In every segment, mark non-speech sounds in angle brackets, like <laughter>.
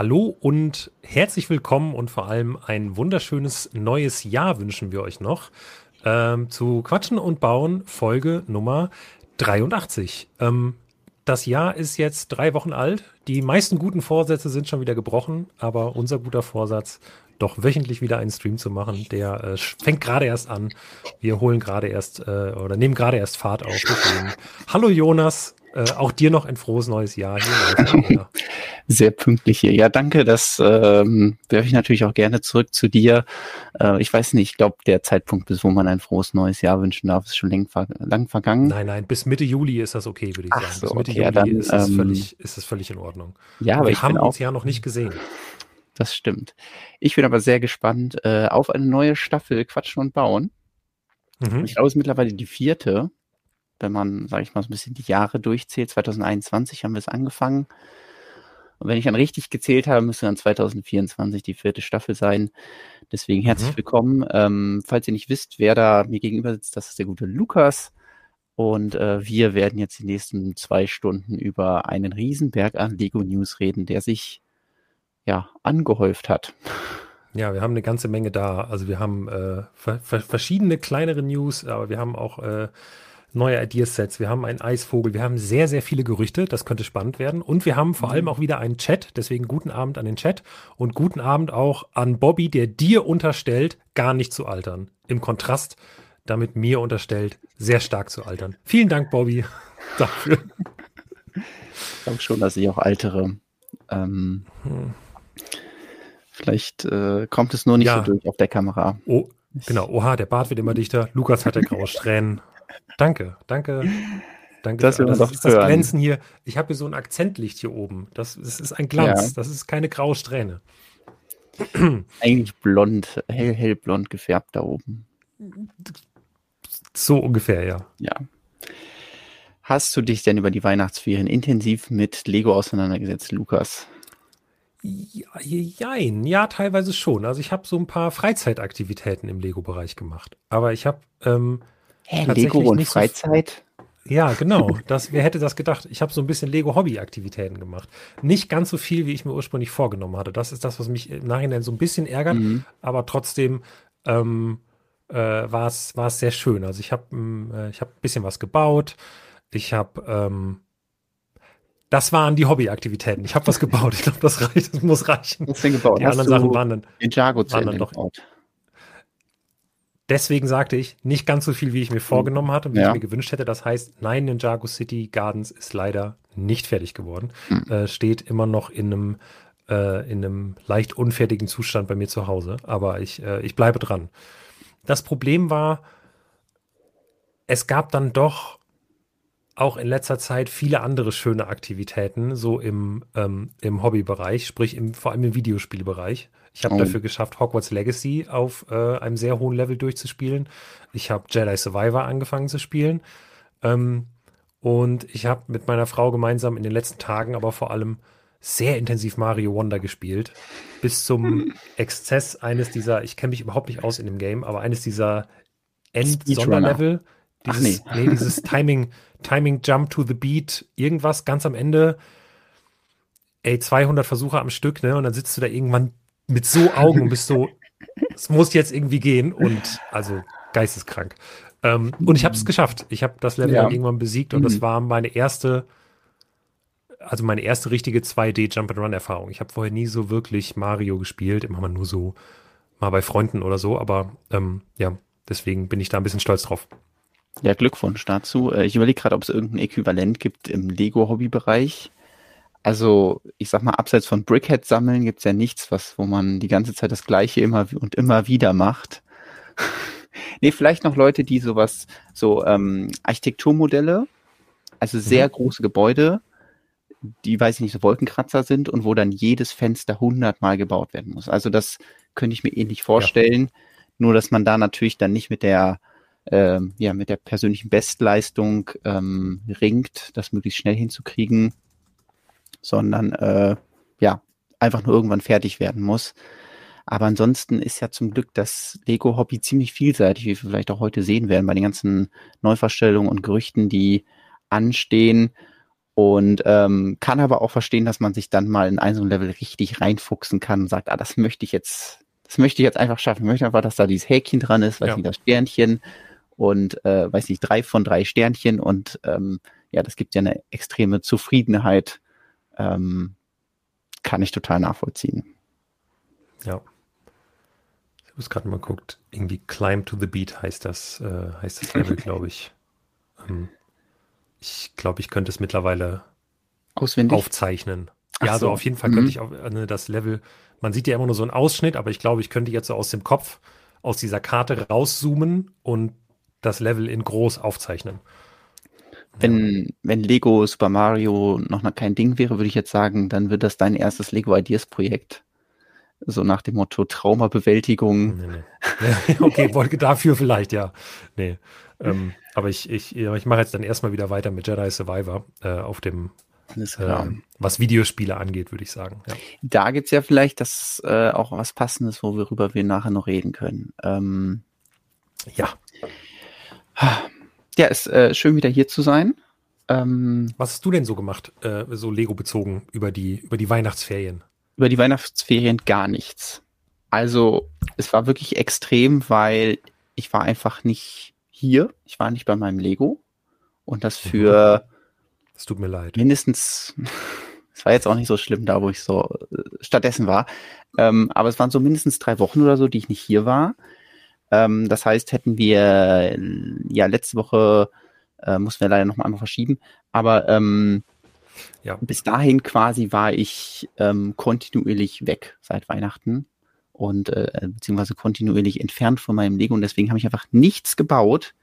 Hallo und herzlich willkommen und vor allem ein wunderschönes neues Jahr wünschen wir euch noch ähm, zu Quatschen und Bauen Folge Nummer 83. Ähm, das Jahr ist jetzt drei Wochen alt. Die meisten guten Vorsätze sind schon wieder gebrochen, aber unser guter Vorsatz, doch wöchentlich wieder einen Stream zu machen, der äh, fängt gerade erst an. Wir holen gerade erst äh, oder nehmen gerade erst Fahrt auf. Deswegen. Hallo Jonas, äh, auch dir noch ein frohes neues Jahr. Hier <laughs> Sehr pünktlich hier. Ja, danke. Das ähm, werfe ich natürlich auch gerne zurück zu dir. Äh, ich weiß nicht, ich glaube, der Zeitpunkt, bis wo man ein frohes neues Jahr wünschen darf, ist schon lang, lang vergangen. Nein, nein, bis Mitte Juli ist das okay, würde ich Ach sagen. So, bis Mitte okay, Juli ja, dann, ist, es ähm, völlig, ist es völlig in Ordnung. Ja, aber wir ich haben uns ja noch nicht gesehen. das stimmt. Ich bin aber sehr gespannt äh, auf eine neue Staffel Quatschen und Bauen. Mhm. Ich glaube, es ist mittlerweile die vierte, wenn man, sage ich mal, so ein bisschen die Jahre durchzählt. 2021 haben wir es angefangen. Und wenn ich dann richtig gezählt habe, müsste dann 2024 die vierte Staffel sein. Deswegen herzlich Mhm. willkommen. Ähm, falls ihr nicht wisst, wer da mir gegenüber sitzt, das ist der gute Lukas. Und äh, wir werden jetzt die nächsten zwei Stunden über einen Riesenberg an Lego News reden, der sich ja angehäuft hat. Ja, wir haben eine ganze Menge da. Also wir haben äh, ver ver verschiedene kleinere News, aber wir haben auch äh, neue Ideasets. Wir haben einen Eisvogel. Wir haben sehr, sehr viele Gerüchte. Das könnte spannend werden. Und wir haben vor allem auch wieder einen Chat. Deswegen guten Abend an den Chat und guten Abend auch an Bobby, der dir unterstellt, gar nicht zu altern. Im Kontrast damit mir unterstellt, sehr stark zu altern. Vielen Dank, Bobby, <laughs> dafür. Ich glaube schon, dass ich auch altere. Ähm, Hm. vielleicht äh, kommt es nur nicht Ja. so durch auf der Kamera. Oh, genau. Oha, der Bart wird immer dichter. Lukas hat ja graue Strähnen. Danke, danke. Danke. Das doch ist das hören. Glänzen hier. Ich habe hier so ein Akzentlicht hier oben. Das, das ist ein Glanz. Ja. Das ist keine graue Strähne. Eigentlich blond, hell, hellblond gefärbt da oben. So ungefähr, ja. Ja. Hast du dich denn über die Weihnachtsferien intensiv mit Lego auseinandergesetzt, Lukas? Ja, jein. ja, teilweise schon. Also ich habe so ein paar Freizeitaktivitäten im Lego-Bereich gemacht. Aber ich habe, ähm, Hä, Lego und nicht so- Freizeit? ja, genau. Das, wer hätte das gedacht? Ich habe so ein bisschen Lego-Hobby-Aktivitäten gemacht. Nicht ganz so viel, wie ich mir ursprünglich vorgenommen hatte. Das ist das, was mich im Nachhinein so ein bisschen ärgert. Mhm. aber trotzdem ähm, äh, war es war es sehr schön. Also ich habe äh, ich habe ein bisschen was gebaut. Ich habe ähm, das waren die Hobbyaktivitäten. Ich habe was gebaut. Ich glaube, das reicht. Das muss reichen. Was denn gebaut? Die Hast anderen du Sachen waren dann. Ninjago zu waren dann doch- gebaut? Deswegen sagte ich nicht ganz so viel, wie ich mir vorgenommen hatte, wie Ja. ich mir gewünscht hätte. Das heißt, nein, Ninjago City Gardens ist leider nicht fertig geworden. Hm. Äh, steht immer noch in einem äh, in einem leicht unfertigen Zustand bei mir zu Hause. Aber ich äh, ich bleibe dran. Das Problem war, es gab dann doch auch in letzter Zeit viele andere schöne Aktivitäten, so im, ähm, im Hobbybereich, sprich im, vor allem im Videospielbereich. Ich habe Oh. dafür geschafft, Hogwarts Legacy auf äh, einem sehr hohen Level durchzuspielen. Ich habe Jedi Survivor angefangen zu spielen. Ähm, und ich habe mit meiner Frau gemeinsam in den letzten Tagen aber vor allem sehr intensiv Mario Wonder gespielt. Bis zum <laughs> Exzess eines dieser, ich kenne mich überhaupt nicht aus in dem Game, aber eines dieser End-Sonderlevel. Ach, Dieses, nee. nee, dieses <laughs> Timing, Timing Jump to the Beat, irgendwas ganz am Ende. Ey, 200 Versuche am Stück, ne? Und dann sitzt du da irgendwann mit so Augen und bist so, es muss jetzt irgendwie gehen und also geisteskrank. Ähm, und ich habe es geschafft. Ich habe das Level Ja. dann irgendwann besiegt und das Mhm. war meine erste, also meine erste richtige 2D Jump and Run Erfahrung. Ich habe vorher nie so wirklich Mario gespielt, immer mal nur so mal bei Freunden oder so, aber ähm, ja, deswegen bin ich da ein bisschen stolz drauf. Ja, Glückwunsch dazu. Äh, Ich überlege gerade, ob es irgendein Äquivalent gibt im Lego-Hobbybereich. Also, ich sag mal, abseits von Brickhead sammeln gibt's ja nichts, was, wo man die ganze Zeit das Gleiche immer und immer wieder macht. <laughs> nee, vielleicht noch Leute, die sowas, so ähm, Architekturmodelle, also sehr Mhm. große Gebäude, die, weiß ich nicht, so Wolkenkratzer sind und wo dann jedes Fenster hundertmal gebaut werden muss. Also das könnte ich mir ähnlich vorstellen, nur dass man da natürlich dann nicht mit der ähm, ja, mit der persönlichen Bestleistung ähm, ringt, das möglichst schnell hinzukriegen, sondern äh, ja, einfach nur irgendwann fertig werden muss. Aber ansonsten ist ja zum Glück das Lego-Hobby ziemlich vielseitig, wie wir vielleicht auch heute sehen werden, bei den ganzen Neuverstellungen und Gerüchten, die anstehen. Und ähm, kann aber auch verstehen, dass man sich dann mal in ein so ein Level richtig reinfuchsen kann und sagt, ah, das möchte ich jetzt, das möchte ich jetzt einfach schaffen. Ich möchte einfach, dass da dieses Häkchen dran ist, weiß Ja. nicht, das Sternchen und äh, weiß nicht, drei von drei Sternchen und ähm, ja, das gibt ja eine extreme Zufriedenheit. Ähm, kann ich total nachvollziehen. Ja. Ich habe es gerade mal geguckt. Irgendwie Climb to the Beat heißt das, äh, heißt das Level, <laughs> glaube ich. Ähm, ich glaube, ich könnte es mittlerweile Auswendig. aufzeichnen. Ach ja, also so. auf jeden Fall Mhm. könnte ich auch äh, das Level, man sieht ja immer nur so einen Ausschnitt, aber ich glaube, ich könnte jetzt so aus dem Kopf, aus dieser Karte rauszoomen und das Level in groß aufzeichnen. Wenn, wenn Lego Super Mario noch mal kein Ding wäre, würde ich jetzt sagen, dann wird das dein erstes Lego Ideas Projekt. So nach dem Motto Traumabewältigung. Nee, nee. <laughs> okay, wollte dafür vielleicht, ja. Nee. Ähm, aber ich, ich, ich mache jetzt dann erstmal wieder weiter mit Jedi Survivor äh, auf dem, ähm, was Videospiele angeht, würde ich sagen. Ja. Da gibt's ja vielleicht das äh, auch was Passendes, worüber wir nachher noch reden können. Ähm, ja. Ja, ist äh, schön wieder hier zu sein. Ähm, Was hast du denn so gemacht, äh, so Lego bezogen über die, über die Weihnachtsferien? über die Weihnachtsferien gar nichts. Also es war wirklich extrem, weil ich war einfach nicht hier. Ich war nicht bei meinem Lego. Und das für <laughs> Es tut mir leid. mindestens, <laughs> es war jetzt auch nicht so schlimm da, wo ich so äh, stattdessen war. Ähm, aber es waren so mindestens drei Wochen oder so, die ich nicht hier war. Ähm, das heißt, hätten wir äh, ja letzte Woche äh, mussten wir leider noch mal einmal verschieben. Aber ähm, Ja. bis dahin quasi war ich ähm, kontinuierlich weg seit Weihnachten und äh, beziehungsweise kontinuierlich entfernt von meinem Lego und deswegen habe ich einfach nichts gebaut.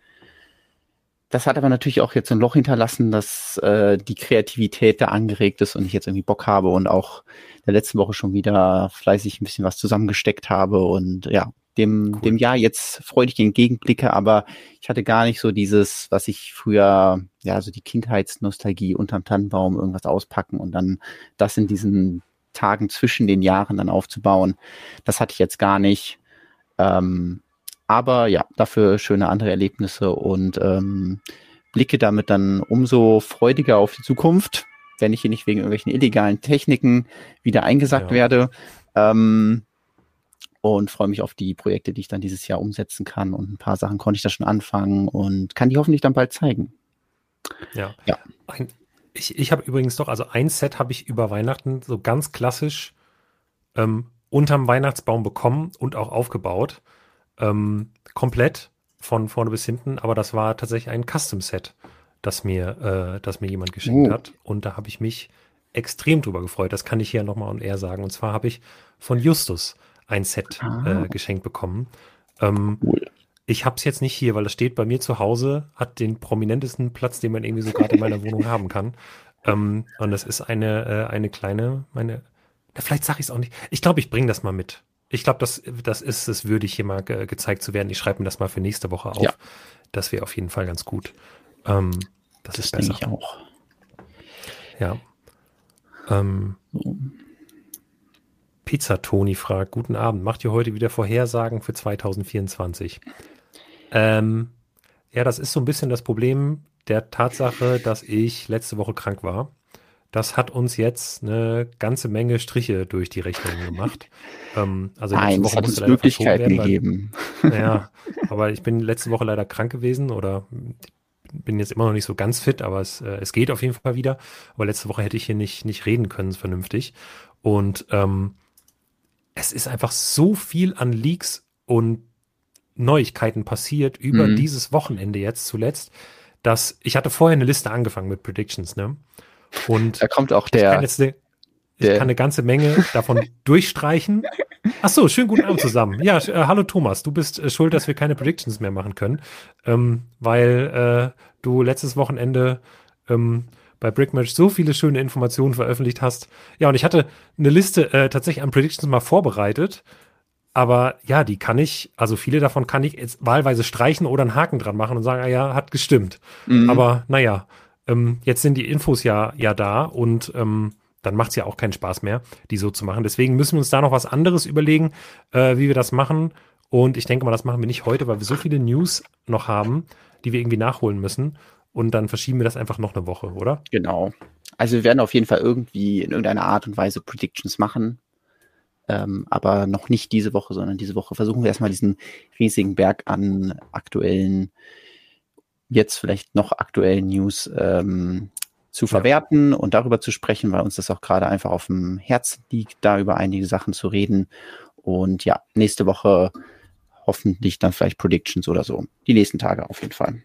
Das hat aber natürlich auch jetzt ein Loch hinterlassen, dass äh, die Kreativität da angeregt ist und ich jetzt irgendwie Bock habe und auch der letzten Woche schon wieder fleißig ein bisschen was zusammengesteckt habe und ja, dem, Cool. dem Jahr jetzt freudig entgegenblicke, aber ich hatte gar nicht so dieses, was ich früher, ja, so die Kindheitsnostalgie unterm Tannenbaum irgendwas auspacken und dann das in diesen Tagen zwischen den Jahren dann aufzubauen. Das hatte ich jetzt gar nicht. Ähm, aber ja, dafür schöne andere Erlebnisse und ähm, blicke damit dann umso freudiger auf die Zukunft, wenn ich hier nicht wegen irgendwelchen illegalen Techniken wieder eingesackt Ja. werde. Ähm, und freue mich auf die Projekte, die ich dann dieses Jahr umsetzen kann. Und ein paar Sachen konnte ich da schon anfangen und kann die hoffentlich dann bald zeigen. Ja. Ja. Ein, ich ich habe übrigens doch, also ein Set habe ich über Weihnachten so ganz klassisch ähm, unterm Weihnachtsbaum bekommen und auch aufgebaut. Ähm, komplett von vorne bis hinten, aber das war tatsächlich ein Custom-Set, das mir, äh, das mir jemand geschenkt Oh. hat. Und da habe ich mich extrem drüber gefreut. Das kann ich hier nochmal on air sagen. Und zwar habe ich von Justus ein Set Ah. äh, geschenkt bekommen. Ähm, Cool. ich habe es jetzt nicht hier, weil es steht bei mir zu Hause, hat den prominentesten Platz, den man irgendwie so gerade in meiner Wohnung <laughs> haben kann. Ähm, und das ist eine, äh, eine kleine, meine, ja, vielleicht sage ich es auch nicht. Ich glaube, ich bringe das mal mit. Ich glaube, das, das ist es würdig, hier mal ge gezeigt zu werden. Ich schreibe mir das mal für nächste Woche auf. Ja. Das wäre auf jeden Fall ganz gut. Ähm, das, Das ist besser. ich auch. Ja. Ähm, So. Pizza Toni fragt, guten Abend, macht ihr heute wieder Vorhersagen für 2024? Ähm, ja, das ist so ein bisschen das Problem der Tatsache, dass ich letzte Woche krank war. Das hat uns jetzt eine ganze Menge Striche durch die Rechnung gemacht. ähm, also Nein, es hat uns Möglichkeiten weil- gegeben. ja, aber ich bin letzte Woche leider krank gewesen oder bin jetzt immer noch nicht so ganz fit, aber es, äh, es geht auf jeden Fall wieder. Aber letzte Woche hätte ich hier nicht, nicht reden können vernünftig. Und ähm, es ist einfach so viel an Leaks und Neuigkeiten passiert über Mhm. dieses Wochenende jetzt zuletzt, dass ich hatte vorher eine Liste angefangen mit Predictions, ne? Und Da kommt auch ich kann der, jetzt eine, ich der- kann eine ganze Menge davon <laughs> durchstreichen. Ach so, schönen guten Abend zusammen. Ja, äh, hallo Thomas, du bist äh, schuld, dass wir keine Predictions mehr machen können, ähm, weil äh, du letztes Wochenende ähm, bei Brickmatch so viele schöne Informationen veröffentlicht hast. Ja, und ich hatte eine Liste äh, tatsächlich an Predictions mal vorbereitet. Aber ja, die kann ich, also viele davon kann ich jetzt wahlweise streichen oder einen Haken dran machen und sagen, ah ja, hat gestimmt. Mhm. Aber naja, ähm, jetzt sind die Infos ja, ja da und ähm, dann macht es ja auch keinen Spaß mehr, die so zu machen. Deswegen müssen wir uns da noch was anderes überlegen, äh, wie wir das machen. Und ich denke mal, das machen wir nicht heute, weil wir so viele News noch haben, die wir irgendwie nachholen müssen. Und dann verschieben wir das einfach noch eine Woche, oder? Genau. Also wir werden auf jeden Fall irgendwie in irgendeiner Art und Weise Predictions machen. Ähm, aber noch nicht diese Woche, sondern diese Woche versuchen wir erstmal diesen riesigen Berg an aktuellen, jetzt vielleicht noch aktuellen News ähm, zu verwerten ja. und darüber zu sprechen, weil uns das auch gerade einfach auf dem Herzen liegt, da über einige Sachen zu reden. Und ja, nächste Woche hoffentlich dann vielleicht Predictions oder so. Die nächsten Tage auf jeden Fall.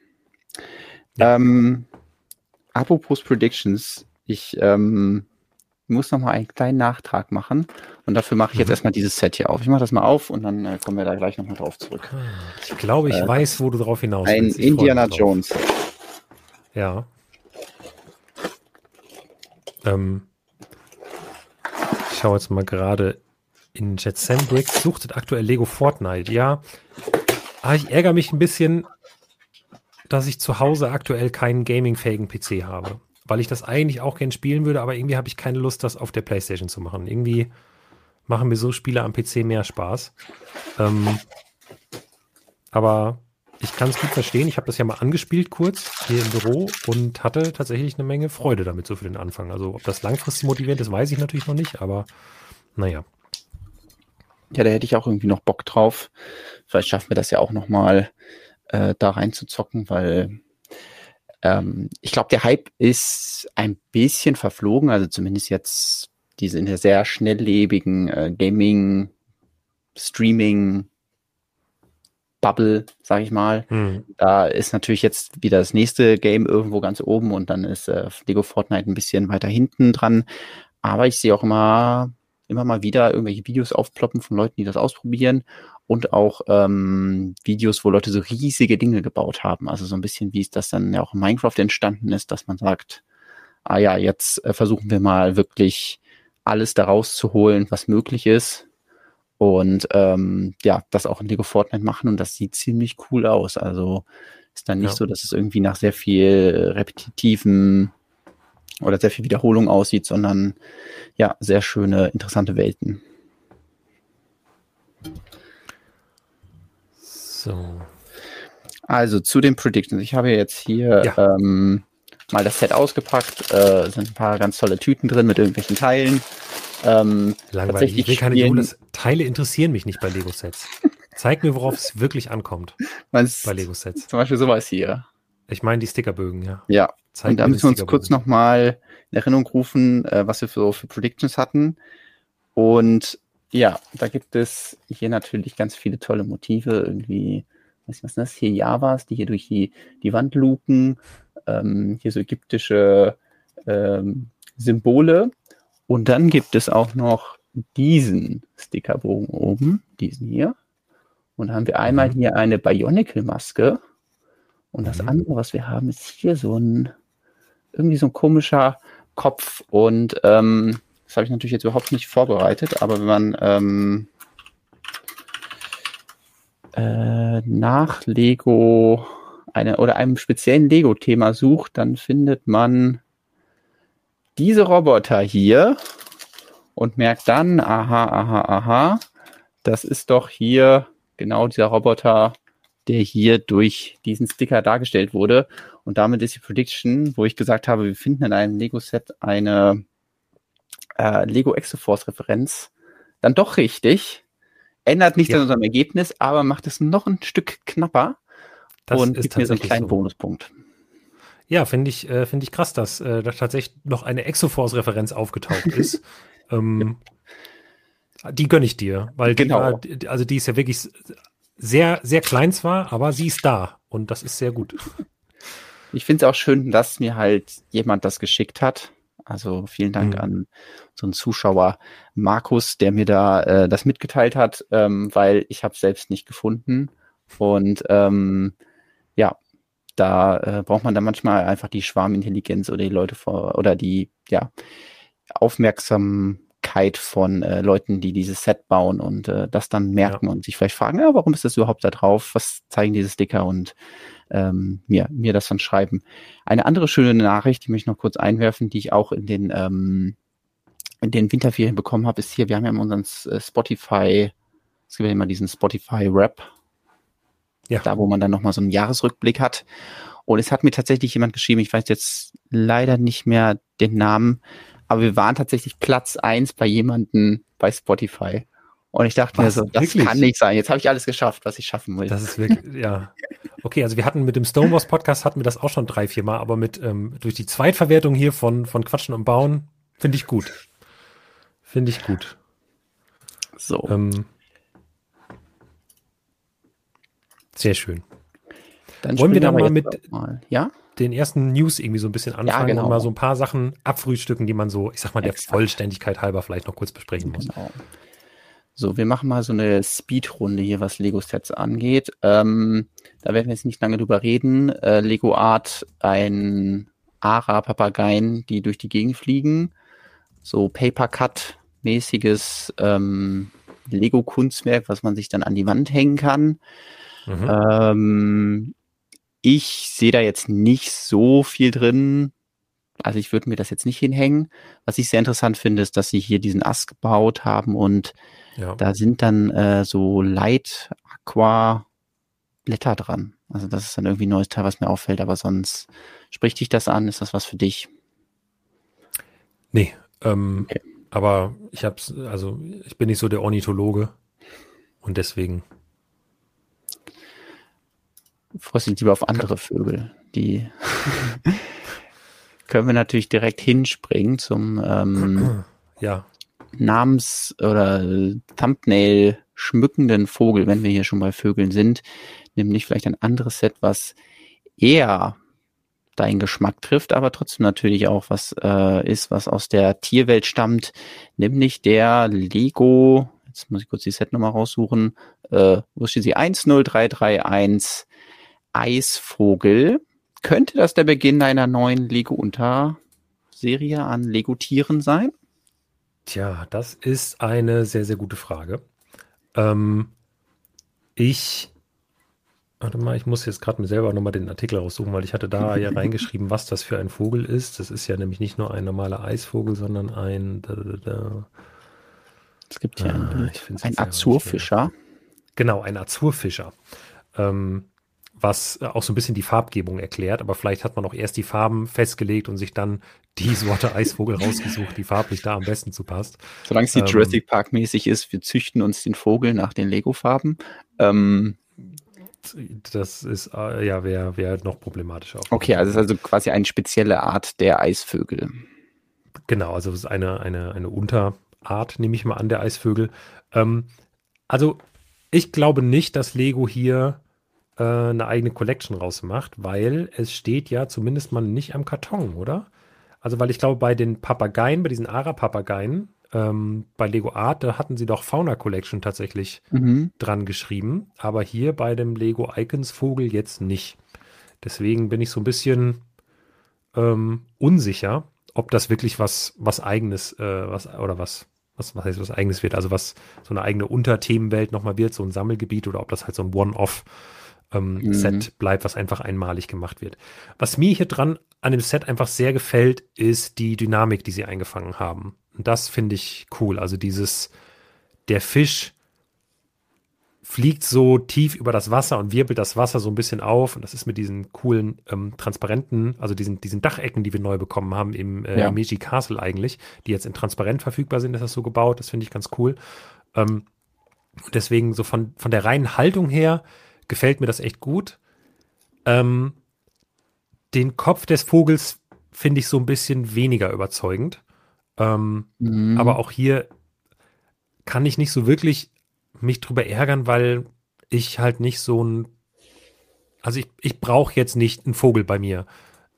Ja. Ähm, apropos Predictions, ich ähm, muss noch mal einen kleinen Nachtrag machen und dafür mache ich jetzt mhm. erstmal dieses Set hier auf. Ich mache das mal auf und dann äh, kommen wir da gleich noch mal drauf zurück. Ah, ich glaube, ich äh, weiß, wo du drauf hinaus willst. Ein Indiana Jones. Ja. Ähm, ich schaue jetzt mal gerade in Jet Sandbricks. Suchtet aktuell Lego Fortnite. Ja, aber ich ärgere mich ein bisschen, dass ich zu Hause aktuell keinen gaming-fähigen PC habe weil ich das eigentlich auch gern spielen würde, aber irgendwie habe ich keine Lust, das auf der Playstation zu machen. Irgendwie machen mir so Spiele am PC mehr Spaß. Ähm, aber ich kann es gut verstehen. Ich habe das ja mal angespielt kurz hier im Büro und hatte tatsächlich eine Menge Freude damit so für den Anfang. Also ob das langfristig motivierend ist, weiß ich natürlich noch nicht, aber naja. Ja, da hätte ich auch irgendwie noch Bock drauf. Vielleicht schaffen wir das ja auch noch mal äh, da reinzuzocken, weil ähm, ich glaube, der Hype ist ein bisschen verflogen, also zumindest jetzt diese in der sehr schnelllebigen äh, Gaming, Streaming, Bubble, sag ich mal. Mhm. Da ist natürlich jetzt wieder das nächste Game irgendwo ganz oben und dann ist äh, Lego Fortnite ein bisschen weiter hinten dran. Aber ich sehe auch immer, immer mal wieder irgendwelche Videos aufploppen von Leuten, die das ausprobieren und auch ähm, Videos, wo Leute so riesige Dinge gebaut haben. Also so ein bisschen, wie es das dann ja auch in Minecraft entstanden ist, dass man sagt, ah ja, jetzt äh, versuchen wir mal wirklich alles daraus zu holen, was möglich ist. Und ähm, ja, das auch in Lego Fortnite machen und das sieht ziemlich cool aus. Also ist dann nicht ja. so, dass es irgendwie nach sehr viel repetitiven oder sehr viel Wiederholung aussieht, sondern ja, sehr schöne, interessante Welten. So. Also zu den Predictions. Ich habe jetzt hier ja. ähm, mal das Set ausgepackt. Äh, sind ein paar ganz tolle Tüten drin mit irgendwelchen Teilen. Ähm, Langweilig. Ich will keine Jonas. Teile interessieren mich nicht bei Lego-Sets. Zeig mir, worauf es wirklich ankommt. Meinst, bei Lego-Sets. Zum Beispiel sowas hier. Ich meine die Stickerbögen, ja. Ja. Zeig Und da müssen wir uns kurz nochmal in Erinnerung rufen, äh, was wir für, für Predictions hatten. Und ja, da gibt es hier natürlich ganz viele tolle Motive, irgendwie, weiß nicht, was ist das, hier Javas, die hier durch die, die Wand lupen, ähm, hier so ägyptische ähm, Symbole. Und dann gibt es auch noch diesen Stickerbogen oben, diesen hier. Und dann haben wir einmal mhm. hier eine Bionicle-Maske. Und das mhm. andere, was wir haben, ist hier so ein, irgendwie so ein komischer Kopf. Und ähm, das habe ich natürlich jetzt überhaupt nicht vorbereitet, aber wenn man ähm, äh, nach Lego eine, oder einem speziellen Lego-Thema sucht, dann findet man diese Roboter hier und merkt dann, aha, aha, aha, das ist doch hier genau dieser Roboter, der hier durch diesen Sticker dargestellt wurde. Und damit ist die Prediction, wo ich gesagt habe, wir finden in einem Lego-Set eine äh, Lego Exoforce Referenz dann doch richtig. Ändert nichts ja. an unserem Ergebnis, aber macht es noch ein Stück knapper das und gibt mir so einen kleinen so. Bonuspunkt. Ja, finde ich, äh, finde ich krass, dass äh, da tatsächlich noch eine Exoforce-Referenz aufgetaucht <laughs> ist. ähm, die gönne ich dir, weil genau. die war, also die ist ja wirklich sehr, sehr klein zwar, aber sie ist da und das ist sehr gut. Ich finde es auch schön, dass mir halt jemand das geschickt hat. Also vielen Dank mhm. an so einen Zuschauer Markus, der mir da äh, das mitgeteilt hat, ähm, weil ich habe selbst nicht gefunden. Und ähm, ja, da äh, braucht man dann manchmal einfach die Schwarmintelligenz oder die Leute vor oder die ja Aufmerksamkeit von äh, Leuten, die dieses Set bauen und äh, das dann merken ja. und sich vielleicht fragen, ja, warum ist das überhaupt da drauf? Was zeigen diese Sticker und ähm, mir, mir das dann schreiben. Eine andere schöne Nachricht, die möchte ich noch kurz einwerfen, die ich auch in den, ähm, in den Winterferien bekommen habe, ist hier, wir haben ja unseren äh, Spotify, es gibt ja immer diesen Spotify-Rap, ja. da wo man dann nochmal so einen Jahresrückblick hat. Und es hat mir tatsächlich jemand geschrieben, ich weiß jetzt leider nicht mehr den Namen, aber wir waren tatsächlich Platz eins bei jemandem bei Spotify. Und ich dachte was, mir so, das wirklich? kann nicht sein. Jetzt habe ich alles geschafft, was ich schaffen will. Das ist wirklich, <laughs> ja. Okay, also wir hatten mit dem Stonewalls Podcast hatten wir das auch schon drei, vier Mal, aber mit ähm, durch die Zweitverwertung hier von, von Quatschen und Bauen finde ich gut. Finde ich gut. So. Ähm, sehr schön. Dann Wollen wir dann mal mit mal. Ja? Den ersten News irgendwie so ein bisschen anfangen ja, genau. und mal so ein paar Sachen abfrühstücken, die man so, ich sag mal, der Exakt. Vollständigkeit halber vielleicht noch kurz besprechen muss. Genau. So, wir machen mal so eine Speedrunde hier, was Lego-Sets angeht. Ähm, da werden wir jetzt nicht lange drüber reden. Äh, Lego Art, ein Ara-Papageien, die durch die Gegend fliegen. So Paper-Cut-mäßiges ähm, Lego-Kunstwerk, was man sich dann an die Wand hängen kann. Mhm. Ähm, ich sehe da jetzt nicht so viel drin. Also ich würde mir das jetzt nicht hinhängen. Was ich sehr interessant finde, ist, dass sie hier diesen Ast gebaut haben und ja. da sind dann äh, so Light Aqua Blätter dran. Also das ist dann irgendwie ein neues Teil, was mir auffällt, aber sonst spricht dich das an? Ist das was für dich? Nee, ähm, okay. aber ich hab's, also ich bin nicht so der Ornithologe und deswegen. Freust dich lieber auf andere Vögel, die <laughs> können wir natürlich direkt hinspringen zum ähm, ja. Namens- oder Thumbnail schmückenden Vogel, wenn wir hier schon bei Vögeln sind, nämlich vielleicht ein anderes Set, was eher deinen Geschmack trifft, aber trotzdem natürlich auch was äh, ist, was aus der Tierwelt stammt, nämlich der Lego, jetzt muss ich kurz die Setnummer raussuchen, äh, wo steht sie? 10331 Eisvogel könnte das der Beginn einer neuen Lego-Unterserie an Lego-Tieren sein? Tja, das ist eine sehr, sehr gute Frage. Ähm, ich, warte mal, ich muss jetzt gerade mir selber nochmal den Artikel raussuchen, weil ich hatte da <laughs> ja reingeschrieben, was das für ein Vogel ist. Das ist ja nämlich nicht nur ein normaler Eisvogel, sondern ein. Da, da, da. Es gibt ja ah, ein, ein Azurfischer. Genau, ein Azurfischer. Ähm, was äh, auch so ein bisschen die Farbgebung erklärt, aber vielleicht hat man auch erst die Farben festgelegt und sich dann die <laughs> Sorte Eisvogel rausgesucht, die farblich da am besten zu passt. Solange es die ähm, Jurassic Park mäßig ist, wir züchten uns den Vogel nach den Lego-Farben. Ähm, das ist, äh, ja, wäre wär noch problematischer. Okay, also es ist also quasi eine spezielle Art der Eisvögel. Genau, also es ist eine, eine, eine Unterart, nehme ich mal an, der Eisvögel. Ähm, also ich glaube nicht, dass Lego hier äh, eine eigene Collection rausmacht, weil es steht ja zumindest mal nicht am Karton, oder? Also, weil ich glaube, bei den Papageien, bei diesen Ara-Papageien, ähm, bei Lego Art, da hatten sie doch Fauna Collection tatsächlich mhm. dran geschrieben, aber hier bei dem Lego Icons Vogel jetzt nicht. Deswegen bin ich so ein bisschen ähm, unsicher, ob das wirklich was, was eigenes, äh, was, oder was, was, was heißt was eigenes wird, also was so eine eigene Unterthemenwelt nochmal wird, so ein Sammelgebiet oder ob das halt so ein One-Off ähm, mhm. Set bleibt, was einfach einmalig gemacht wird. Was mir hier dran an dem Set einfach sehr gefällt, ist die Dynamik, die sie eingefangen haben. Und das finde ich cool. Also dieses, der Fisch fliegt so tief über das Wasser und wirbelt das Wasser so ein bisschen auf. Und das ist mit diesen coolen, ähm, transparenten, also diesen, diesen Dachecken, die wir neu bekommen haben im äh, ja. Meiji Castle eigentlich, die jetzt in transparent verfügbar sind, ist das so gebaut. Das finde ich ganz cool. Ähm, deswegen so von, von der reinen Haltung her gefällt mir das echt gut. Ähm, den Kopf des Vogels finde ich so ein bisschen weniger überzeugend. Ähm, mhm. Aber auch hier kann ich nicht so wirklich mich drüber ärgern, weil ich halt nicht so ein. Also ich, ich brauche jetzt nicht einen Vogel bei mir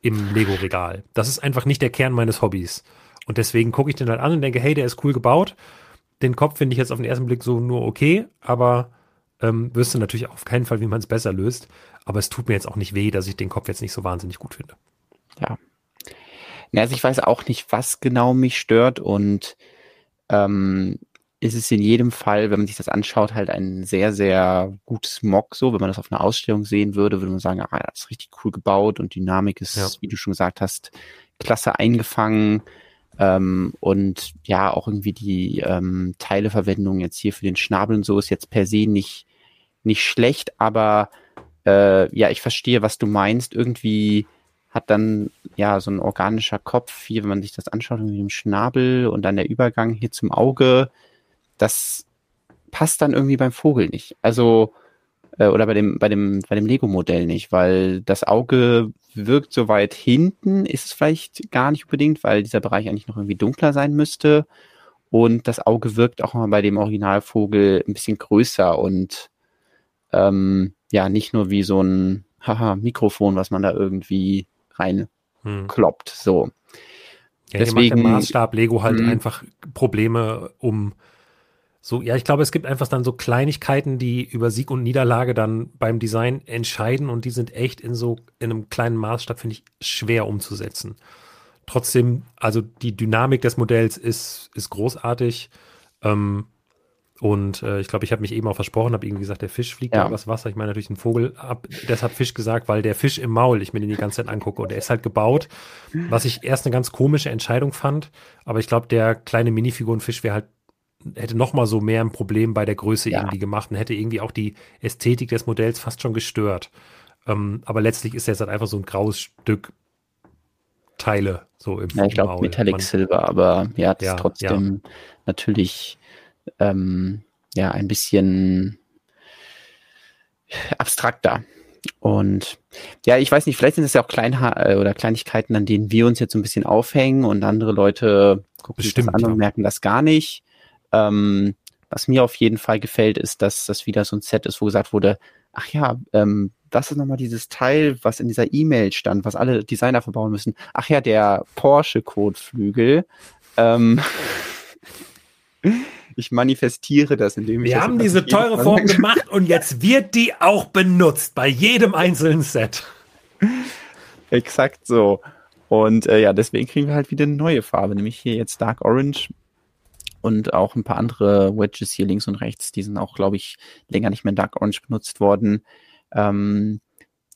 im Lego-Regal. Das ist einfach nicht der Kern meines Hobbys. Und deswegen gucke ich den halt an und denke, hey, der ist cool gebaut. Den Kopf finde ich jetzt auf den ersten Blick so nur okay, aber ähm, wüsste natürlich auf keinen Fall, wie man es besser löst. Aber es tut mir jetzt auch nicht weh, dass ich den Kopf jetzt nicht so wahnsinnig gut finde. Ja. Also ich weiß auch nicht, was genau mich stört und ähm, ist es in jedem Fall, wenn man sich das anschaut, halt ein sehr, sehr gutes Mock so. Wenn man das auf einer Ausstellung sehen würde, würde man sagen, ah, das ist richtig cool gebaut und Dynamik ist, ja. wie du schon gesagt hast, klasse eingefangen. Ähm, und ja, auch irgendwie die ähm, Teileverwendung jetzt hier für den Schnabel und so ist jetzt per se nicht, nicht schlecht, aber äh, ja, ich verstehe, was du meinst. Irgendwie hat dann ja so ein organischer Kopf, hier, wenn man sich das anschaut, mit dem Schnabel und dann der Übergang hier zum Auge, das passt dann irgendwie beim Vogel nicht. Also äh, oder bei dem bei dem bei dem Lego-Modell nicht, weil das Auge wirkt so weit hinten, ist es vielleicht gar nicht unbedingt, weil dieser Bereich eigentlich noch irgendwie dunkler sein müsste. Und das Auge wirkt auch mal bei dem Originalvogel ein bisschen größer und ähm, ja, nicht nur wie so ein haha, Mikrofon, was man da irgendwie reinkloppt. Hm. So. Ja, Deswegen macht der Maßstab Lego halt mh. einfach Probleme, um so, ja, ich glaube, es gibt einfach dann so Kleinigkeiten, die über Sieg und Niederlage dann beim Design entscheiden und die sind echt in so in einem kleinen Maßstab, finde ich, schwer umzusetzen. Trotzdem, also die Dynamik des Modells ist, ist großartig. Ähm, und äh, ich glaube, ich habe mich eben auch versprochen, habe irgendwie gesagt, der Fisch fliegt ja. übers Wasser. Ich meine natürlich ein Vogel, habe deshalb Fisch gesagt, weil der Fisch im Maul, ich mir den die ganze Zeit angucke und der ist halt gebaut, was ich erst eine ganz komische Entscheidung fand. Aber ich glaube, der kleine Minifigurenfisch wäre halt hätte noch mal so mehr ein Problem bei der Größe ja. irgendwie gemacht und hätte irgendwie auch die Ästhetik des Modells fast schon gestört. Ähm, aber letztlich ist er jetzt halt einfach so ein graues Stück Teile so im Ja, ich glaube Metallic Man, Silver, aber ja, das ja, ist trotzdem ja. natürlich ähm, ja ein bisschen abstrakter. Und ja, ich weiß nicht, vielleicht sind es ja auch Kleinha äh, oder Kleinigkeiten, an denen wir uns jetzt so ein bisschen aufhängen und andere Leute gucken Bestimmt, sich das an und merken das gar nicht. Ähm, was mir auf jeden Fall gefällt, ist, dass das wieder so ein Set ist, wo gesagt wurde, ach ja, ähm, das ist nochmal dieses Teil, was in dieser E-Mail stand, was alle Designer verbauen müssen. Ach ja, der Porsche-Kotflügel. Ähm, <laughs> ich manifestiere das, indem ich. Wir haben diese teure Form gemacht und jetzt wird die auch benutzt bei jedem einzelnen Set. <laughs> Exakt so. Und äh, ja, deswegen kriegen wir halt wieder eine neue Farbe, nämlich hier jetzt Dark Orange und auch ein paar andere Wedges hier links und rechts. Die sind auch, glaube ich, länger nicht mehr in Dark Orange benutzt worden. Ähm,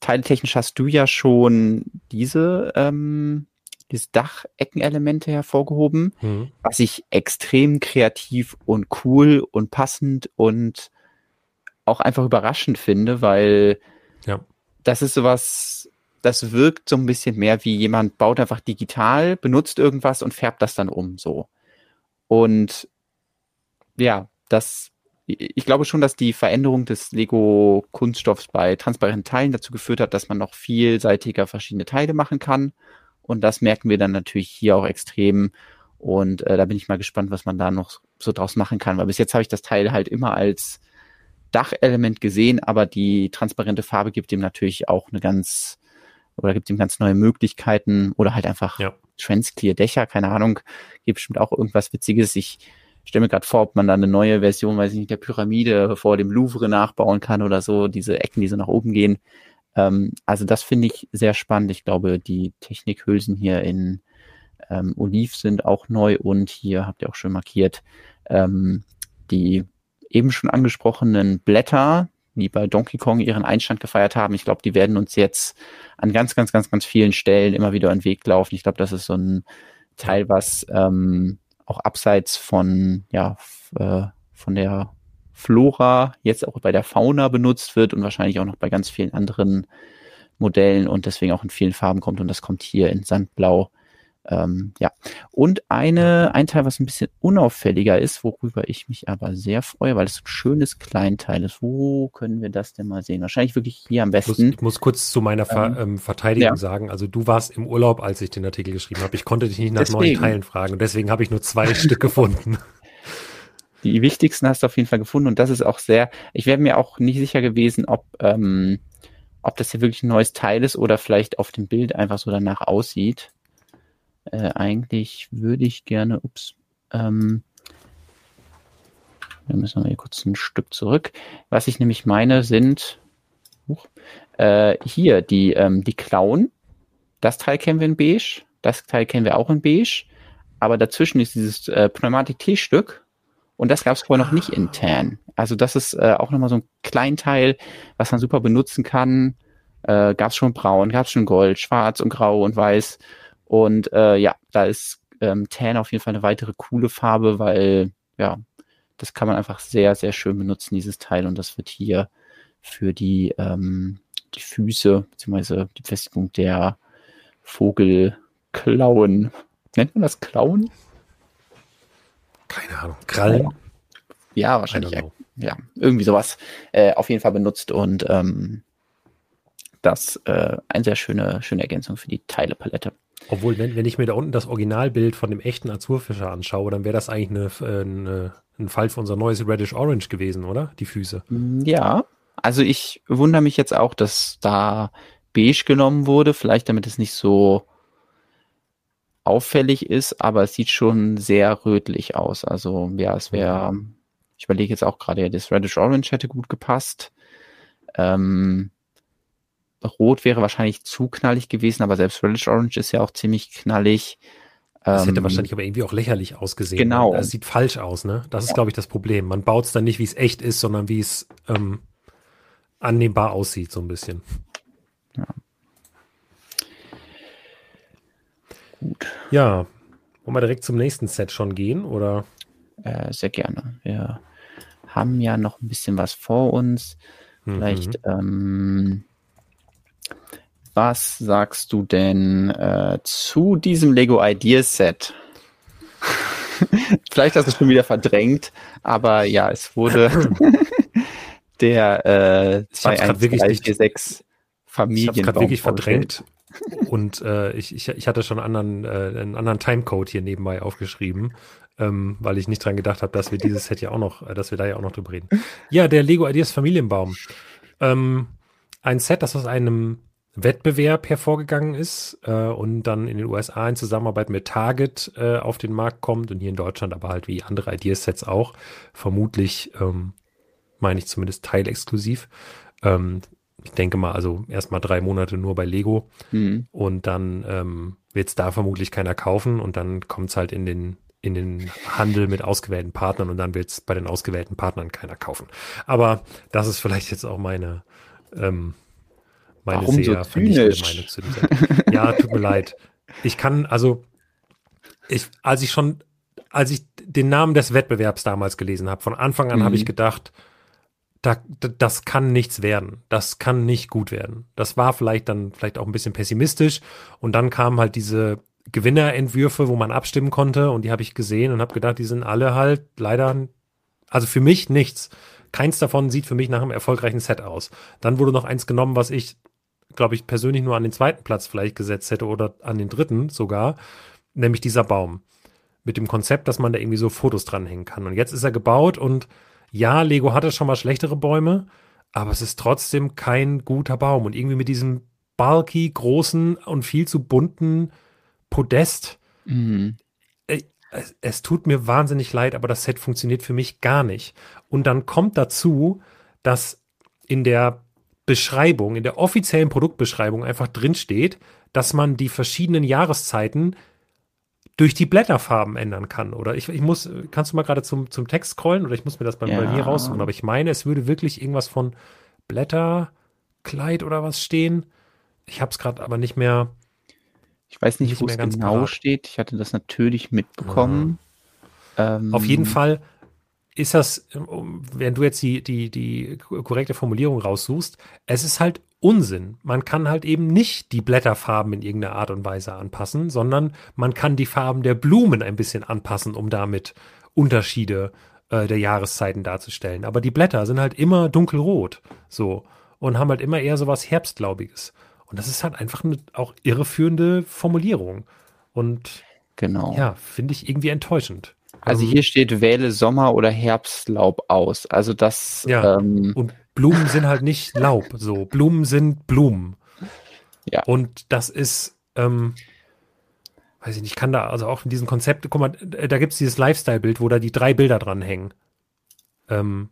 teiletechnisch hast du ja schon diese ähm, diese Dacheckenelemente hervorgehoben, mhm. was ich extrem kreativ und cool und passend und auch einfach überraschend finde, weil ja. das ist sowas, das wirkt so ein bisschen mehr wie jemand baut einfach digital, benutzt irgendwas und färbt das dann um, so. Und ja, das ich glaube schon, dass die Veränderung des Lego-Kunststoffs bei transparenten Teilen dazu geführt hat, dass man noch vielseitiger verschiedene Teile machen kann. Und das merken wir dann natürlich hier auch extrem. Und äh, da bin ich mal gespannt, was man da noch so draus machen kann. Weil bis jetzt habe ich das Teil halt immer als Dachelement gesehen, aber die transparente Farbe gibt dem natürlich auch eine ganz oder gibt ihm ganz neue Möglichkeiten oder halt einfach ja. Transclear Dächer, keine Ahnung, gibt bestimmt auch irgendwas Witziges. Ich stelle mir gerade vor, ob man da eine neue Version, weiß ich nicht, der Pyramide vor dem Louvre nachbauen kann oder so, diese Ecken, die so nach oben gehen. Ähm, also das finde ich sehr spannend. Ich glaube, die Technikhülsen hier in ähm, Oliv sind auch neu und hier habt ihr auch schon markiert, ähm, die eben schon angesprochenen Blätter, die bei Donkey Kong ihren Einstand gefeiert haben. Ich glaube, die werden uns jetzt an ganz, ganz, ganz, ganz vielen Stellen immer wieder in den Weg laufen. Ich glaube, das ist so ein Teil, was ähm, auch abseits von, ja, äh, von der Flora jetzt auch bei der Fauna benutzt wird und wahrscheinlich auch noch bei ganz vielen anderen Modellen und deswegen auch in vielen Farben kommt und das kommt hier in Sandblau. Ähm, ja. Und eine, ein Teil, was ein bisschen unauffälliger ist, worüber ich mich aber sehr freue, weil es ein schönes Kleinteil ist. Wo können wir das denn mal sehen? Wahrscheinlich wirklich hier am besten. Ich muss, ich muss kurz zu meiner Ver, ähm, ähm, Verteidigung ja. sagen. Also du warst im Urlaub, als ich den Artikel geschrieben habe. Ich konnte dich nicht nach deswegen. neuen Teilen fragen und deswegen habe ich nur zwei <laughs> Stück gefunden. <laughs> Die wichtigsten hast du auf jeden Fall gefunden und das ist auch sehr, ich wäre mir auch nicht sicher gewesen, ob, ähm, ob das hier wirklich ein neues Teil ist oder vielleicht auf dem Bild einfach so danach aussieht. Äh, eigentlich würde ich gerne, ups, ähm, wir müssen wir hier kurz ein Stück zurück. Was ich nämlich meine, sind uh, äh, hier die, ähm, die Klauen. Das Teil kennen wir in beige, das Teil kennen wir auch in beige, aber dazwischen ist dieses äh, Pneumatik-T-Stück und das gab es vorher noch nicht in Tan. Also das ist äh, auch nochmal so ein Kleinteil, was man super benutzen kann. Äh, gab es schon braun, gab es schon gold, schwarz und grau und weiß. Und äh, ja, da ist ähm, Tan auf jeden Fall eine weitere coole Farbe, weil ja, das kann man einfach sehr, sehr schön benutzen, dieses Teil. Und das wird hier für die, ähm, die Füße, beziehungsweise die Befestigung der Vogelklauen. Nennt man das Klauen? Keine Ahnung. Krallen? Ja, wahrscheinlich. Ja, ja, irgendwie sowas. Äh, auf jeden Fall benutzt und ähm, das äh, eine sehr schöne, schöne Ergänzung für die Teilepalette. Obwohl, wenn, wenn ich mir da unten das Originalbild von dem echten Azurfischer anschaue, dann wäre das eigentlich eine, eine, ein Fall für unser neues Reddish Orange gewesen, oder? Die Füße. Ja, also ich wundere mich jetzt auch, dass da beige genommen wurde, vielleicht damit es nicht so auffällig ist, aber es sieht schon sehr rötlich aus. Also ja, es wäre, ich überlege jetzt auch gerade, das Reddish Orange hätte gut gepasst. Ähm, Rot wäre wahrscheinlich zu knallig gewesen, aber selbst Relish Orange ist ja auch ziemlich knallig. Das hätte ähm, wahrscheinlich aber irgendwie auch lächerlich ausgesehen. Genau. Das sieht falsch aus, ne? Das ist, glaube ich, das Problem. Man baut es dann nicht, wie es echt ist, sondern wie es ähm, annehmbar aussieht, so ein bisschen. Ja. Gut. Ja. Wollen wir direkt zum nächsten Set schon gehen, oder? Äh, sehr gerne. Wir haben ja noch ein bisschen was vor uns. Vielleicht mhm. ähm, was sagst du denn äh, zu diesem Lego Ideas Set? <laughs> Vielleicht hast du es schon wieder verdrängt, aber ja, es wurde <laughs> der äh, 21346 Familienbaum. Ich habe gerade wirklich verdrängt und äh, ich, ich, ich hatte schon einen anderen, äh, einen anderen Timecode hier nebenbei aufgeschrieben, ähm, weil ich nicht dran gedacht habe, dass wir dieses Set ja auch noch, äh, dass wir da ja auch noch drüber reden. Ja, der Lego Ideas Familienbaum. Ähm, ein Set, das aus einem Wettbewerb hervorgegangen ist äh, und dann in den USA in Zusammenarbeit mit Target äh, auf den Markt kommt und hier in Deutschland aber halt wie andere Ideasets auch, vermutlich, ähm, meine ich zumindest teilexklusiv. Ähm, ich denke mal, also erstmal drei Monate nur bei Lego mhm. und dann ähm, wird es da vermutlich keiner kaufen und dann kommt es halt in den in den Handel mit ausgewählten Partnern und dann wird es bei den ausgewählten Partnern keiner kaufen. Aber das ist vielleicht jetzt auch meine ähm, meine Warum sehr so vernichtende Meinung zu dieser. ja, tut mir leid. Ich kann, also, ich, als ich schon, als ich den Namen des Wettbewerbs damals gelesen habe, von Anfang an mhm. habe ich gedacht, da, das kann nichts werden. Das kann nicht gut werden. Das war vielleicht dann vielleicht auch ein bisschen pessimistisch. Und dann kamen halt diese Gewinnerentwürfe, wo man abstimmen konnte. Und die habe ich gesehen und habe gedacht, die sind alle halt leider, also für mich nichts. Keins davon sieht für mich nach einem erfolgreichen Set aus. Dann wurde noch eins genommen, was ich glaube ich, persönlich nur an den zweiten Platz vielleicht gesetzt hätte oder an den dritten sogar, nämlich dieser Baum. Mit dem Konzept, dass man da irgendwie so Fotos dranhängen kann. Und jetzt ist er gebaut und ja, Lego hatte schon mal schlechtere Bäume, aber es ist trotzdem kein guter Baum. Und irgendwie mit diesem bulky, großen und viel zu bunten Podest. Mhm. Es, es tut mir wahnsinnig leid, aber das Set funktioniert für mich gar nicht. Und dann kommt dazu, dass in der Beschreibung, in der offiziellen Produktbeschreibung einfach drinsteht, dass man die verschiedenen Jahreszeiten durch die Blätterfarben ändern kann. Oder ich, ich muss, kannst du mal gerade zum, zum Text scrollen oder ich muss mir das bei, ja. bei mir raussuchen. Aber ich meine, es würde wirklich irgendwas von Blätterkleid oder was stehen. Ich habe es gerade aber nicht mehr. Ich weiß nicht, nicht wo es genau parat. steht. Ich hatte das natürlich mitbekommen. Ja. Ähm, Auf jeden Fall ist das, wenn du jetzt die, die, die korrekte Formulierung raussuchst, es ist halt Unsinn. Man kann halt eben nicht die Blätterfarben in irgendeiner Art und Weise anpassen, sondern man kann die Farben der Blumen ein bisschen anpassen, um damit Unterschiede äh, der Jahreszeiten darzustellen. Aber die Blätter sind halt immer dunkelrot, so, und haben halt immer eher so was Herbstglaubiges. Und das ist halt einfach eine auch irreführende Formulierung. Und genau. ja, finde ich irgendwie enttäuschend. Also ähm, hier steht, wähle Sommer- oder Herbstlaub aus. Also das. Ja. Ähm, und Blumen sind halt nicht Laub. So, Blumen sind Blumen. Ja. Und das ist, ähm, weiß ich nicht, kann da, also auch in diesem Konzept, guck mal, da gibt es dieses Lifestyle-Bild, wo da die drei Bilder dran hängen. Ähm,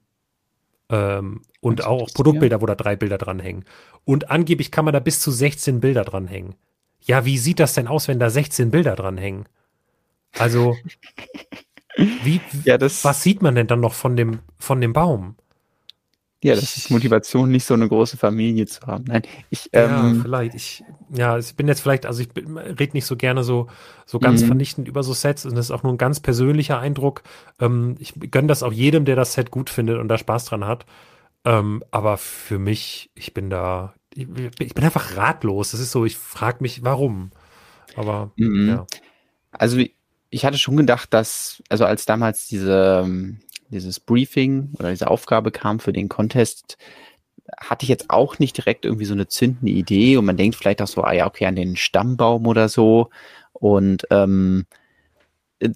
ähm, und auch Produktbilder, wo da drei Bilder dran hängen. Und angeblich kann man da bis zu 16 Bilder dran hängen. Ja, wie sieht das denn aus, wenn da 16 Bilder dran hängen? Also, <laughs> Wie, ja, das, was sieht man denn dann noch von dem, von dem Baum? Ja, das ist Motivation, nicht so eine große Familie zu haben. Nein, ich, ja, ähm, vielleicht. Ich, ja, ich bin jetzt vielleicht, also ich rede nicht so gerne so, so ganz mhm. vernichtend über so Sets und das ist auch nur ein ganz persönlicher Eindruck. Ähm, ich gönne das auch jedem, der das Set gut findet und da Spaß dran hat. Ähm, aber für mich, ich bin da, ich, ich bin einfach ratlos. Das ist so, ich frage mich, warum. Aber mhm. ja. Also ich hatte schon gedacht, dass, also als damals diese, ähm, dieses Briefing oder diese Aufgabe kam für den Contest, hatte ich jetzt auch nicht direkt irgendwie so eine zündende Idee und man denkt vielleicht auch so, ah ja, okay, an den Stammbaum oder so. Und ähm,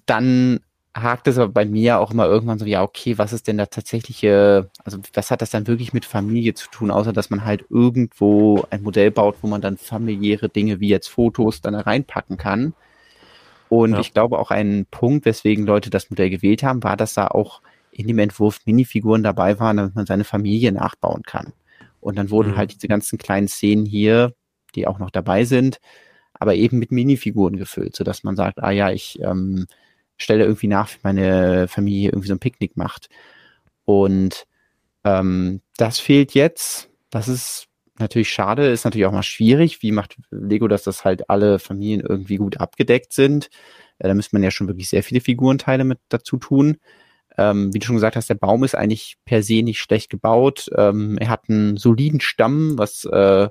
dann hakt es aber bei mir auch immer irgendwann so, ja, okay, was ist denn da tatsächliche, also was hat das dann wirklich mit Familie zu tun, außer dass man halt irgendwo ein Modell baut, wo man dann familiäre Dinge wie jetzt Fotos dann reinpacken kann. Und ja. ich glaube auch ein Punkt, weswegen Leute das Modell gewählt haben, war, dass da auch in dem Entwurf Minifiguren dabei waren, damit man seine Familie nachbauen kann. Und dann wurden mhm. halt diese ganzen kleinen Szenen hier, die auch noch dabei sind, aber eben mit Minifiguren gefüllt, so dass man sagt, ah ja, ich ähm, stelle irgendwie nach, wie meine Familie irgendwie so ein Picknick macht. Und ähm, das fehlt jetzt. Das ist natürlich schade, ist natürlich auch mal schwierig. Wie macht Lego, dass das halt alle Familien irgendwie gut abgedeckt sind? Äh, da müsste man ja schon wirklich sehr viele Figurenteile mit dazu tun. Ähm, wie du schon gesagt hast, der Baum ist eigentlich per se nicht schlecht gebaut. Ähm, er hat einen soliden Stamm, was äh,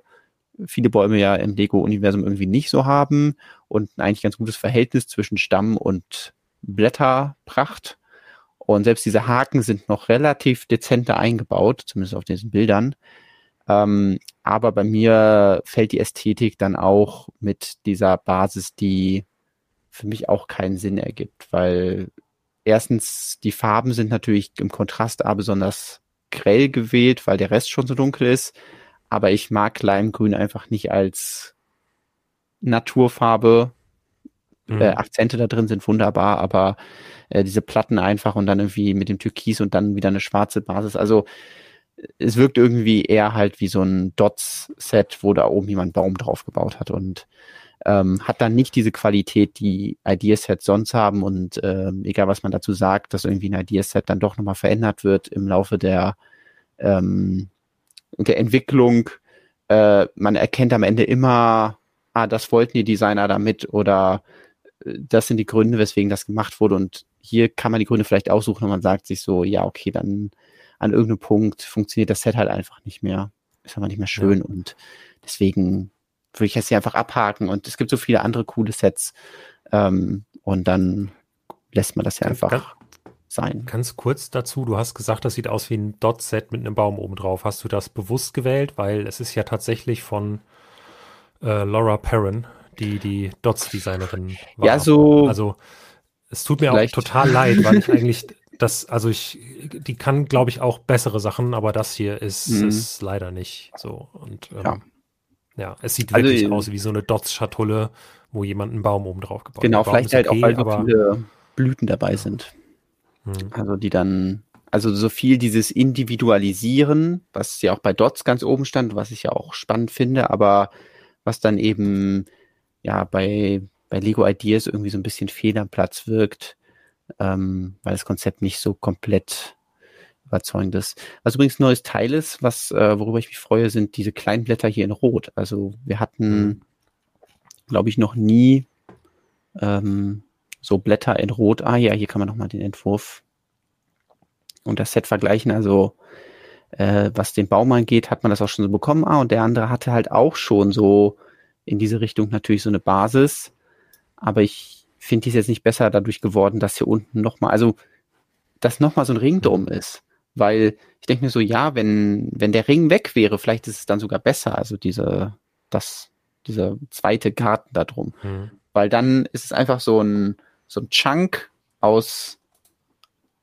viele Bäume ja im Lego-Universum irgendwie nicht so haben und ein eigentlich ganz gutes Verhältnis zwischen Stamm und Blätterpracht. Und selbst diese Haken sind noch relativ dezenter eingebaut, zumindest auf diesen Bildern. Ähm, aber bei mir fällt die Ästhetik dann auch mit dieser Basis, die für mich auch keinen Sinn ergibt, weil erstens die Farben sind natürlich im Kontrast A besonders grell gewählt, weil der Rest schon so dunkel ist. Aber ich mag Leimgrün einfach nicht als Naturfarbe. Mhm. Äh, Akzente da drin sind wunderbar, aber äh, diese Platten einfach und dann irgendwie mit dem Türkis und dann wieder eine schwarze Basis. Also es wirkt irgendwie eher halt wie so ein Dots-Set, wo da oben jemand Baum drauf gebaut hat und ähm, hat dann nicht diese Qualität, die Ideasets sonst haben und ähm, egal was man dazu sagt, dass irgendwie ein Ideaset dann doch nochmal verändert wird im Laufe der, ähm, der Entwicklung. Äh, man erkennt am Ende immer, ah, das wollten die Designer damit oder äh, das sind die Gründe, weswegen das gemacht wurde und hier kann man die Gründe vielleicht aussuchen und man sagt sich so, ja, okay, dann an irgendeinem Punkt funktioniert das Set halt einfach nicht mehr. Ist aber nicht mehr schön ja. und deswegen würde ich das hier einfach abhaken und es gibt so viele andere coole Sets ähm, und dann lässt man das ja einfach ganz, sein. Ganz kurz dazu, du hast gesagt, das sieht aus wie ein Dot-Set mit einem Baum oben drauf. Hast du das bewusst gewählt? Weil es ist ja tatsächlich von äh, Laura Perrin, die die Dots-Designerin war. Ja, so. Also es tut mir auch total leid, weil ich <laughs> eigentlich das, also ich, die kann, glaube ich, auch bessere Sachen, aber das hier ist, mhm. ist leider nicht so. Und ähm, ja. Ja. es sieht also wirklich also, aus wie so eine Dots-Schatulle, wo jemand einen Baum oben drauf gebaut hat. Genau, vielleicht halt okay, auch, weil so viele Blüten dabei ja. sind. Mhm. Also die dann, also so viel dieses Individualisieren, was ja auch bei Dots ganz oben stand, was ich ja auch spannend finde, aber was dann eben ja bei, bei Lego Ideas irgendwie so ein bisschen fehl am Platz wirkt, ähm, weil das Konzept nicht so komplett überzeugend ist. Was übrigens ein neues Teil ist, was, äh, worüber ich mich freue, sind diese kleinen Blätter hier in Rot. Also wir hatten, mhm. glaube ich, noch nie ähm, so Blätter in Rot. Ah ja, hier kann man nochmal den Entwurf und das Set vergleichen. Also äh, was den Baum angeht, hat man das auch schon so bekommen. Ah, und der andere hatte halt auch schon so in diese Richtung natürlich so eine Basis. Aber ich finde ich es jetzt nicht besser dadurch geworden, dass hier unten nochmal, also dass nochmal so ein Ring drum ist. Weil ich denke mir so, ja, wenn, wenn der Ring weg wäre, vielleicht ist es dann sogar besser, also diese, das, dieser zweite Garten da drum. Mhm. Weil dann ist es einfach so ein, so ein Chunk aus,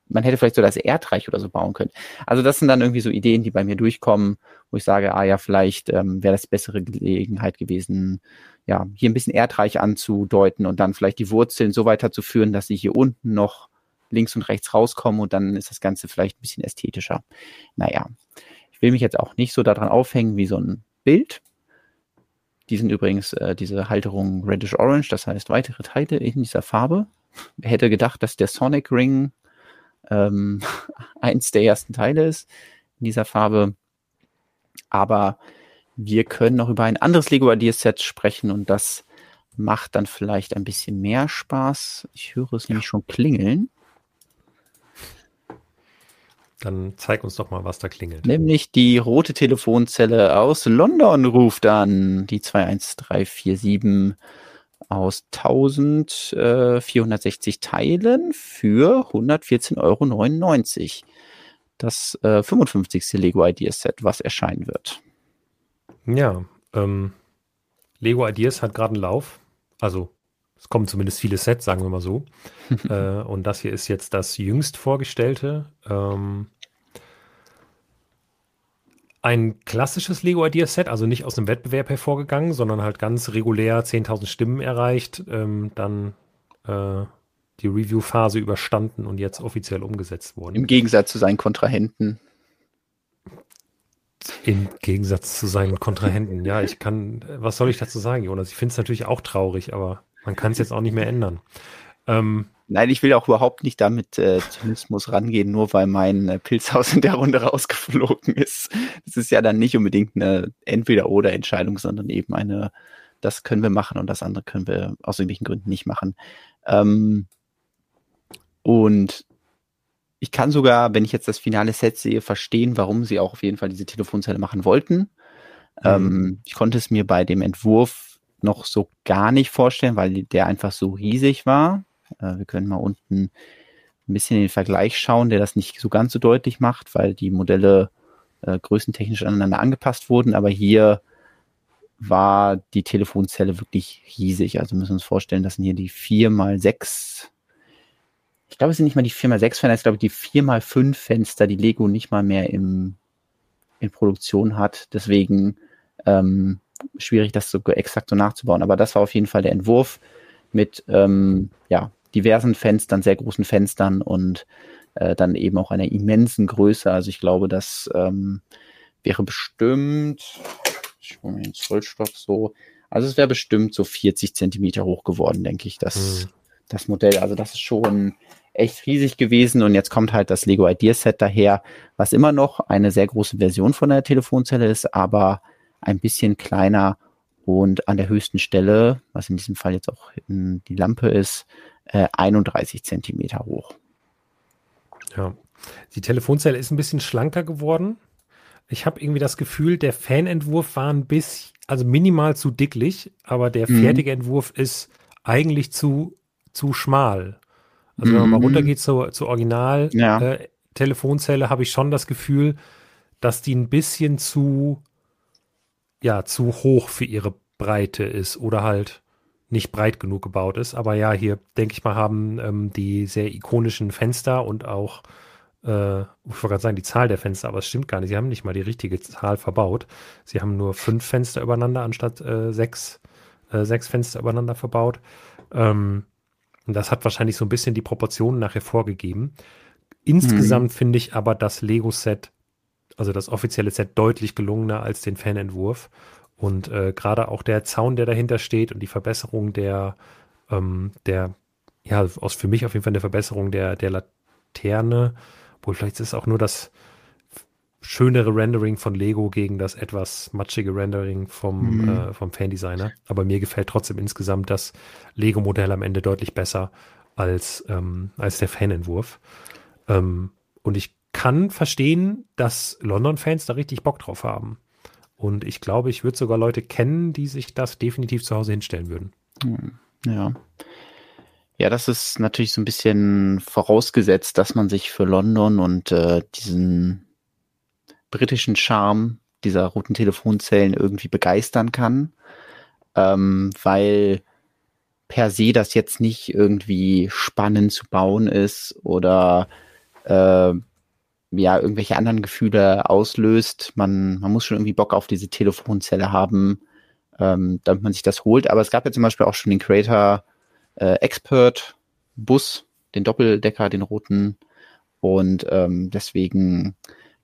man hätte vielleicht so das Erdreich oder so bauen können. Also das sind dann irgendwie so Ideen, die bei mir durchkommen, wo ich sage, ah ja, vielleicht ähm, wäre das bessere Gelegenheit gewesen, ja, hier ein bisschen erdreich anzudeuten und dann vielleicht die Wurzeln so weiterzuführen, dass sie hier unten noch links und rechts rauskommen und dann ist das Ganze vielleicht ein bisschen ästhetischer. Naja, ich will mich jetzt auch nicht so daran aufhängen wie so ein Bild. Die sind übrigens äh, diese Halterung Reddish Orange, das heißt weitere Teile in dieser Farbe. Wer hätte gedacht, dass der Sonic Ring ähm, <laughs> eins der ersten Teile ist in dieser Farbe. Aber wir können noch über ein anderes Lego Ideas Set sprechen und das macht dann vielleicht ein bisschen mehr Spaß. Ich höre es ja. nämlich schon klingeln. Dann zeig uns doch mal, was da klingelt. Nämlich die rote Telefonzelle aus London ruft an. Die 21347 aus 1460 Teilen für 114,99 Euro. Das äh, 55. Lego Ideas Set, was erscheinen wird. Ja, ähm, Lego Ideas hat gerade einen Lauf. Also es kommen zumindest viele Sets, sagen wir mal so. <laughs> äh, und das hier ist jetzt das jüngst vorgestellte. Ähm, ein klassisches Lego Ideas Set, also nicht aus einem Wettbewerb hervorgegangen, sondern halt ganz regulär 10.000 Stimmen erreicht, ähm, dann äh, die Review-Phase überstanden und jetzt offiziell umgesetzt worden. Im Gegensatz zu seinen Kontrahenten. Im Gegensatz zu seinen Kontrahenten. Ja, ich kann, was soll ich dazu sagen, Jonas? Ich finde es natürlich auch traurig, aber man kann es jetzt auch nicht mehr ändern. Ähm, Nein, ich will auch überhaupt nicht damit äh, Zynismus rangehen, nur weil mein äh, Pilzhaus in der Runde <laughs> rausgeflogen ist. Das ist ja dann nicht unbedingt eine Entweder-Oder-Entscheidung, sondern eben eine, das können wir machen und das andere können wir aus irgendwelchen Gründen nicht machen. Ähm, und ich kann sogar, wenn ich jetzt das finale Set sehe, verstehen, warum sie auch auf jeden Fall diese Telefonzelle machen wollten. Mhm. Ähm, ich konnte es mir bei dem Entwurf noch so gar nicht vorstellen, weil der einfach so riesig war. Äh, wir können mal unten ein bisschen in den Vergleich schauen, der das nicht so ganz so deutlich macht, weil die Modelle äh, größentechnisch aneinander angepasst wurden. Aber hier war die Telefonzelle wirklich riesig. Also müssen wir uns vorstellen, das sind hier die 4 mal 6 ich glaube, es sind nicht mal die 4x6 Fenster, ich glaube, die 4x5 Fenster, die Lego nicht mal mehr im, in Produktion hat. Deswegen ähm, schwierig, das so exakt so nachzubauen. Aber das war auf jeden Fall der Entwurf mit ähm, ja, diversen Fenstern, sehr großen Fenstern und äh, dann eben auch einer immensen Größe. Also ich glaube, das ähm, wäre bestimmt, ich hole mir den Zollstock so, also es wäre bestimmt so 40 Zentimeter hoch geworden, denke ich, das, mhm. das Modell. Also das ist schon echt riesig gewesen und jetzt kommt halt das Lego Idea Set daher, was immer noch eine sehr große Version von der Telefonzelle ist, aber ein bisschen kleiner und an der höchsten Stelle, was in diesem Fall jetzt auch die Lampe ist, äh, 31 Zentimeter hoch. Ja, die Telefonzelle ist ein bisschen schlanker geworden. Ich habe irgendwie das Gefühl, der Fanentwurf war ein bisschen, also minimal zu dicklich, aber der mhm. fertige Entwurf ist eigentlich zu, zu schmal. Also wenn man mal mhm. runtergeht zur, zur Original ja. äh, Telefonzelle, habe ich schon das Gefühl, dass die ein bisschen zu, ja, zu hoch für ihre Breite ist oder halt nicht breit genug gebaut ist. Aber ja, hier denke ich mal, haben ähm, die sehr ikonischen Fenster und auch, äh, ich wollte gerade sagen, die Zahl der Fenster, aber es stimmt gar nicht. Sie haben nicht mal die richtige Zahl verbaut. Sie haben nur fünf Fenster übereinander anstatt äh, sechs, äh, sechs Fenster übereinander verbaut. Ähm, und das hat wahrscheinlich so ein bisschen die Proportionen nachher vorgegeben. Insgesamt mhm. finde ich aber das Lego-Set, also das offizielle Set, deutlich gelungener als den Fanentwurf. Und äh, gerade auch der Zaun, der dahinter steht und die Verbesserung der, ähm, der, ja, aus für mich auf jeden Fall eine Verbesserung der, der Laterne, wohl vielleicht ist es auch nur das schönere Rendering von Lego gegen das etwas matschige Rendering vom, mhm. äh, vom Fandesigner. Aber mir gefällt trotzdem insgesamt das Lego-Modell am Ende deutlich besser als, ähm, als der Fanentwurf. Ähm, und ich kann verstehen, dass London-Fans da richtig Bock drauf haben. Und ich glaube, ich würde sogar Leute kennen, die sich das definitiv zu Hause hinstellen würden. Hm, ja. Ja, das ist natürlich so ein bisschen vorausgesetzt, dass man sich für London und äh, diesen britischen Charme dieser roten Telefonzellen irgendwie begeistern kann, ähm, weil per se das jetzt nicht irgendwie spannend zu bauen ist oder äh, ja irgendwelche anderen Gefühle auslöst. Man, man muss schon irgendwie Bock auf diese Telefonzelle haben, ähm, damit man sich das holt. Aber es gab ja zum Beispiel auch schon den Creator äh, Expert Bus, den Doppeldecker, den roten. Und ähm, deswegen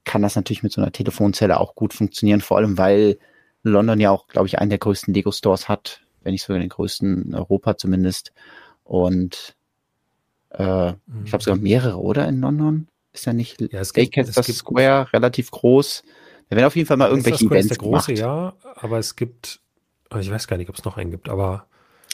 kann das natürlich mit so einer Telefonzelle auch gut funktionieren, vor allem weil London ja auch, glaube ich, einen der größten Lego-Stores hat, wenn nicht sogar den größten in Europa zumindest. Und äh, mhm. ich glaube sogar mehrere, oder in London? Ist ja nicht ja, es gibt, es gibt, Square relativ groß. Da werden auf jeden Fall mal irgendwelche Events ist der große, gemacht. ja, aber es gibt, ich weiß gar nicht, ob es noch einen gibt, aber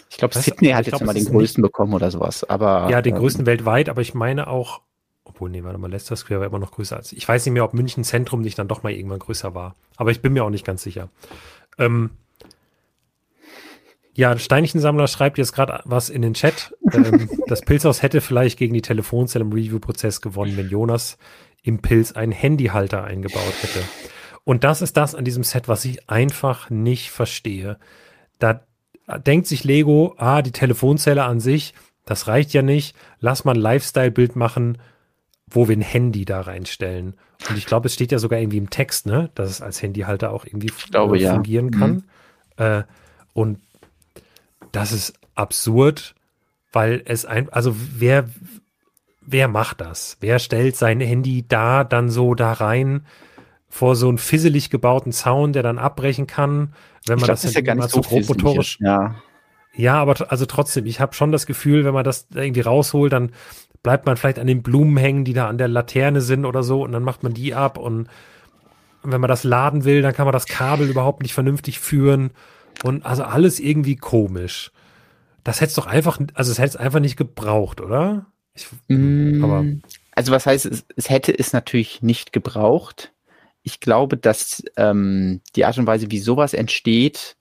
ich glaube, Sydney hat jetzt mal den größten nicht, bekommen oder sowas. Aber ja, den ähm, größten weltweit, aber ich meine auch obwohl, nee, warte mal, Leicester Square war immer noch größer als. Ich weiß nicht mehr, ob München Zentrum nicht dann doch mal irgendwann größer war. Aber ich bin mir auch nicht ganz sicher. Ähm, ja, Steinchensammler schreibt jetzt gerade was in den Chat. Ähm, <laughs> das Pilzhaus hätte vielleicht gegen die Telefonzelle im Review-Prozess gewonnen, wenn Jonas im Pilz einen Handyhalter eingebaut hätte. Und das ist das an diesem Set, was ich einfach nicht verstehe. Da denkt sich Lego, ah, die Telefonzelle an sich, das reicht ja nicht. Lass mal ein Lifestyle-Bild machen, wo wir ein Handy da reinstellen. Und ich glaube, es steht ja sogar irgendwie im Text, ne, dass es als Handyhalter auch irgendwie glaube, äh, fungieren ja. kann. Mhm. Äh, und das ist absurd, weil es ein, also wer, wer macht das? Wer stellt sein Handy da dann so da rein vor so einen fisselig gebauten Zaun, der dann abbrechen kann, wenn man glaub, das, das ja gar nicht so grobmotorisch. Ja. ja, aber also trotzdem, ich habe schon das Gefühl, wenn man das irgendwie rausholt, dann bleibt man vielleicht an den Blumen hängen, die da an der Laterne sind oder so, und dann macht man die ab und wenn man das laden will, dann kann man das Kabel überhaupt nicht vernünftig führen und also alles irgendwie komisch. Das hätte es doch einfach, also es hätte es einfach nicht gebraucht, oder? Ich, mm, also was heißt, es, es, hätte es natürlich nicht gebraucht. Ich glaube, dass ähm, die Art und Weise, wie sowas entsteht,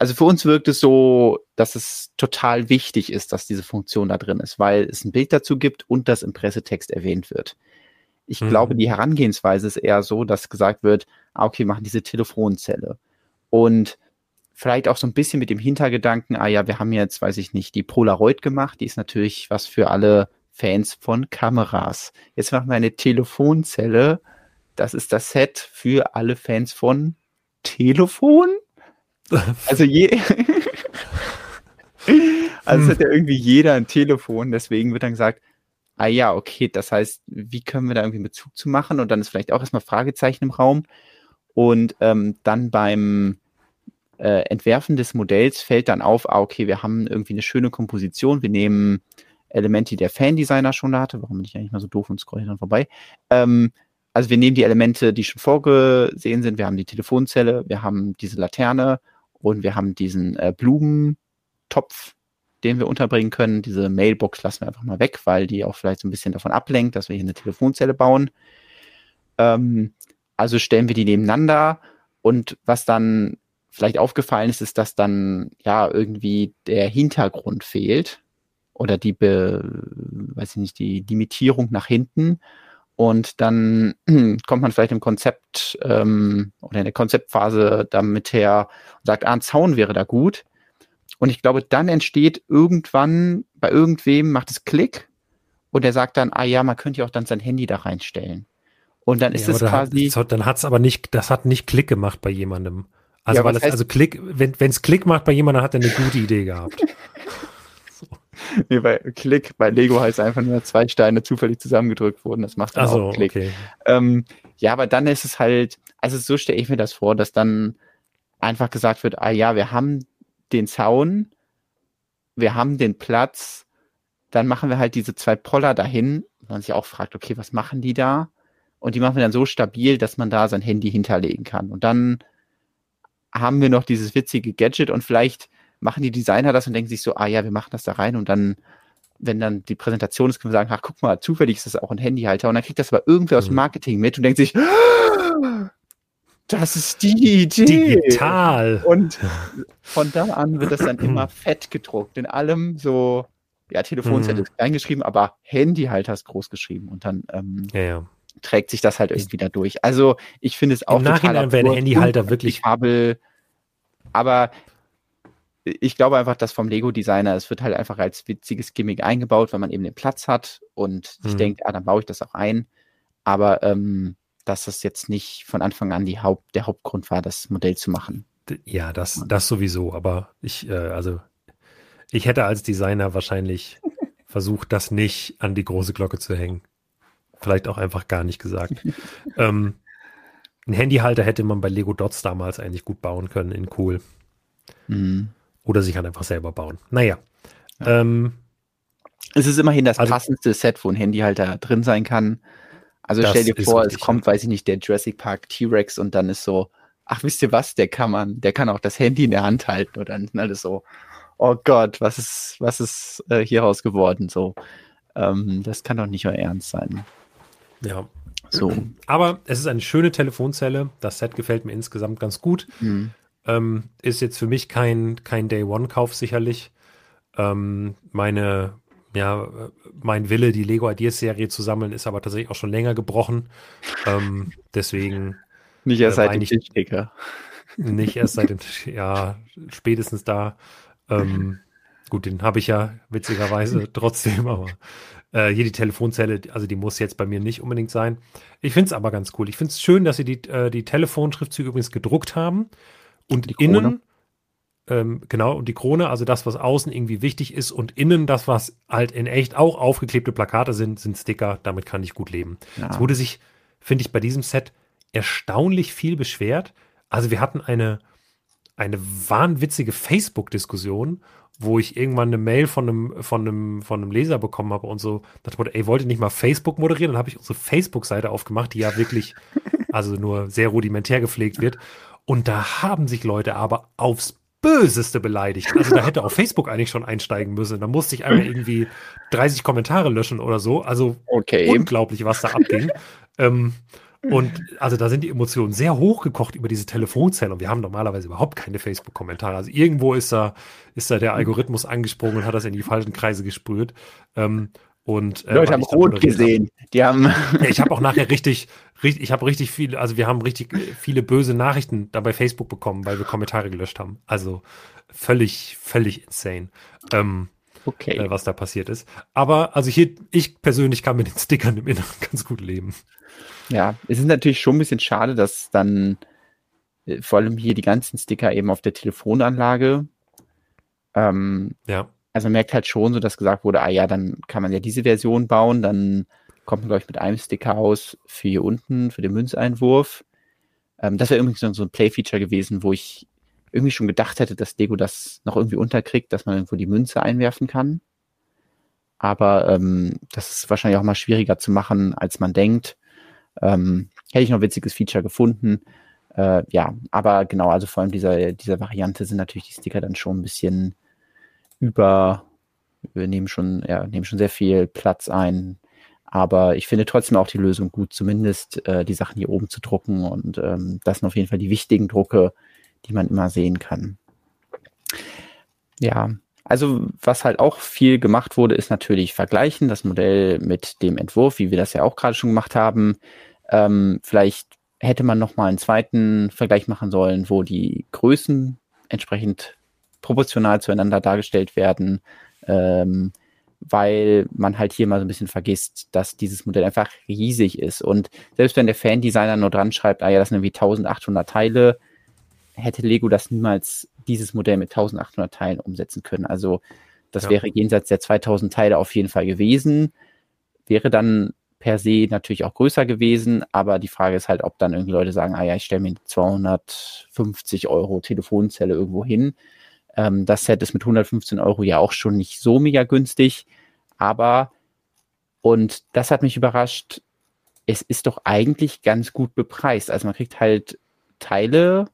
also für uns wirkt es so, dass es total wichtig ist, dass diese Funktion da drin ist, weil es ein Bild dazu gibt und das im Pressetext erwähnt wird. Ich mhm. glaube, die Herangehensweise ist eher so, dass gesagt wird, ah, okay, machen diese Telefonzelle. Und vielleicht auch so ein bisschen mit dem Hintergedanken, ah ja, wir haben jetzt, weiß ich nicht, die Polaroid gemacht, die ist natürlich was für alle Fans von Kameras. Jetzt machen wir eine Telefonzelle. Das ist das Set für alle Fans von Telefon? <laughs> Also je. also hm. hat ja irgendwie jeder ein Telefon, deswegen wird dann gesagt, ah ja, okay, das heißt, wie können wir da irgendwie Bezug zu machen? Und dann ist vielleicht auch erstmal Fragezeichen im Raum. Und ähm, dann beim äh, Entwerfen des Modells fällt dann auf, ah, okay, wir haben irgendwie eine schöne Komposition, wir nehmen Elemente, die der Fan-Designer schon da hatte, warum bin ich eigentlich mal so doof und scroll dann vorbei? Ähm, also wir nehmen die Elemente, die schon vorgesehen sind, wir haben die Telefonzelle, wir haben diese Laterne und wir haben diesen äh, Blumentopf, den wir unterbringen können. Diese Mailbox lassen wir einfach mal weg, weil die auch vielleicht so ein bisschen davon ablenkt, dass wir hier eine Telefonzelle bauen. Ähm, also stellen wir die nebeneinander und was dann vielleicht aufgefallen ist, ist, dass dann ja irgendwie der Hintergrund fehlt oder die, Be, weiß ich nicht, die Limitierung nach hinten. Und dann <clears throat> kommt man vielleicht im Konzept ähm, oder in der Konzeptphase damit her und sagt, ah, ein Zaun wäre da gut. Und ich glaube, dann entsteht irgendwann bei irgendwem, macht es Klick und er sagt dann, ah ja, man könnte ja auch dann sein Handy da reinstellen. Und dann ist ja, es quasi. Hat, dann hat es aber nicht, das hat nicht Klick gemacht bei jemandem. Also, ja, weil das, also Klick, wenn es Klick macht bei jemandem, hat er eine gute Idee gehabt. <laughs> nee, bei Klick, bei Lego heißt einfach nur zwei Steine zufällig zusammengedrückt wurden. Das macht dann so, auch Klick. Okay. Ähm, ja, aber dann ist es halt, also so stelle ich mir das vor, dass dann einfach gesagt wird, ah ja, wir haben den Zaun, wir haben den Platz, dann machen wir halt diese zwei Poller dahin, man sich auch fragt, okay, was machen die da? Und die machen wir dann so stabil, dass man da sein Handy hinterlegen kann. Und dann haben wir noch dieses witzige Gadget und vielleicht machen die Designer das und denken sich so, ah ja, wir machen das da rein und dann, wenn dann die Präsentation ist, können wir sagen, ach guck mal, zufällig ist das auch ein Handyhalter und dann kriegt das aber irgendwer aus dem mhm. Marketing mit und denkt sich, das ist die Idee. Digital. Und von da an wird das dann immer <clears throat> fett gedruckt. In allem so, ja, Telefonzelle mhm. ist klein geschrieben, aber Handyhalter ist groß geschrieben. Und dann ähm, ja, ja. Trägt sich das halt irgendwie da durch. Also ich finde es auch Im Nachhinein wäre der Handyhalter wirklich Kabel, aber ich glaube einfach, dass vom Lego-Designer, es wird halt einfach als witziges Gimmick eingebaut, weil man eben den Platz hat und mhm. sich denkt, ah, dann baue ich das auch ein. Aber ähm, dass das jetzt nicht von Anfang an Haupt, der Hauptgrund war, das Modell zu machen. Ja, das, das sowieso. Aber ich, äh, also, ich hätte als Designer wahrscheinlich <laughs> versucht, das nicht an die große Glocke zu hängen. Vielleicht auch einfach gar nicht gesagt. ähm, ein Handyhalter hätte man bei Lego Dots damals eigentlich gut bauen können in cool. Mhm. Oder sich halt einfach selber bauen. Naja. Ja. Ähm, es ist immerhin das also, passendste Set, wo ein Handyhalter drin sein kann. Also stell dir vor, richtig, es kommt, ja. weiß ich nicht, der Jurassic Park T-Rex und dann ist so, ach, wisst ihr was, der kann man, der kann auch das Handy in der Hand halten und dann sind alles so, oh Gott, was ist, was ist äh, hieraus geworden, so. Ähm, das kann doch nicht euer Ernst sein. Ja. So. Aber es ist eine schöne Telefonzelle. Das Set gefällt mir insgesamt ganz gut. Mhm. Ähm, ist jetzt für mich kein, kein Day-One-Kauf sicherlich. Ähm, meine, ja, mein Wille, die Lego Ideas Serie zu sammeln, ist aber tatsächlich auch schon länger gebrochen. Ähm, deswegen. Nicht erst äh, seit dem Tischkicker. Nicht erst seit dem, ja, spätestens da. Ähm, gut, den habe ich ja witzigerweise <laughs> trotzdem, aber äh, hier die Telefonzelle, also die muss jetzt bei mir nicht unbedingt sein. Ich finde es aber ganz cool. Ich finde es schön, dass sie die, äh, die Telefonschriftzüge übrigens gedruckt haben und die innen, ähm, genau, und die Krone, also das, was außen irgendwie wichtig ist und innen das, was halt in echt auch aufgeklebte Plakate sind, sind Sticker. Damit kann ich gut leben. Es wurde sich, finde ich, bei diesem Set erstaunlich viel beschwert. Also wir hatten eine, eine wahnwitzige Facebook-Diskussion wo ich irgendwann eine Mail von einem, von einem, von einem Leser bekommen habe und so, dachte, ey, wollt ihr nicht mal Facebook moderieren? Dann habe ich unsere Facebook-Seite aufgemacht, die ja wirklich, <laughs> also nur sehr rudimentär gepflegt wird. Und da haben sich Leute aber aufs Böseste beleidigt. Also da hätte auf Facebook eigentlich schon einsteigen müssen. Da musste ich einmal irgendwie 30 Kommentare löschen oder so. Also okay. unglaublich, was da abging. <laughs> ähm, und also da sind die Emotionen sehr hochgekocht über diese Telefonzelle und wir haben normalerweise überhaupt keine Facebook-Kommentare. Also irgendwo ist da, ist da der Algorithmus angesprungen und hat das in die falschen Kreise gesprüht. Ähm, und, äh, Leute haben rot gesehen. Hab. Die haben. Ja, ich habe auch nachher richtig, richtig, ich habe richtig viele, also wir haben richtig viele böse Nachrichten da bei Facebook bekommen, weil wir Kommentare gelöscht haben. Also völlig, völlig insane. Ähm, okay. Äh, was da passiert ist. Aber also hier, ich persönlich kann mit den Stickern im Inneren <laughs> ganz gut leben. Ja, es ist natürlich schon ein bisschen schade, dass dann äh, vor allem hier die ganzen Sticker eben auf der Telefonanlage. Ähm, ja. Also man merkt halt schon so, dass gesagt wurde, ah ja, dann kann man ja diese Version bauen, dann kommt man, glaube ich, mit einem Sticker aus für hier unten, für den Münzeinwurf. Ähm, das wäre übrigens so ein Play-Feature gewesen, wo ich irgendwie schon gedacht hätte, dass Lego das noch irgendwie unterkriegt, dass man irgendwo die Münze einwerfen kann. Aber ähm, das ist wahrscheinlich auch mal schwieriger zu machen, als man denkt. Ähm, hätte ich noch ein witziges Feature gefunden. Äh, ja, aber genau, also vor allem dieser, dieser Variante sind natürlich die Sticker dann schon ein bisschen über, wir nehmen schon, ja, nehmen schon sehr viel Platz ein. Aber ich finde trotzdem auch die Lösung gut, zumindest äh, die Sachen hier oben zu drucken. Und ähm, das sind auf jeden Fall die wichtigen Drucke, die man immer sehen kann. Ja, also was halt auch viel gemacht wurde, ist natürlich vergleichen, das Modell mit dem Entwurf, wie wir das ja auch gerade schon gemacht haben. Ähm, vielleicht hätte man noch mal einen zweiten Vergleich machen sollen, wo die Größen entsprechend proportional zueinander dargestellt werden, ähm, weil man halt hier mal so ein bisschen vergisst, dass dieses Modell einfach riesig ist. Und selbst wenn der Fan-Designer nur dran schreibt, ah ja, das sind irgendwie 1800 Teile, hätte Lego das niemals dieses Modell mit 1800 Teilen umsetzen können. Also das ja. wäre jenseits der 2000 Teile auf jeden Fall gewesen. Wäre dann per se natürlich auch größer gewesen, aber die Frage ist halt, ob dann irgendwie Leute sagen, ah ja, ich stelle mir 250 Euro Telefonzelle irgendwo hin. Ähm, das Set ist mit 115 Euro ja auch schon nicht so mega günstig, aber und das hat mich überrascht, es ist doch eigentlich ganz gut bepreist. Also man kriegt halt Teile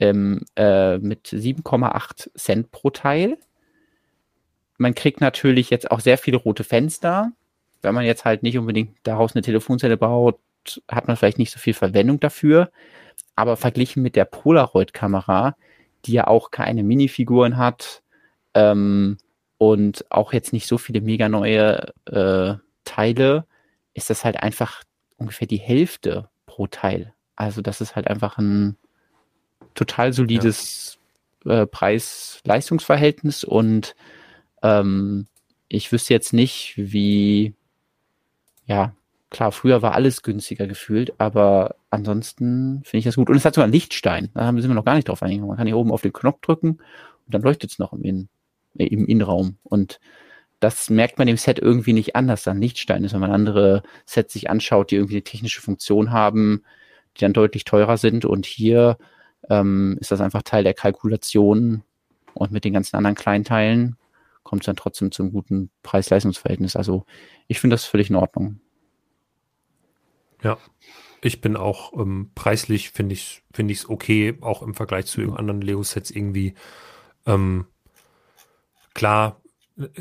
ähm, äh, mit 7,8 Cent pro Teil. Man kriegt natürlich jetzt auch sehr viele rote Fenster. Wenn man jetzt halt nicht unbedingt daraus eine Telefonzelle baut, hat man vielleicht nicht so viel Verwendung dafür. Aber verglichen mit der Polaroid-Kamera, die ja auch keine Minifiguren hat ähm, und auch jetzt nicht so viele mega neue äh, Teile, ist das halt einfach ungefähr die Hälfte pro Teil. Also das ist halt einfach ein total solides ja. äh, Preis-Leistungsverhältnis und ähm, ich wüsste jetzt nicht, wie, ja, klar, früher war alles günstiger gefühlt, aber ansonsten finde ich das gut. Und es hat sogar einen Lichtstein, da sind wir noch gar nicht drauf eingegangen. Man kann hier oben auf den Knopf drücken und dann leuchtet es noch im, In äh, im Innenraum. Und das merkt man dem Set irgendwie nicht an, dass da ein Lichtstein ist, wenn man andere Sets sich anschaut, die irgendwie eine technische Funktion haben, die dann deutlich teurer sind. Und hier ähm, ist das einfach Teil der Kalkulation und mit den ganzen anderen Kleinteilen kommt es dann trotzdem zum guten Preis-Leistungs-Verhältnis. Also ich finde das völlig in Ordnung. Ja, ich bin auch ähm, preislich finde ich finde ich es okay, auch im Vergleich zu anderen Lego-Sets irgendwie. Ähm, klar,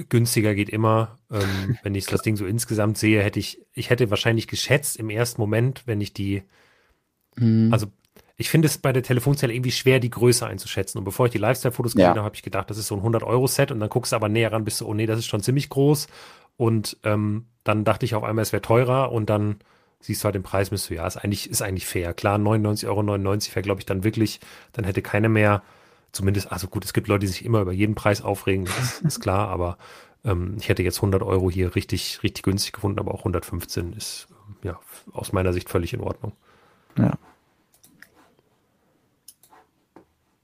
günstiger geht immer. Ähm, <laughs> wenn ich das Ding so insgesamt sehe, hätte ich, ich hätte wahrscheinlich geschätzt im ersten Moment, wenn ich die, mhm. also ich finde es bei der Telefonzelle irgendwie schwer, die Größe einzuschätzen. Und bevor ich die Lifestyle-Fotos gesehen ja. habe, habe ich gedacht, das ist so ein 100-Euro-Set und dann guckst du aber näher ran, bist du, oh nee, das ist schon ziemlich groß. Und ähm, dann dachte ich auf einmal, es wäre teurer und dann siehst du halt den Preis, bist du, ja, ist eigentlich, ist eigentlich fair. Klar, 99,99 Euro wäre, glaube ich, dann wirklich, dann hätte keiner mehr, zumindest, also gut, es gibt Leute, die sich immer über jeden Preis aufregen, das ist, klar, <laughs> aber ähm, ich hätte jetzt 100 Euro hier richtig, richtig günstig gefunden, aber auch 115 ist, ja, aus meiner Sicht völlig in Ordnung. Ja.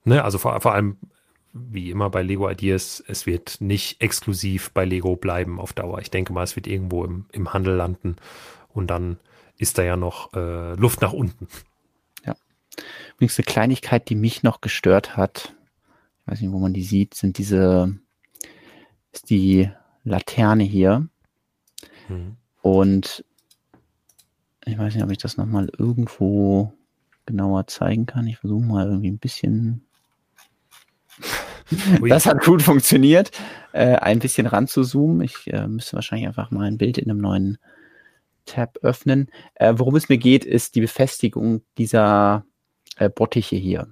Ne, also vor, vor allem, wie immer bei Lego Ideas, es wird nicht exklusiv bei Lego bleiben auf Dauer. Ich denke mal, es wird irgendwo im, im Handel landen und dann ist da ja noch äh, Luft nach unten. Ja. Übrigens eine Kleinigkeit, die mich noch gestört hat, ich weiß nicht, wo man die sieht, sind diese, ist die Laterne hier. Hm. Und ich weiß nicht, ob ich das nochmal irgendwo genauer zeigen kann. Ich versuche mal irgendwie ein bisschen das hat gut funktioniert, äh, ein bisschen ranzuzoomen. Ich äh, müsste wahrscheinlich einfach mal ein Bild in einem neuen Tab öffnen. Äh, worum es mir geht, ist die Befestigung dieser äh, Bottiche hier.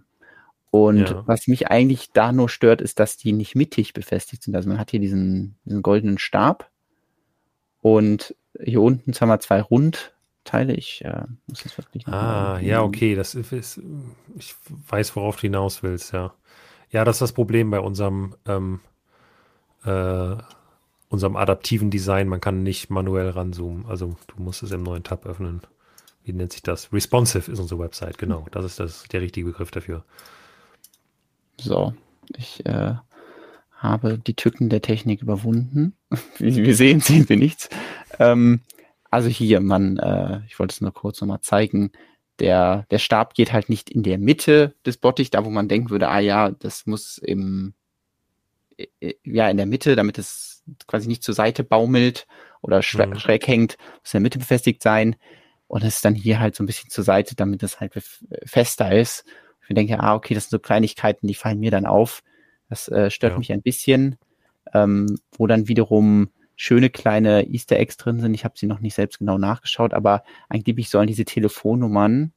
Und ja. was mich eigentlich da nur stört, ist, dass die nicht mittig befestigt sind. Also man hat hier diesen, diesen goldenen Stab und hier unten haben wir zwei Rundteile. Ich äh, muss das wirklich Ah, ja, okay. Das ist, ich weiß, worauf du hinaus willst, ja. Ja, das ist das Problem bei unserem, ähm, äh, unserem adaptiven Design. Man kann nicht manuell ranzoomen. Also du musst es im neuen Tab öffnen. Wie nennt sich das? Responsive ist unsere Website, genau. Das ist das, der richtige Begriff dafür. So, ich äh, habe die Tücken der Technik überwunden. <laughs> Wie wir sehen, sehen wir nichts. Ähm, also hier, man, äh, ich wollte es nur kurz nochmal zeigen der, der Stab geht halt nicht in der Mitte des Bottich, da wo man denken würde, ah ja, das muss im, ja, in der Mitte, damit es quasi nicht zur Seite baumelt oder schräg, mhm. schräg hängt, muss in der Mitte befestigt sein. Und es ist dann hier halt so ein bisschen zur Seite, damit es halt fester ist. Ich denke, ah, okay, das sind so Kleinigkeiten, die fallen mir dann auf. Das äh, stört ja. mich ein bisschen. Ähm, wo dann wiederum schöne kleine Easter Eggs drin sind. Ich habe sie noch nicht selbst genau nachgeschaut, aber angeblich sollen diese Telefonnummern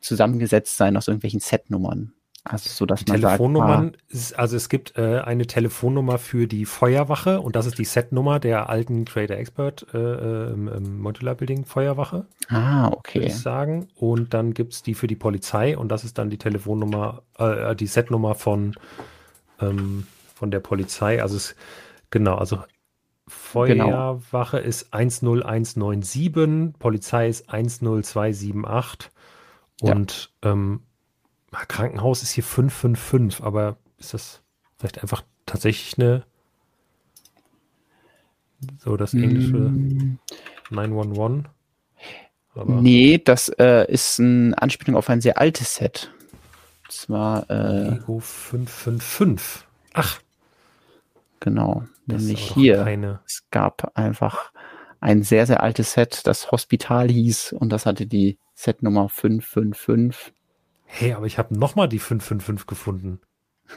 zusammengesetzt sein aus irgendwelchen Set-Nummern. Also so, dass man Telefonnummern, sagt, ah, also es gibt äh, eine Telefonnummer für die Feuerwache und das ist die Set-Nummer der alten Creator Expert äh, äh im, im, Modular Building Feuerwache. Ah, okay. Würde ich sagen. Und dann gibt es die für die Polizei und das ist dann die Telefonnummer, äh, die Set-Nummer von, ähm, von der Polizei. Also es, genau, also. Feuerwache genau. ist 10197, Polizei ist 10278 und ja. ähm, Krankenhaus ist hier 555, aber ist das vielleicht einfach tatsächlich eine so das englische mm. 911? Aber nee, das äh, ist eine Anspielung auf ein sehr altes Set. Und zwar äh, Lego 555. Ach, Genau, das nämlich hier. Keine. Es gab einfach ein sehr, sehr altes Set, das Hospital hieß und das hatte die Setnummer 555. Hey, aber ich habe nochmal die 555 gefunden. <laughs>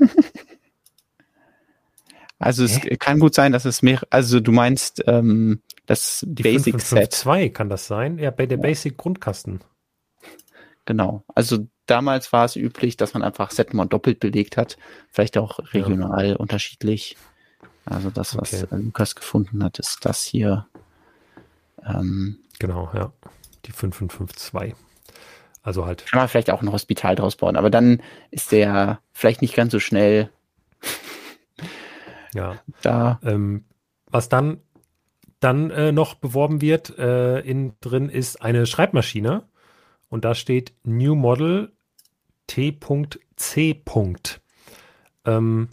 also es Hä? kann gut sein, dass es mehr, also du meinst ähm, das die Basic Set. 2 kann das sein? Ja, bei der ja. Basic Grundkasten. Genau. Also damals war es üblich, dass man einfach Setnummer doppelt belegt hat, vielleicht auch regional ja. unterschiedlich. Also das, was okay. Lukas gefunden hat, ist das hier. Ähm, genau, ja. Die 5552. Also halt. Kann man vielleicht auch ein Hospital draus bauen, aber dann ist der vielleicht nicht ganz so schnell. <laughs> ja. Da. Ähm, was dann, dann äh, noch beworben wird, äh, innen drin ist eine Schreibmaschine und da steht New Model T.C. Ähm,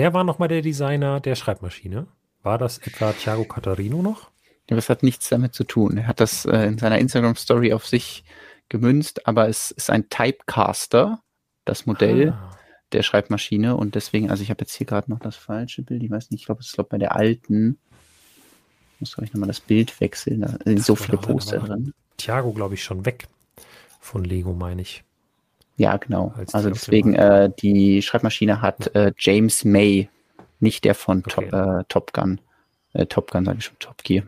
Wer war nochmal der Designer der Schreibmaschine? War das etwa Thiago Catarino noch? Das hat nichts damit zu tun. Er hat das äh, in seiner Instagram-Story auf sich gemünzt, aber es ist ein Typecaster, das Modell ah. der Schreibmaschine. Und deswegen, also ich habe jetzt hier gerade noch das falsche Bild. Ich weiß nicht, ich glaube, es ist glaub, bei der alten. Ich muss, glaube ich, nochmal das Bild wechseln. Da sind so viele Poster drin. Thiago, glaube ich, schon weg von Lego, meine ich. Ja, genau. Also deswegen, äh, die Schreibmaschine hat äh, James May nicht der von okay. Top, äh, Top Gun. Äh, Top Gun sage ich schon, Top Gear.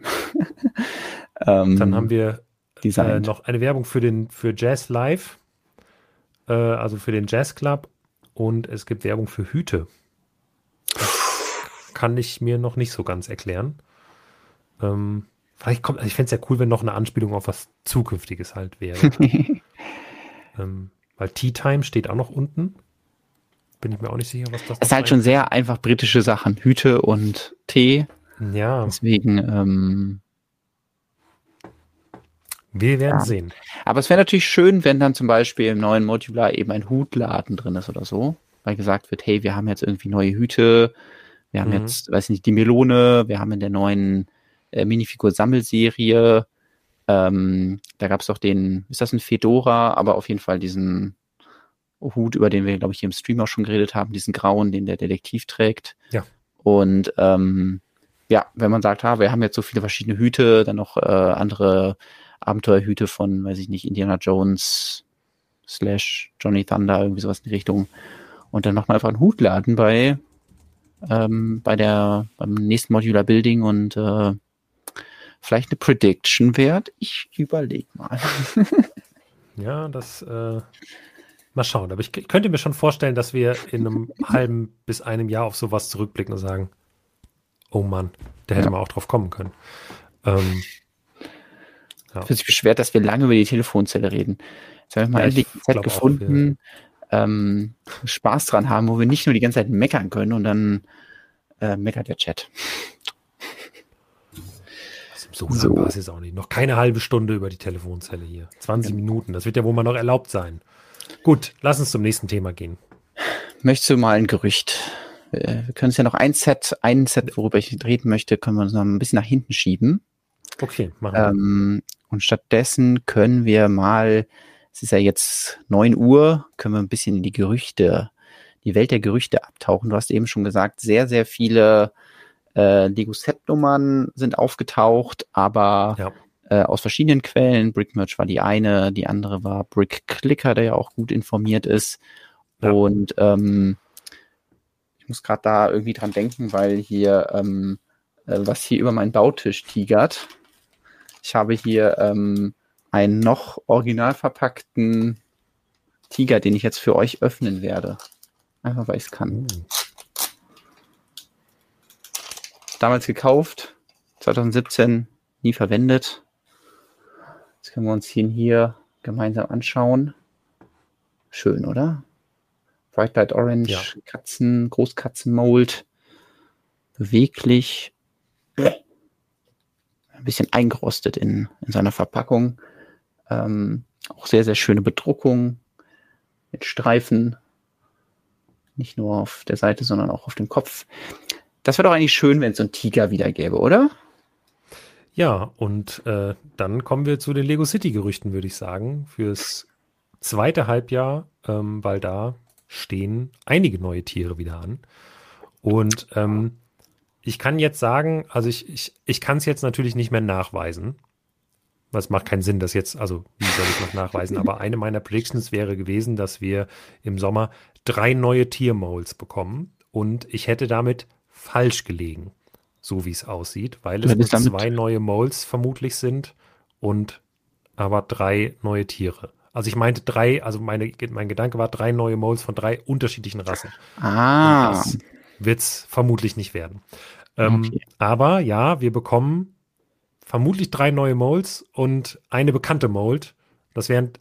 <laughs> ähm, Dann haben wir äh, noch eine Werbung für den für Jazz Live, äh, also für den Jazz Club und es gibt Werbung für Hüte. Das kann ich mir noch nicht so ganz erklären. Ähm, vielleicht kommt, also ich fände es ja cool, wenn noch eine Anspielung auf was Zukünftiges halt wäre. <laughs> ähm, weil Tea Time steht auch noch unten. Bin ich mir auch nicht sicher, was das ist. Es ist halt schon sehr einfach britische Sachen. Hüte und Tee. Ja. Deswegen, ähm, wir werden ja. sehen. Aber es wäre natürlich schön, wenn dann zum Beispiel im neuen Modular eben ein Hutladen drin ist oder so. Weil gesagt wird, hey, wir haben jetzt irgendwie neue Hüte, wir haben mhm. jetzt, weiß nicht, die Melone, wir haben in der neuen äh, Minifigur-Sammelserie, ähm, da gab es doch den, ist das ein Fedora, aber auf jeden Fall diesen Hut, über den wir, glaube ich, hier im Stream auch schon geredet haben, diesen grauen, den der Detektiv trägt. Ja. Und ähm, ja, wenn man sagt, ha, wir haben jetzt so viele verschiedene Hüte, dann noch äh, andere Abenteuerhüte von, weiß ich nicht, Indiana Jones slash Johnny Thunder, irgendwie sowas in die Richtung. Und dann nochmal einfach einen Hut laden bei, ähm, bei der, beim nächsten Modular Building und äh, vielleicht eine Prediction wert. Ich überlege mal. <laughs> ja, das äh, mal schauen. Aber ich, ich könnte mir schon vorstellen, dass wir in einem <laughs> halben bis einem Jahr auf sowas zurückblicken und sagen, oh Mann, da hätte ja. man auch drauf kommen können. Ähm, ja. Ich sich beschwert, dass wir lange über die Telefonzelle reden. Jetzt haben wir mal ja, endlich Zeit gefunden, auch, ja. ähm, Spaß dran haben, wo wir nicht nur die ganze Zeit meckern können und dann äh, meckert der Chat. So lang so. war es jetzt auch nicht. Noch keine halbe Stunde über die Telefonzelle hier. 20 Minuten. Das wird ja wohl mal noch erlaubt sein. Gut, lass uns zum nächsten Thema gehen. Möchtest du mal ein Gerücht? Äh, wir können es ja noch ein Set, ein Set, worüber ich reden möchte, können wir uns noch ein bisschen nach hinten schieben. Okay, machen wir. Ähm, und stattdessen können wir mal, es ist ja jetzt 9 Uhr, können wir ein bisschen in die Gerüchte, die Welt der Gerüchte abtauchen. Du hast eben schon gesagt, sehr, sehr viele äh, Lego-Set-Nummern sind aufgetaucht, aber ja. äh, aus verschiedenen Quellen. Brickmerch war die eine, die andere war Brick Clicker, der ja auch gut informiert ist. Ja. Und ähm, ich muss gerade da irgendwie dran denken, weil hier ähm, äh, was hier über meinen Bautisch tigert. Ich habe hier ähm, einen noch original verpackten Tiger, den ich jetzt für euch öffnen werde. Einfach weil ich es kann. Oh. Damals gekauft, 2017 nie verwendet. Jetzt können wir uns ihn hier gemeinsam anschauen. Schön, oder? Bright Light Orange, ja. Katzen, Großkatzenmold, beweglich, ein bisschen eingerostet in, in seiner Verpackung. Ähm, auch sehr, sehr schöne Bedruckung mit Streifen. Nicht nur auf der Seite, sondern auch auf dem Kopf. Das wäre doch eigentlich schön, wenn es so ein Tiger wieder gäbe, oder? Ja, und äh, dann kommen wir zu den Lego City-Gerüchten, würde ich sagen, fürs zweite Halbjahr, ähm, weil da stehen einige neue Tiere wieder an. Und ähm, ich kann jetzt sagen, also ich, ich, ich kann es jetzt natürlich nicht mehr nachweisen. Es macht keinen Sinn, das jetzt, also wie soll ich noch nachweisen? Aber eine meiner Predictions wäre gewesen, dass wir im Sommer drei neue Tiermolds bekommen. Und ich hätte damit falsch gelegen, so wie es aussieht, weil es nur zwei neue Molds vermutlich sind und aber drei neue Tiere. Also ich meinte drei, also meine, mein Gedanke war drei neue Molds von drei unterschiedlichen Rassen. Ah wird es vermutlich nicht werden. Ähm, okay. Aber ja, wir bekommen vermutlich drei neue Molds und eine bekannte Mold. Das wären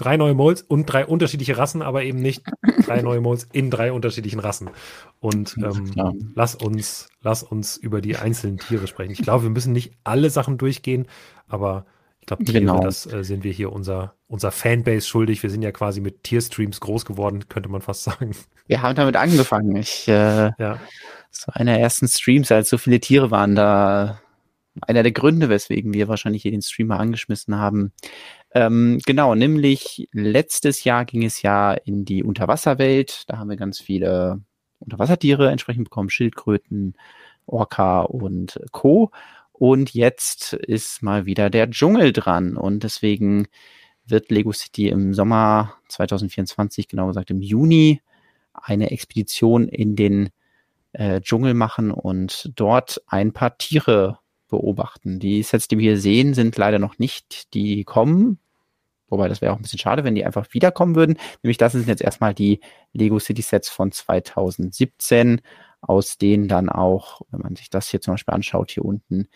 drei neue Molds und drei unterschiedliche Rassen, aber eben nicht drei <laughs> neue Molds in drei unterschiedlichen Rassen. Und ähm, lass uns, lass uns über die einzelnen Tiere sprechen. Ich glaube, wir müssen nicht alle Sachen durchgehen, aber ich glaube, genau. das äh, sind wir hier unser, unser Fanbase schuldig. Wir sind ja quasi mit Tierstreams groß geworden, könnte man fast sagen. Wir haben damit angefangen. Ich, äh, ja. War einer der ersten Streams, als so viele Tiere waren da. Einer der Gründe, weswegen wir wahrscheinlich hier den Streamer angeschmissen haben. Ähm, genau, nämlich letztes Jahr ging es ja in die Unterwasserwelt. Da haben wir ganz viele Unterwassertiere entsprechend bekommen, Schildkröten, Orca und Co. Und jetzt ist mal wieder der Dschungel dran und deswegen wird Lego City im Sommer 2024, genau gesagt im Juni, eine Expedition in den äh, Dschungel machen und dort ein paar Tiere beobachten. Die Sets, die wir hier sehen, sind leider noch nicht, die kommen. Wobei das wäre auch ein bisschen schade, wenn die einfach wiederkommen würden. Nämlich das sind jetzt erstmal die Lego City Sets von 2017, aus denen dann auch, wenn man sich das hier zum Beispiel anschaut, hier unten,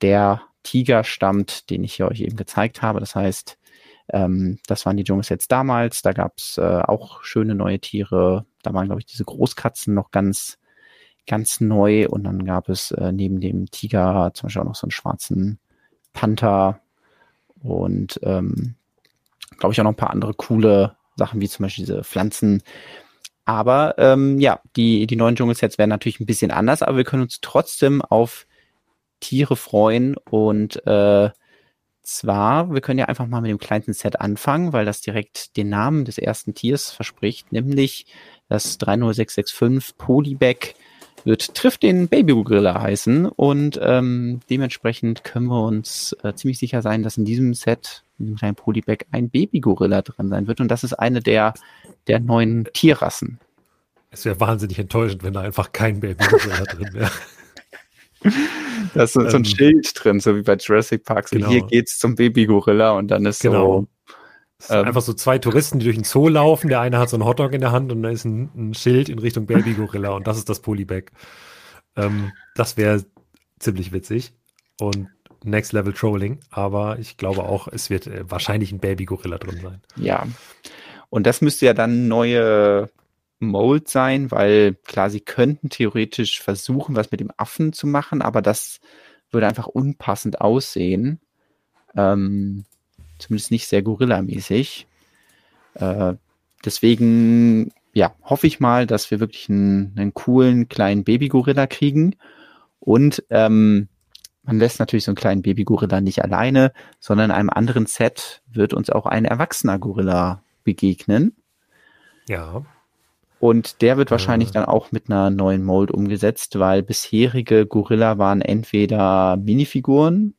der Tiger stammt, den ich hier euch eben gezeigt habe. Das heißt, ähm, das waren die Dschungelsets damals. Da gab es äh, auch schöne neue Tiere. Da waren, glaube ich, diese Großkatzen noch ganz, ganz neu. Und dann gab es äh, neben dem Tiger zum Beispiel auch noch so einen schwarzen Panther und ähm, glaube ich auch noch ein paar andere coole Sachen, wie zum Beispiel diese Pflanzen. Aber ähm, ja, die, die neuen Dschungelsets werden natürlich ein bisschen anders, aber wir können uns trotzdem auf Tiere freuen und äh, zwar, wir können ja einfach mal mit dem kleinsten Set anfangen, weil das direkt den Namen des ersten Tiers verspricht, nämlich das 30665 Polybag wird trifft den Baby Gorilla heißen und ähm, dementsprechend können wir uns äh, ziemlich sicher sein, dass in diesem Set, in dem kleinen Polybag, ein Baby Gorilla drin sein wird und das ist eine der der neuen Tierrassen. Es wäre wahnsinnig enttäuschend, wenn da einfach kein Baby Gorilla <laughs> drin wäre. Da ist so, ähm, so, ein Schild drin, so wie bei Jurassic Park. So genau. hier geht's zum Baby-Gorilla und dann ist genau. so. Ähm, einfach so zwei Touristen, die durch den Zoo laufen. Der eine hat so einen Hotdog in der Hand und da ist ein, ein Schild in Richtung Baby-Gorilla und das ist das Polybag. Ähm, das wäre ziemlich witzig und Next Level Trolling, aber ich glaube auch, es wird äh, wahrscheinlich ein Baby-Gorilla drin sein. Ja. Und das müsste ja dann neue Mold sein, weil klar, sie könnten theoretisch versuchen, was mit dem Affen zu machen, aber das würde einfach unpassend aussehen. Ähm, zumindest nicht sehr Gorilla-mäßig. Äh, deswegen, ja, hoffe ich mal, dass wir wirklich einen, einen coolen kleinen Baby-Gorilla kriegen. Und ähm, man lässt natürlich so einen kleinen Baby-Gorilla nicht alleine, sondern in einem anderen Set wird uns auch ein erwachsener Gorilla begegnen. Ja. Und der wird wahrscheinlich dann auch mit einer neuen Mold umgesetzt, weil bisherige Gorilla waren entweder Minifiguren,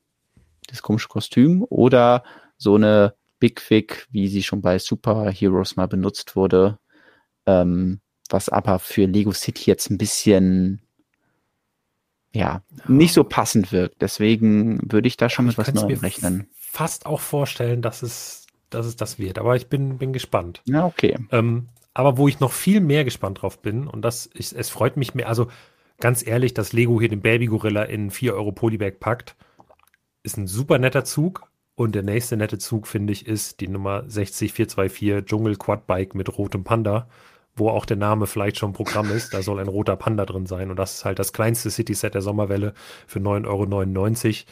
das komische Kostüm, oder so eine Big Fig, wie sie schon bei Super Heroes mal benutzt wurde, ähm, was aber für Lego City jetzt ein bisschen ja, nicht so passend wirkt. Deswegen würde ich da schon mit was Neuem rechnen. Fast auch vorstellen, dass es, dass es das wird. Aber ich bin, bin gespannt. Ja, okay. Ähm, aber wo ich noch viel mehr gespannt drauf bin, und das, ich, es freut mich mehr, also ganz ehrlich, dass Lego hier den Baby Gorilla in 4 Euro Polybag packt, ist ein super netter Zug. Und der nächste nette Zug, finde ich, ist die Nummer 60424 Dschungel Quad Bike mit rotem Panda, wo auch der Name vielleicht schon Programm ist. Da soll ein roter Panda drin sein. Und das ist halt das kleinste City-Set der Sommerwelle für 9,99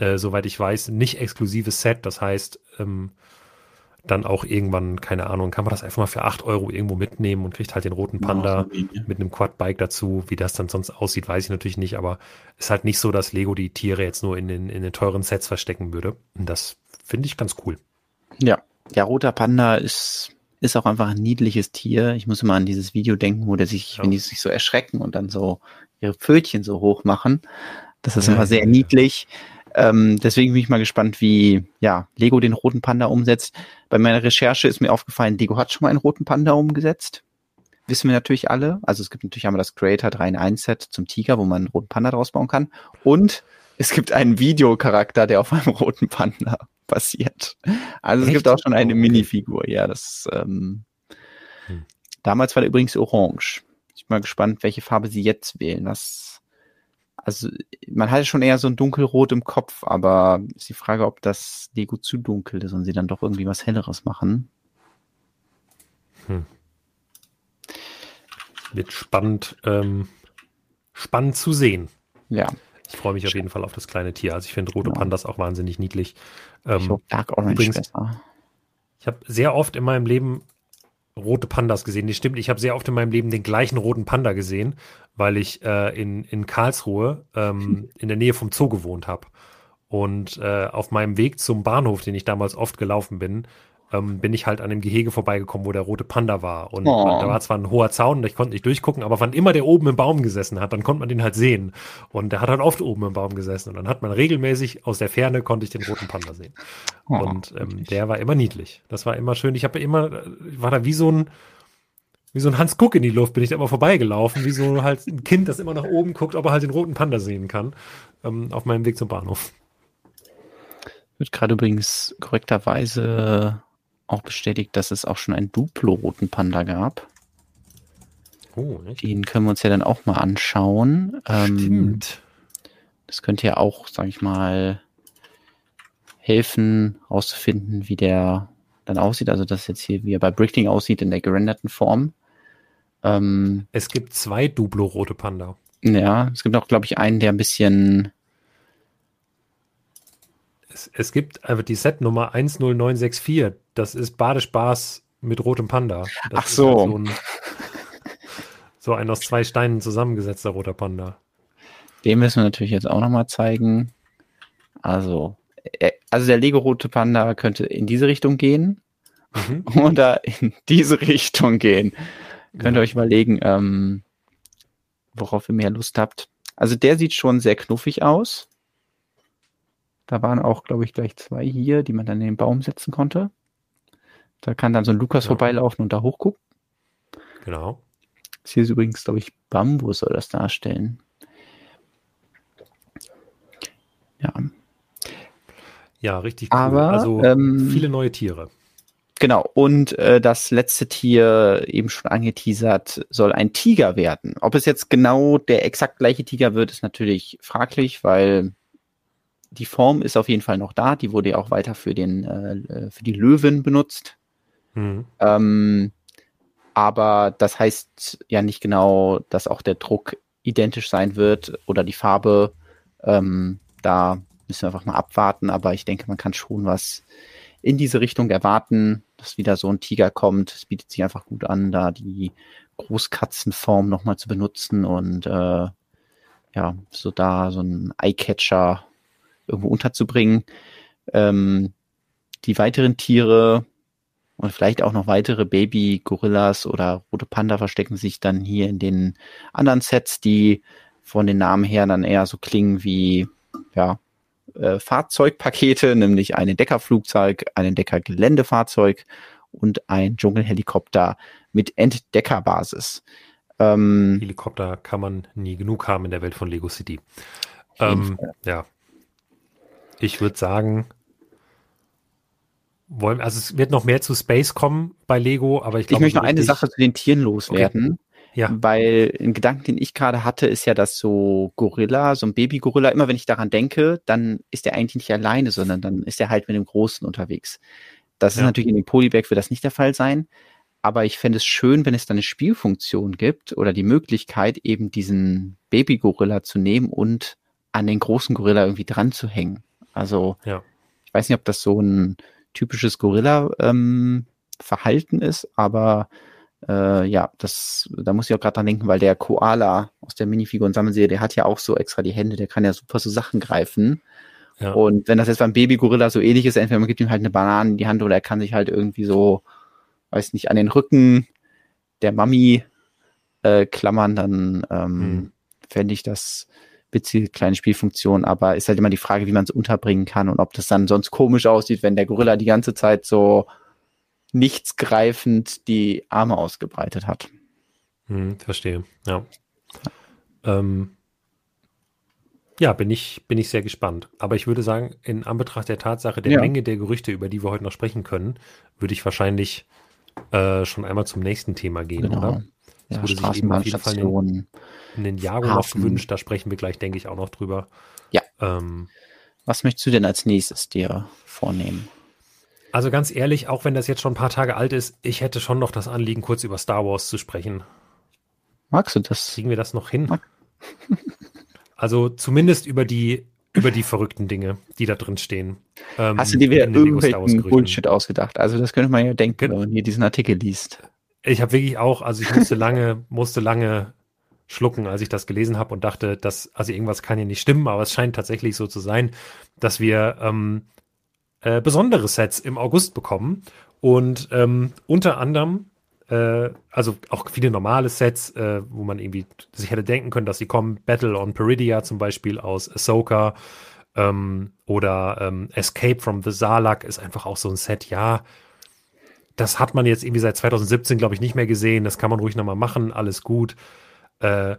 Euro. Äh, soweit ich weiß, nicht exklusives Set. Das heißt, ähm, dann auch irgendwann, keine Ahnung, kann man das einfach mal für acht Euro irgendwo mitnehmen und kriegt halt den roten Panda ja, mit einem Quadbike dazu. Wie das dann sonst aussieht, weiß ich natürlich nicht, aber ist halt nicht so, dass Lego die Tiere jetzt nur in den, in den teuren Sets verstecken würde. Und das finde ich ganz cool. Ja, der roter Panda ist, ist auch einfach ein niedliches Tier. Ich muss immer an dieses Video denken, wo der sich, ja. wenn die sich so erschrecken und dann so ihre Pfötchen so hoch machen. Das ist ja, immer sehr niedlich. Ähm, deswegen bin ich mal gespannt, wie ja, Lego den roten Panda umsetzt. Bei meiner Recherche ist mir aufgefallen, Lego hat schon mal einen roten Panda umgesetzt. Wissen wir natürlich alle. Also es gibt natürlich einmal das Creator 3 in 1 Set zum Tiger, wo man einen roten Panda draus bauen kann. Und es gibt einen Videocharakter, der auf einem <laughs> roten Panda basiert. Also Echt? es gibt auch schon eine. Minifigur. Ja, das ähm, hm. damals war der übrigens orange. Ich bin mal gespannt, welche Farbe sie jetzt wählen. Das also man hatte schon eher so ein dunkelrot im Kopf, aber ist die Frage, ob das Lego zu dunkel ist und sie dann doch irgendwie was Helleres machen. Hm. Wird spannend, ähm, spannend zu sehen. Ja. Ich freue mich auf jeden Fall auf das kleine Tier. Also ich finde rote ja. Pandas auch wahnsinnig niedlich. Ähm, ich Dark Orange übrigens, besser. Ich habe sehr oft in meinem Leben rote Pandas gesehen. Die stimmt, ich habe sehr oft in meinem Leben den gleichen roten Panda gesehen, weil ich äh, in, in Karlsruhe ähm, <laughs> in der Nähe vom Zoo gewohnt habe. Und äh, auf meinem Weg zum Bahnhof, den ich damals oft gelaufen bin, ähm, bin ich halt an dem Gehege vorbeigekommen, wo der rote Panda war. Und oh. da war zwar ein hoher Zaun, ich konnte nicht durchgucken, aber wann immer der oben im Baum gesessen hat, dann konnte man den halt sehen. Und der hat halt oft oben im Baum gesessen. Und dann hat man regelmäßig aus der Ferne konnte ich den roten Panda sehen. Oh, und ähm, der war immer niedlich. Das war immer schön. Ich habe immer, war da wie so ein, wie so ein Hans Guck in die Luft bin ich da immer vorbeigelaufen, wie so halt ein Kind, das immer nach oben guckt, ob er halt den roten Panda sehen kann, ähm, auf meinem Weg zum Bahnhof. Wird gerade übrigens korrekterweise auch bestätigt, dass es auch schon einen Duplo-roten Panda gab. Oh, echt? Den können wir uns ja dann auch mal anschauen. Ähm, Stimmt. Das könnte ja auch, sag ich mal, helfen, herauszufinden, wie der dann aussieht. Also das jetzt hier, wie er bei Brickling aussieht in der gerenderten Form. Ähm, es gibt zwei Duplo-rote Panda. Ja, es gibt auch, glaube ich, einen, der ein bisschen. Es, es gibt einfach die Setnummer 10964. Das ist Badespaß mit rotem Panda. Das Ach so. Halt so, ein, <laughs> so ein aus zwei Steinen zusammengesetzter roter Panda. Den müssen wir natürlich jetzt auch nochmal zeigen. Also, äh, also der Lego-rote Panda könnte in diese Richtung gehen mhm. <laughs> oder in diese Richtung gehen. Könnt ihr euch überlegen, ähm, worauf ihr mehr Lust habt. Also der sieht schon sehr knuffig aus. Da waren auch, glaube ich, gleich zwei hier, die man dann in den Baum setzen konnte. Da kann dann so ein Lukas ja. vorbeilaufen und da hochgucken. Genau. Das hier ist übrigens, glaube ich, Bambus soll das darstellen. Ja. Ja, richtig cool. Aber, also ähm, viele neue Tiere. Genau, und äh, das letzte Tier, eben schon angeteasert, soll ein Tiger werden. Ob es jetzt genau der exakt gleiche Tiger wird, ist natürlich fraglich, weil die Form ist auf jeden Fall noch da. Die wurde ja auch weiter für, den, äh, für die Löwen benutzt. Mhm. Ähm, aber das heißt ja nicht genau, dass auch der Druck identisch sein wird oder die Farbe. Ähm, da müssen wir einfach mal abwarten, aber ich denke, man kann schon was in diese Richtung erwarten, dass wieder so ein Tiger kommt. Es bietet sich einfach gut an, da die Großkatzenform nochmal zu benutzen und äh, ja, so da so ein Eyecatcher irgendwo unterzubringen. Ähm, die weiteren Tiere und vielleicht auch noch weitere Baby-Gorillas oder rote Panda verstecken sich dann hier in den anderen Sets, die von den Namen her dann eher so klingen wie, ja, äh, Fahrzeugpakete, nämlich ein Entdeckerflugzeug, ein Entdeckergeländefahrzeug und ein Dschungelhelikopter mit Entdeckerbasis. Ähm, Helikopter kann man nie genug haben in der Welt von Lego City. Ähm, ja. Ich würde sagen, wollen, also es wird noch mehr zu Space kommen bei Lego, aber ich glaube. Ich möchte noch eine Sache zu den Tieren loswerden. Okay. Ja. Weil ein Gedanke, den ich gerade hatte, ist ja, dass so Gorilla, so ein Baby-Gorilla, immer wenn ich daran denke, dann ist er eigentlich nicht alleine, sondern dann ist er halt mit dem Großen unterwegs. Das ja. ist natürlich in dem Polybag wird das nicht der Fall sein. Aber ich fände es schön, wenn es dann eine Spielfunktion gibt oder die Möglichkeit, eben diesen Baby-Gorilla zu nehmen und an den großen Gorilla irgendwie dran zu hängen. Also, ja. ich weiß nicht, ob das so ein typisches Gorilla-Verhalten ähm, ist, aber äh, ja, das, da muss ich auch gerade dran denken, weil der Koala aus der Minifigur und Sammelserie, der hat ja auch so extra die Hände, der kann ja super so Sachen greifen. Ja. Und wenn das jetzt beim Baby-Gorilla so ähnlich ist, entweder man gibt ihm halt eine Banane in die Hand oder er kann sich halt irgendwie so, weiß nicht, an den Rücken der Mami äh, klammern, dann ähm, hm. fände ich das witzige kleine Spielfunktion, aber ist halt immer die Frage, wie man es unterbringen kann und ob das dann sonst komisch aussieht, wenn der Gorilla die ganze Zeit so nichtsgreifend die Arme ausgebreitet hat. Hm, verstehe, ja. Ähm, ja, bin ich, bin ich sehr gespannt. Aber ich würde sagen, in Anbetracht der Tatsache der ja. Menge der Gerüchte, über die wir heute noch sprechen können, würde ich wahrscheinlich äh, schon einmal zum nächsten Thema gehen, genau. oder? Es ja, wurde sich eben auf jeden Fall in, in den Jago noch gewünscht, da sprechen wir gleich, denke ich, auch noch drüber. Ja. Ähm, Was möchtest du denn als nächstes dir vornehmen? Also ganz ehrlich, auch wenn das jetzt schon ein paar Tage alt ist, ich hätte schon noch das Anliegen, kurz über Star Wars zu sprechen. Magst du das? Kriegen wir das noch hin? <laughs> also zumindest über die über die verrückten Dinge, die da drin stehen. Ähm, Hast du dir wieder irgendwelchen Bullshit ausgedacht? Also das könnte man ja denken, Gen wenn man hier diesen Artikel liest. Ich habe wirklich auch, also ich musste lange, musste lange schlucken, als ich das gelesen habe und dachte, dass, also irgendwas kann hier nicht stimmen, aber es scheint tatsächlich so zu sein, dass wir ähm, äh, besondere Sets im August bekommen. Und ähm, unter anderem, äh, also auch viele normale Sets, äh, wo man irgendwie sich hätte denken können, dass sie kommen. Battle on Peridia zum Beispiel aus Ahsoka ähm, oder ähm, Escape from the Sarlacc ist einfach auch so ein Set, ja. das hat man jetzt irgendwie seit 2017, glaube ich, nicht mehr gesehen. Das kann man ruhig nochmal machen, alles gut. Äh,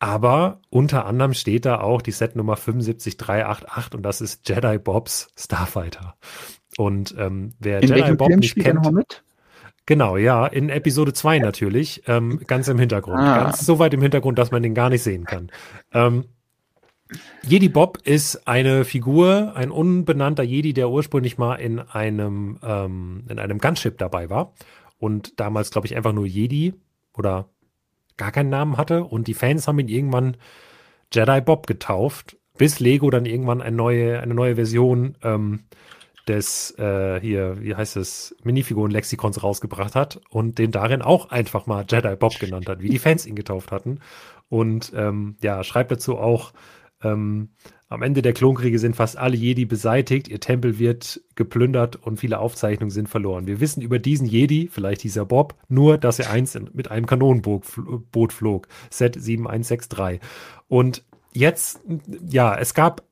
aber unter anderem steht da auch die Setnummer 75388 und das ist Jedi Bobs Starfighter. Und ähm, wer In Jedi Bob Film nicht kennt, noch mit? genau, ja, in Episode 2 natürlich, ähm, ganz im Hintergrund, Ah. ganz so weit im Hintergrund, dass man den gar nicht sehen kann. Ähm, Jedi Bob ist eine Figur, ein unbenannter Jedi, der ursprünglich mal in einem ähm, in einem Gunship dabei war und damals, glaube ich, einfach nur Jedi oder gar keinen Namen hatte und die Fans haben ihn irgendwann Jedi Bob getauft, bis Lego dann irgendwann eine neue, eine neue Version ähm, des, äh, hier, wie heißt es, Minifiguren-Lexikons rausgebracht hat und den darin auch einfach mal Jedi Bob genannt hat, wie die Fans ihn getauft hatten. Und ähm, ja, schreibt dazu auch, ähm, am Ende der Klonkriege sind fast alle Jedi beseitigt, ihr Tempel wird geplündert und viele Aufzeichnungen sind verloren. Wir wissen über diesen Jedi, vielleicht dieser Bob, nur, dass er einst in- mit einem Kanonenboot Boot flog. Set 7163. Und jetzt, ja, es gab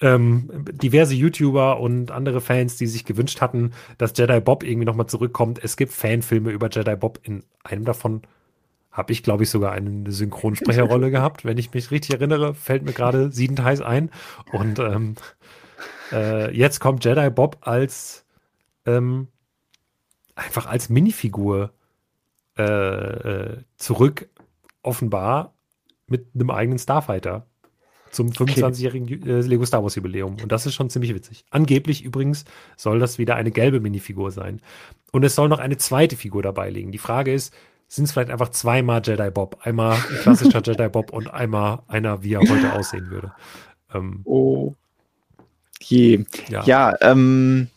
ähm, diverse YouTuber und andere Fans, die sich gewünscht hatten, dass Jedi Bob irgendwie nochmal zurückkommt. Es gibt Fanfilme über Jedi Bob. In einem davon habe ich, glaube ich, sogar eine Synchronsprecherrolle gehabt. Wenn ich mich richtig erinnere, fällt mir gerade siebenteils ein. Und ähm, äh, jetzt kommt Jedi Bob als ähm, einfach als Minifigur äh, äh, zurück, offenbar mit einem eigenen Starfighter zum 25-jährigen Ju- äh, Lego Star Wars Jubiläum. Und das ist schon ziemlich witzig. Angeblich übrigens soll das wieder eine gelbe Minifigur sein. Und es soll noch eine zweite Figur dabei liegen. Die Frage ist, sind es vielleicht einfach zweimal Jedi Bob? Einmal ein klassischer <laughs> Jedi Bob und einmal einer, wie er heute aussehen würde. Ähm, Oh. Je. ja. Ja, ähm,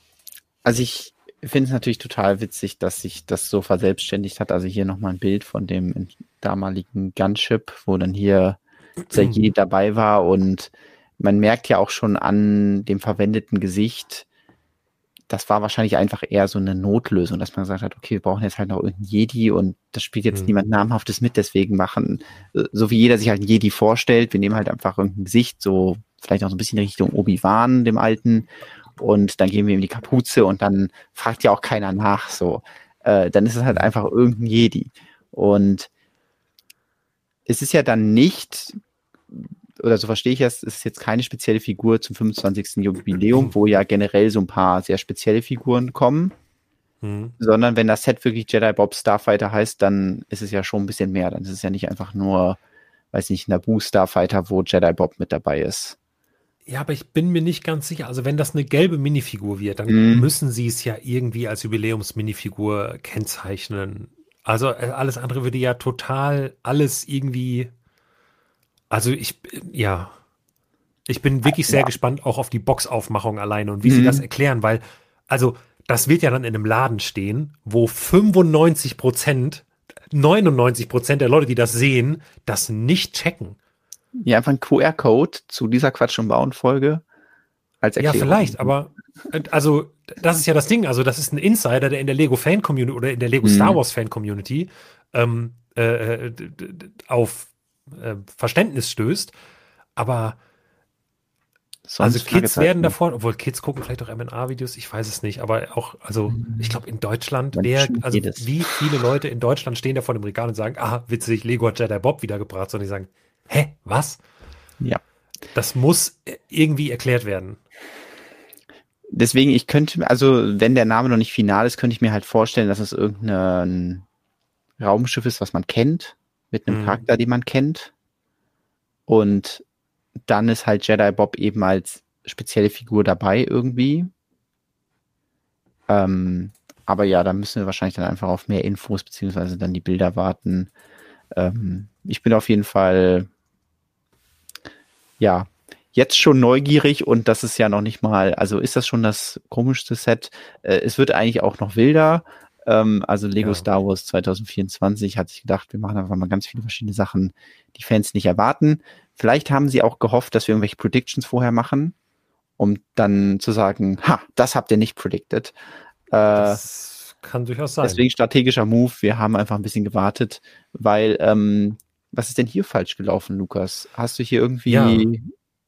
also ich finde es natürlich total witzig, dass sich das so verselbstständigt hat. Also hier nochmal ein Bild von dem damaligen Gunship, wo dann hier <clears throat> Sergei dabei war und man merkt ja auch schon an dem verwendeten Gesicht, das war wahrscheinlich einfach eher so eine Notlösung, dass man gesagt hat, okay, wir brauchen jetzt halt noch irgendeinen Jedi und das spielt jetzt Mhm. niemand namhaftes mit, deswegen machen, äh, so wie jeder sich halt einen Jedi vorstellt, wir nehmen halt einfach irgendein Gesicht, so vielleicht auch so ein bisschen Richtung Obi-Wan, dem Alten, und dann geben wir ihm die Kapuze und dann fragt ja auch keiner nach, so. Äh, dann ist es halt einfach irgendein Jedi. Und es ist ja dann nicht, oder so verstehe ich es, es ist jetzt keine spezielle Figur zum 25. Jubiläum, wo ja generell so ein paar sehr spezielle Figuren kommen, Hm. sondern wenn das Set wirklich Jedi Bob Starfighter heißt, dann ist es ja schon ein bisschen mehr. Dann ist es ja nicht einfach nur, weiß nicht, Naboo Starfighter, wo Jedi Bob mit dabei ist. Ja, aber ich bin mir nicht ganz sicher. Also wenn das eine gelbe Minifigur wird, dann Mhm. müssen sie es ja irgendwie als Jubiläumsminifigur kennzeichnen. Also äh, alles andere würde ja total alles irgendwie. Also ich, äh, ja. Ich bin wirklich sehr Ja. gespannt auch auf die Boxaufmachung alleine und wie sie Mhm. das erklären, weil, also, das wird ja dann in einem Laden stehen, wo 95 Prozent, 99 Prozent der Leute, die das sehen, das nicht checken. Ja, einfach ein QR-Code zu dieser Quatsch- und Bauen-Folge als Ja, Erklärung. vielleicht, aber äh, also das ist ja das Ding. Also das ist ein Insider, der in der Lego Fan Community oder in der Lego Mhm. Star Wars Fan Community ähm, äh, d- auf äh, Verständnis stößt. Aber Sonst also Kids werden davor, obwohl Kids gucken vielleicht auch MNA-Videos, ich weiß es nicht. Aber auch, also ich glaube in Deutschland, Man wer, also jedes. wie viele Leute in Deutschland stehen da vor dem Regal und sagen, ah, witzig, Lego hat Jedi Bob wiedergebracht, sondern die sagen, hä, was? Ja. Das muss irgendwie erklärt werden. Deswegen, ich könnte, mir- also wenn der Name noch nicht final ist, könnte ich mir halt vorstellen, dass es irgendein Raumschiff ist, was man kennt, mit einem Mhm. Charakter, den man kennt. Und dann ist halt Jedi Bob eben als spezielle Figur dabei irgendwie. Ähm, aber ja, da müssen wir wahrscheinlich dann einfach auf mehr Infos beziehungsweise dann die Bilder warten. Ähm, ich bin auf jeden Fall ja jetzt schon neugierig und das ist ja noch nicht mal, also ist das schon das komischste Set. Äh, es wird eigentlich auch noch wilder. Ähm, also Lego Ja. Star Wars 2024 hat sich gedacht, wir machen einfach mal ganz viele verschiedene Sachen, die Fans nicht erwarten. Vielleicht haben sie auch gehofft, dass wir irgendwelche Predictions vorher machen, um dann zu sagen, ha, das habt ihr nicht predicted. Äh, Das kann durchaus sein. Deswegen strategischer Move. Wir haben einfach ein bisschen gewartet, weil ähm, was ist denn hier falsch gelaufen, Lukas? Hast du hier irgendwie Ja.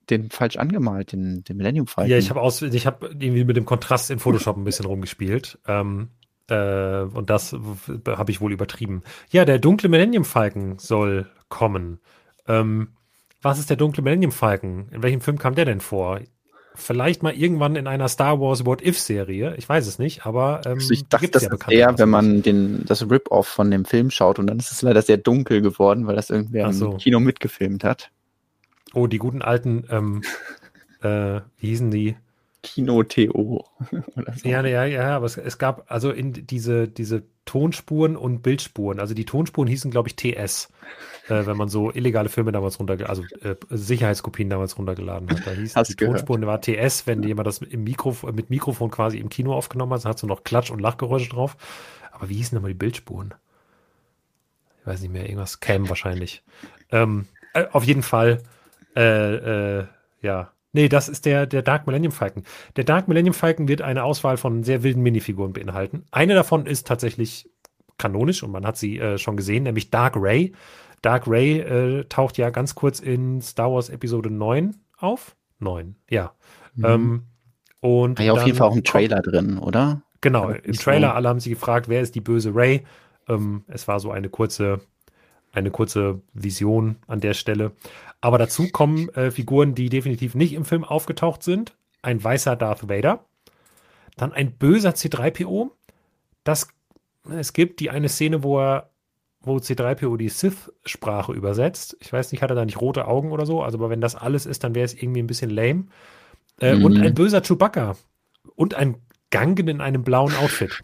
den falsch angemalt, den, den Millennium Falcon? Ja, ich habe ich habe irgendwie mit dem Kontrast in Photoshop ein bisschen rumgespielt. Ähm, Äh, und das habe ich wohl übertrieben. Ja, der dunkle Millennium Falcon soll kommen. Ähm, was ist der dunkle Millennium Falcon? In welchem Film kam der denn vor? Vielleicht mal irgendwann in einer Star Wars What If Serie. Ich weiß es nicht, aber ähm, also ich dachte, das ja ist eher, wenn man den, das Rip-Off von dem Film schaut und dann ist es leider sehr dunkel geworden, weil das irgendwer so. im Kino mitgefilmt hat. Oh, die guten alten, ähm, <laughs> äh, wie hießen die? Kino-TO. <laughs> so. Ja, ja, ja, aber es, es, gab also in diese, diese Tonspuren und Bildspuren. Also die Tonspuren hießen, glaube ich, TS, äh, wenn man so illegale Filme damals runtergeladen, also äh, Sicherheitskopien damals runtergeladen hat. Da hieß Hast die gehört. Tonspuren war TS, wenn jemand das im Mikro, mit Mikrofon quasi im Kino aufgenommen hat, hat so noch Klatsch- und Lachgeräusche drauf. Aber wie hießen nochmal die Bildspuren? Ich weiß nicht mehr, irgendwas Cam wahrscheinlich. Ähm, äh, auf jeden Fall, äh, äh, ja, Nee, das ist der, der Dark Millennium Falcon. Der Dark Millennium Falcon wird eine Auswahl von sehr wilden Minifiguren beinhalten. Eine davon ist tatsächlich kanonisch und man hat sie äh, schon gesehen, nämlich Dark Ray. Dark Ray äh, taucht ja ganz kurz in Star Wars Episode 9 auf. 9, ja. Mhm. Ähm, und War ja auf jeden Fall auch im Trailer drin, oder? Genau, im Trailer, alle haben sich gefragt, wer ist die böse Ray? Ähm, es war so eine kurze, eine kurze Vision an der Stelle. Aber dazu kommen äh, Figuren, die definitiv nicht im Film aufgetaucht sind. Ein weißer Darth Vader. Dann ein böser C3PO. Das, es gibt die eine Szene, wo er, wo C3PO die Sith-Sprache übersetzt. Ich weiß nicht, hat er da nicht rote Augen oder so? Also, aber wenn das alles ist, dann wäre es irgendwie ein bisschen lame. Äh, mhm. Und ein böser Chewbacca. Und ein Gangen in einem blauen Outfit.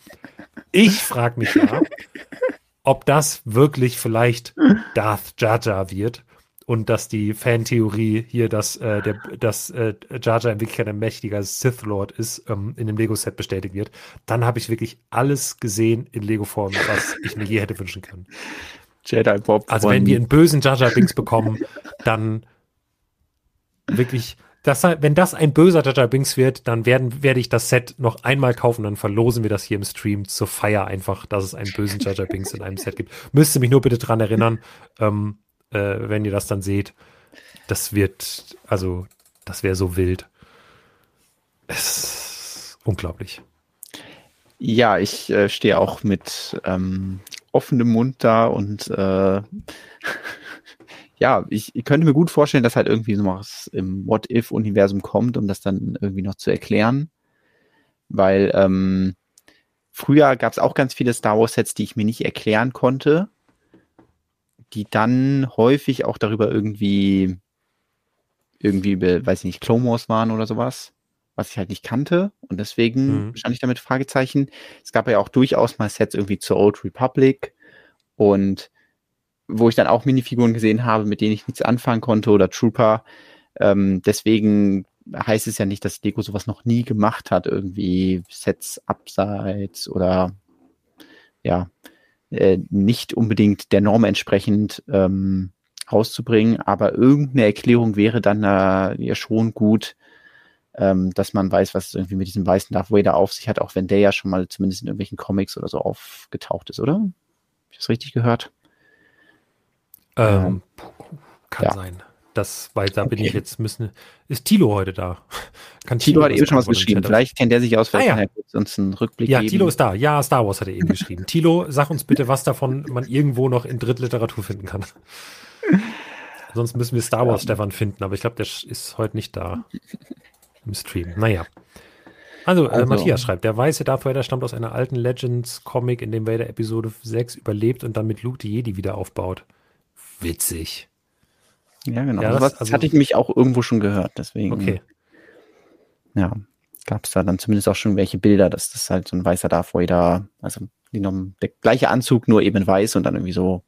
Ich frage mich ja, <laughs> ob das wirklich vielleicht Darth Jar Jar wird und dass die Fantheorie hier, dass, äh, der, dass äh, Jar Jar in Wirklichkeit ein mächtiger Sith Lord ist, ähm, in dem Lego-Set bestätigt wird, dann habe ich wirklich alles gesehen in Lego-Form, was ich mir je hätte wünschen können. Jedi Bob. Also wenn wir einen bösen Jar Jar Binks bekommen, dann wirklich, das, wenn das ein böser Jar Binks wird, dann werden, werde ich das Set noch einmal kaufen, dann verlosen wir das hier im Stream zur Feier einfach, dass es einen bösen Jar Binks in einem Set gibt. Müsste mich nur bitte dran erinnern, ähm, äh, wenn ihr das dann seht. Das wird, also, das wäre so wild. Es ist unglaublich. Ja, ich äh, stehe auch mit ähm, offenem Mund da und äh, <laughs> ja, ich, ich, könnte mir gut vorstellen, dass halt irgendwie so was im What-If-Universum kommt, um das dann irgendwie noch zu erklären. Weil ähm, früher gab es auch ganz viele Star Wars-Sets, die ich mir nicht erklären konnte die dann häufig auch darüber irgendwie, irgendwie, weiß ich nicht, Clone Wars waren oder sowas, was ich halt nicht kannte und deswegen mhm. stand ich damit Fragezeichen. Es gab ja auch durchaus mal Sets irgendwie zur Old Republic und wo ich dann auch Minifiguren gesehen habe, mit denen ich nichts anfangen konnte oder Trooper. Ähm, deswegen heißt es ja nicht, dass Lego sowas noch nie gemacht hat, irgendwie Sets abseits oder ja, äh, nicht unbedingt der Norm entsprechend ähm, rauszubringen, aber irgendeine Erklärung wäre dann äh, ja schon gut, ähm, dass man weiß, was es irgendwie mit diesem weißen Darth Vader auf sich hat, auch wenn der ja schon mal zumindest in irgendwelchen Comics oder so aufgetaucht ist, oder? Hab ich das richtig gehört? Ähm, kann ja. sein. Das, weil da okay. bin ich jetzt müssen. Ist Tilo heute da? <laughs> Kann Tilo, Tilo hat eben schon was geschrieben. Vielleicht kennt er sich aus, vielleicht ah, ja. uns einen Rückblick Ja, geben. Tilo ist da. Ja, Star Wars hat er eben geschrieben. <laughs> Tilo, sag uns bitte, was davon man irgendwo noch in Drittliteratur finden kann. <laughs> Sonst müssen wir Star Wars. Stefan finden, aber ich glaube, der ist heute nicht da im Stream. Naja. Also, äh, also, Matthias schreibt, der weiße Darth Vader stammt aus einer alten Legends-Comic, in dem Vader Episode 6 überlebt und dann mit Luke die Jedi wieder aufbaut. Witzig. Ja, genau. Ja, das, was also, hatte ich mich auch irgendwo schon gehört, deswegen. Okay. Ja, gab es da dann zumindest auch schon welche Bilder, dass das halt so ein weißer Darth Vader, also der gleiche Anzug, nur eben weiß und dann irgendwie so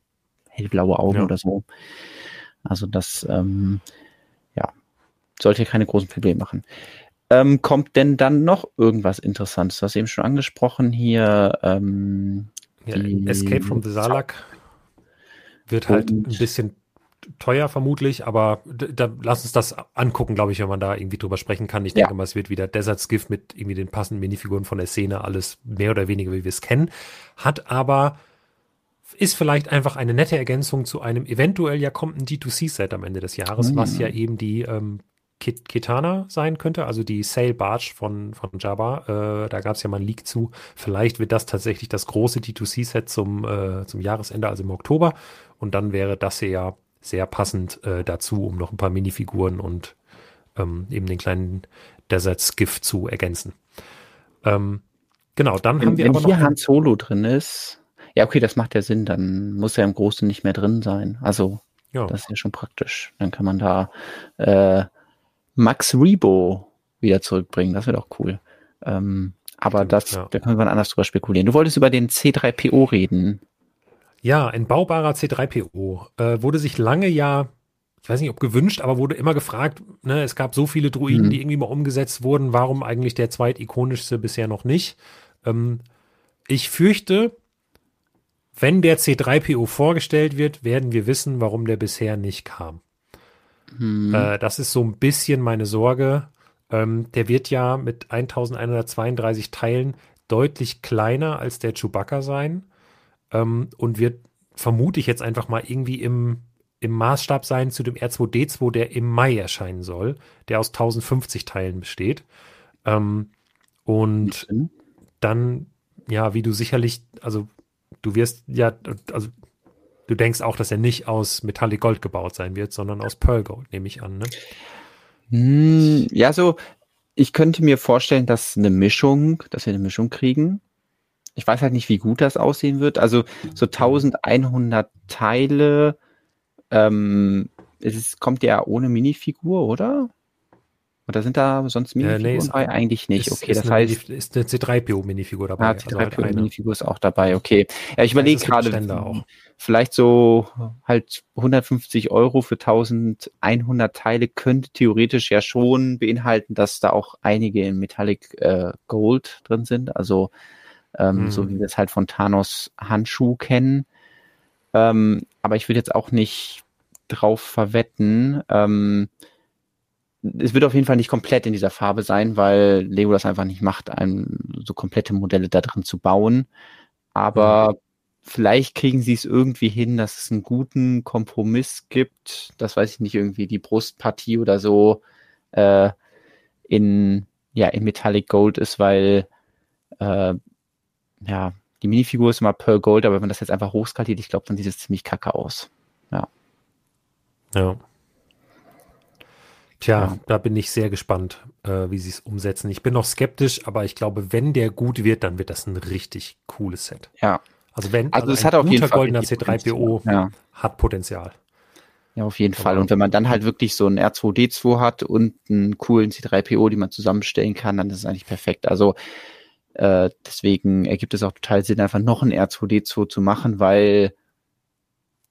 hellblaue Augen ja. oder so. Also das, ähm, ja, sollte keine großen Probleme machen. Ähm, kommt denn dann noch irgendwas Interessantes? Du hast eben schon angesprochen hier. Ähm, ja, Escape from the Salak wird halt ein bisschen teuer vermutlich, aber da, lass uns das angucken, glaube ich, wenn man da irgendwie drüber sprechen kann. Ich denke mal, es wird wieder Desert Skiff mit irgendwie den passenden Minifiguren von der Szene, alles mehr oder weniger, wie wir es kennen. Hat aber, ist vielleicht einfach eine nette Ergänzung zu einem eventuell ja kommenden D2C-Set am Ende des Jahres, mhm. was ja eben die, ähm, Kitana sein könnte, also die Sail Barge von, von Jabba. Äh, da gab es ja mal einen Leak zu. Vielleicht wird das tatsächlich das große D2C-Set zum, äh, zum Jahresende, also im Oktober. Und dann wäre das hier ja sehr passend äh, dazu, um noch ein paar Minifiguren und ähm, eben den kleinen Desert Skiff zu ergänzen. Ähm, genau, dann wenn, haben wir wenn aber hier noch. Han Solo drin ist, ja, okay, das macht ja Sinn, dann muss er im Großen nicht mehr drin sein. Also, Ja. das ist ja schon praktisch. Dann kann man da äh, Max Rebo wieder zurückbringen. Das wäre doch cool. Ähm, aber Stimmt, das, ja. da können wir anders drüber spekulieren. Du wolltest über den C3PO reden. Ja, ein baubarer C3PO. Äh, wurde sich lange ja, ich weiß nicht, ob gewünscht, aber wurde immer gefragt, ne, es gab so viele Druiden, Mhm. die irgendwie mal umgesetzt wurden, warum eigentlich der zweitikonischste bisher noch nicht? Ähm, ich fürchte, wenn der C3PO vorgestellt wird, werden wir wissen, warum der bisher nicht kam. Hm. Äh, das ist so ein bisschen meine Sorge. Ähm, der wird ja mit 1132 Teilen deutlich kleiner als der Chewbacca sein ähm, und wird, vermute ich jetzt einfach mal, irgendwie im, im Maßstab sein zu dem R2D2, der im Mai erscheinen soll, der aus 1050 Teilen besteht. Ähm, und dann, ja, wie du sicherlich, also du wirst ja, also du denkst auch, dass er nicht aus Metallic Gold gebaut sein wird, sondern aus Pearl Gold, nehme ich an. Ne? Hm, ja, so, ich könnte mir vorstellen, dass eine Mischung, dass wir eine Mischung kriegen. Ich weiß halt nicht, wie gut das aussehen wird. Also so 1100 Teile, ähm, es kommt ja ohne Minifigur, oder? Oder sind da sonst Äh, nee, Minifiguren ist- bei? Eigentlich nicht. Ist- okay, ist das eine heißt, ist eine C3PO-Minifigur dabei. ah, also die halt ist auch dabei, okay. Ja, ich überlege gerade, vielleicht so halt 150 Euro für 1100 Teile könnte theoretisch ja schon beinhalten, dass da auch einige in Metallic äh, Gold drin sind, also ähm, Mhm. so wie wir es halt von Thanos Handschuh kennen. Ähm, aber ich würde jetzt auch nicht drauf verwetten. Ähm, es wird auf jeden Fall nicht komplett in dieser Farbe sein, weil Lego das einfach nicht macht, so komplette Modelle da drin zu bauen. Aber vielleicht kriegen sie es irgendwie hin, dass es einen guten Kompromiss gibt. Das weiß ich nicht, irgendwie die Brustpartie oder so äh, in, ja, in Metallic Gold ist, weil äh, ja, die Minifigur ist immer Pearl Gold, aber wenn man das jetzt einfach hochskaliert, ich glaube, dann sieht es ziemlich kacke aus. Ja. Tja, Ja. da bin ich sehr gespannt, äh, wie sie es umsetzen. Ich bin noch skeptisch, aber ich glaube, wenn der gut wird, dann wird das ein richtig cooles Set. Ja, Also wenn also es ein hat auf jeden guter Fall goldener richtig C3PO Potenzial. Ja. hat Potenzial. Ja, auf jeden Aber- Fall. Und wenn man dann halt wirklich so einen R2D2 hat und einen coolen C3PO, die man zusammenstellen kann, dann ist es eigentlich perfekt. Also äh, deswegen ergibt es auch total Sinn, einfach noch einen R2D2 zu machen, weil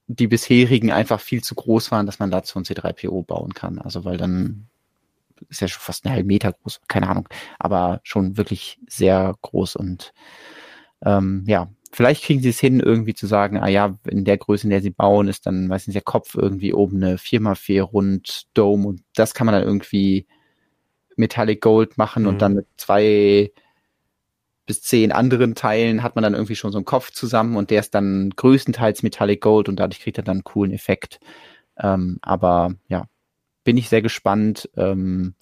die bisherigen einfach viel zu groß waren, dass man dazu einen C3PO bauen kann. Also weil dann ist ja schon fast einen halben Meter groß, keine Ahnung, aber schon wirklich sehr groß und ähm, ja, vielleicht kriegen sie es hin, irgendwie zu sagen, ah ja, in der Größe, in der sie bauen, ist dann, weiß nicht, der Kopf irgendwie oben eine 4x4 rund Dome und das kann man dann irgendwie Metallic Gold machen Mhm. und dann mit zwei bis zehn anderen Teilen hat man dann irgendwie schon so einen Kopf zusammen und der ist dann größtenteils Metallic Gold und dadurch kriegt er dann einen coolen Effekt. Ähm, aber ja, bin ich sehr gespannt ähm,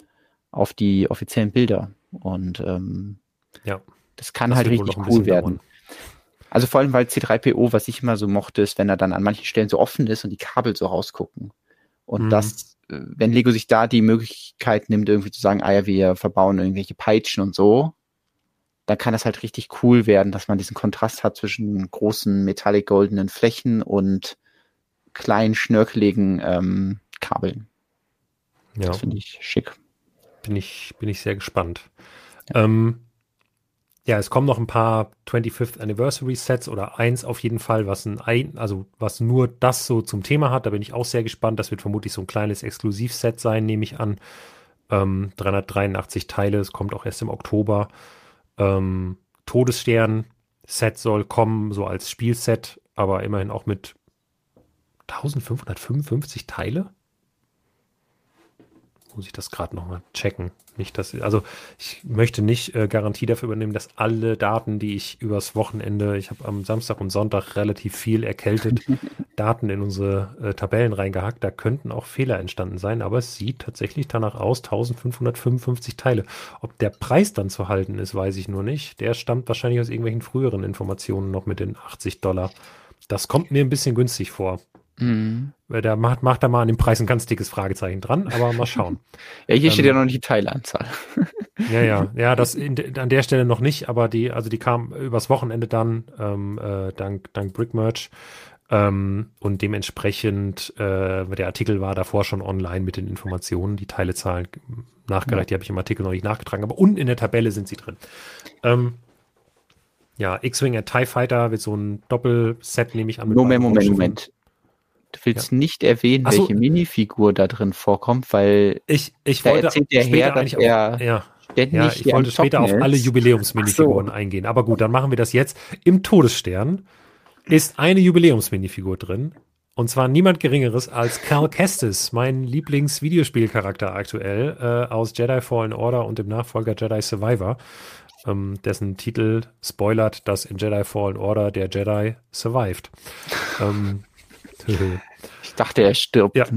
auf die offiziellen Bilder und ähm, Ja. das kann Das halt richtig cool werden. dauern. Also vor allem, weil C3PO, was ich immer so mochte, ist, wenn er dann an manchen Stellen so offen ist und die Kabel so rausgucken. Und Mhm. das, äh, wenn Lego sich da die Möglichkeit nimmt, irgendwie zu sagen, ah ja, wir verbauen irgendwelche Peitschen und so, dann kann das halt richtig cool werden, dass man diesen Kontrast hat zwischen großen metallic goldenen Flächen und kleinen schnörkeligen ähm, Kabeln. Ja, Das finde ich schick. bin ich, bin ich sehr gespannt. Ja. Ähm, ja, es kommen noch ein paar 25th Anniversary Sets oder eins auf jeden Fall, was ein, also was nur das so zum Thema hat. Da bin ich auch sehr gespannt. Das wird vermutlich so ein kleines Exklusivset sein, nehme ich an. Ähm, 383 Teile, es kommt auch erst im Oktober. Ähm, Todesstern Set soll kommen, so als Spielset, aber immerhin auch mit 1555 Teile. Muss ich das gerade nochmal checken. Nicht, dass, also ich möchte nicht äh, Garantie dafür übernehmen, dass alle Daten, die ich übers Wochenende, ich habe am Samstag und Sonntag relativ viel erkältet, <laughs> Daten in unsere äh, Tabellen reingehackt. Da könnten auch Fehler entstanden sein, aber es sieht tatsächlich danach aus, 1555 Teile. Ob der Preis dann zu halten ist, weiß ich nur nicht. Der stammt wahrscheinlich aus irgendwelchen früheren Informationen noch mit den 80 Dollar. Das kommt mir ein bisschen günstig vor. Mhm. Da macht, macht er mal an dem Preis ein ganz dickes Fragezeichen dran, aber mal schauen. <laughs> ja, hier ähm, steht ja noch nicht die Teilanzahl. <laughs> ja, ja, ja, das <laughs> in, an der Stelle noch nicht, aber die, also die kam übers Wochenende dann, ähm, äh, dank, dank Brickmerch. Ähm, und dementsprechend, äh, der Artikel war davor schon online mit den Informationen, die Teilezahlen nachgereicht, ja. die habe ich im Artikel noch nicht nachgetragen, aber unten in der Tabelle sind sie drin. Ähm, ja, X-Wing und TIE Fighter wird so ein Doppelset, nehme ich an. Moment, Moment, Moment. Du willst ja. nicht erwähnen, so. welche Minifigur da drin vorkommt, weil ich, ich da wollte erzählt der Herr, dass er ja. ja, ich wollte später auf alle Jubiläumsminifiguren so. eingehen. Aber gut, dann machen wir das jetzt. Im Todesstern ist eine Jubiläumsminifigur drin. Und zwar niemand Geringeres als Cal Kestis, mein Lieblings-Videospielcharakter aktuell äh, aus Jedi Fallen Order und dem Nachfolger Jedi Survivor, ähm, dessen Titel spoilert, dass in Jedi Fallen Order der Jedi survived. ähm, ich dachte, er stirbt. Ja,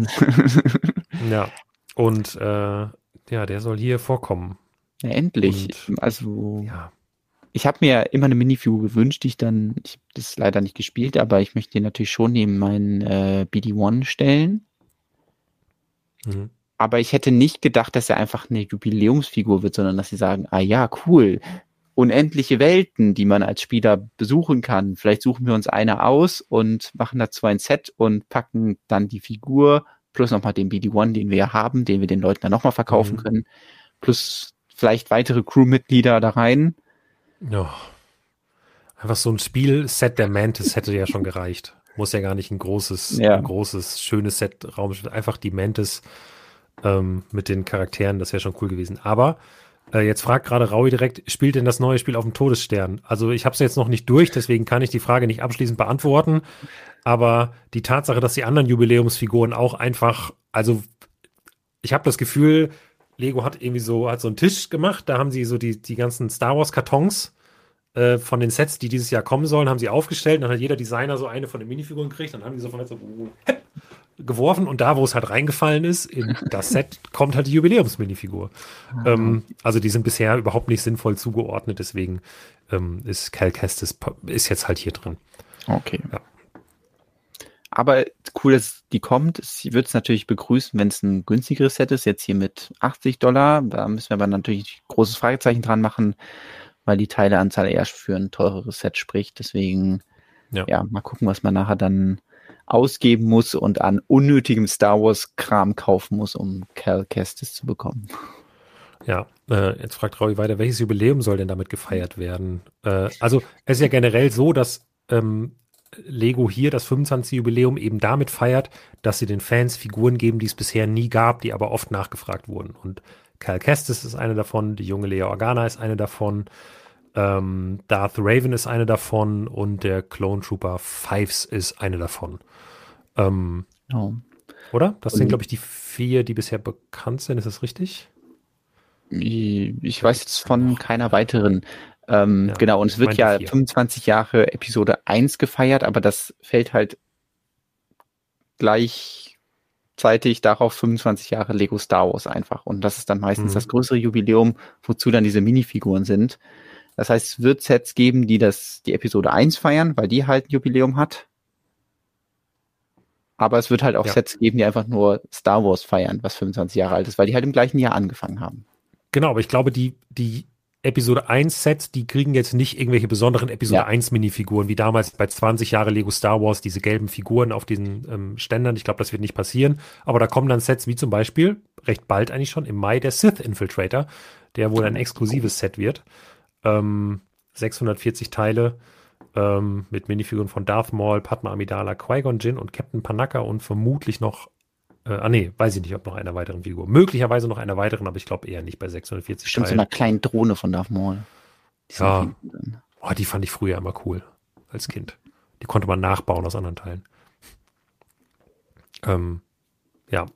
<laughs> ja. und äh, ja, der soll hier vorkommen. Ja, endlich. Und, also, ja. ich habe mir immer eine Minifigur gewünscht, die ich dann, ich habe das leider nicht gespielt, aber ich möchte den natürlich schon neben meinen äh, BD-1 stellen. Mhm. Aber ich hätte nicht gedacht, dass er einfach eine Jubiläumsfigur wird, sondern dass sie sagen, ah ja, cool, unendliche Welten, die man als Spieler besuchen kann. Vielleicht suchen wir uns eine aus und machen dazu ein Set und packen dann die Figur plus nochmal den BD-1, den wir ja haben, den wir den Leuten dann nochmal verkaufen mhm. können, plus vielleicht weitere Crewmitglieder da rein. Ja. Einfach so ein Spielset der Mantis hätte ja schon gereicht. Muss ja gar nicht ein großes, ja. ein großes, schönes Set Raum. Einfach die Mantis ähm, mit den Charakteren, das wäre schon cool gewesen. Aber äh, jetzt fragt gerade Raui direkt, spielt denn das neue Spiel auf dem Todesstern? Also ich habe es jetzt noch nicht durch, deswegen kann ich die Frage nicht abschließend beantworten. Aber die Tatsache, dass die anderen Jubiläumsfiguren auch einfach, also ich habe das Gefühl, Lego hat irgendwie so, hat so einen Tisch gemacht, da haben sie so die, die ganzen Star Wars Kartons äh, von den Sets, die dieses Jahr kommen sollen, haben sie aufgestellt. Dann hat jeder Designer so eine von den Minifiguren gekriegt. Dann haben die so von so geworfen und da, wo es halt reingefallen ist, in das Set <laughs> kommt halt die Jubiläumsminifigur. Mhm. Ähm, also die sind bisher überhaupt nicht sinnvoll zugeordnet, deswegen ähm, ist Cal Kestis ist jetzt halt hier drin. Okay. Ja. Aber cool, dass die kommt. Ich würde es natürlich begrüßen, wenn es ein günstigeres Set ist. Jetzt hier mit 80 Dollar. Da müssen wir aber natürlich großes Fragezeichen dran machen, weil die Teileanzahl eher für ein teureres Set spricht. Deswegen, ja, ja mal gucken, was man nachher dann ausgeben muss und an unnötigem Star Wars Kram kaufen muss, um Cal Kestis zu bekommen. Ja, äh, jetzt fragt Raui weiter, welches Jubiläum soll denn damit gefeiert werden? Äh, also es ist ja generell so, dass ähm, Lego hier das 25. Jubiläum eben damit feiert, dass sie den Fans Figuren geben, die es bisher nie gab, die aber oft nachgefragt wurden. Und Cal Kestis ist eine davon, die junge Lea Organa ist eine davon, ähm, Darth Raven ist eine davon und der Clone Trooper Fives ist eine davon. Ähm, oh. Oder? Das sind, glaube ich, die vier, die bisher bekannt sind. Ist das richtig? Ich weiß jetzt von keiner weiteren. Ähm, ja, genau, und es wird ja 25 Jahre Episode 1 gefeiert, aber das fällt halt gleichzeitig darauf 25 Jahre Lego Star Wars einfach. Und das ist dann meistens mhm. das größere Jubiläum, wozu dann diese Minifiguren sind. Das heißt, es wird Sets geben, die das, die Episode 1 feiern, weil die halt ein Jubiläum hat. Aber es wird halt auch ja. Sets geben, die einfach nur Star Wars feiern, was 25 Jahre alt ist, weil die halt im gleichen Jahr angefangen haben. Genau, aber ich glaube, die, die Episode 1 Sets, die kriegen jetzt nicht irgendwelche besonderen Episode ja. 1 Minifiguren, wie damals bei 20 Jahre Lego Star Wars, diese gelben Figuren auf diesen ähm, Ständern. Ich glaube, das wird nicht passieren. Aber da kommen dann Sets wie zum Beispiel, recht bald eigentlich schon, im Mai der Sith Infiltrator, der wohl ein exklusives Set wird. Ähm, 640 Teile ähm, mit Minifiguren von Darth Maul, Padma Amidala, Qui-Gon Jinn und Captain Panaka und vermutlich noch, äh, ah nee, weiß ich nicht, ob noch einer weiteren Figur. Möglicherweise noch einer weiteren, aber ich glaube eher nicht bei 640 Stimmt, Teilen. so einer kleinen Drohne von Darth Maul. Die ja, oh, die fand ich früher immer cool, als Kind. Die konnte man nachbauen aus anderen Teilen. Ähm, ja,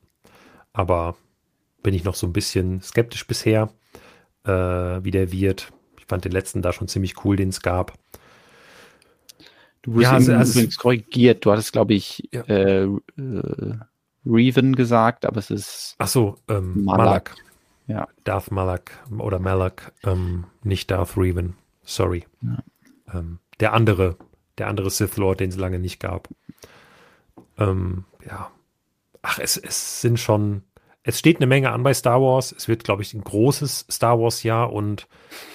aber bin ich noch so ein bisschen skeptisch bisher, äh, wie der wird. Ich fand den letzten da schon ziemlich cool, den es gab. Du wurdest ja, also, also übrigens korrigiert. Du hattest, glaube ich, ja. äh, äh, Reven gesagt, aber es ist. Ach so, ähm, Malak. Malak. Ja. Darth Malak oder Malak, ähm, nicht Darth Reven. Sorry. Ja. Ähm, der andere, der andere Sith Lord, den es lange nicht gab. Ähm, ja. Ach, es, es sind schon, es steht eine Menge an bei Star Wars. Es wird, glaube ich, ein großes Star Wars-Jahr und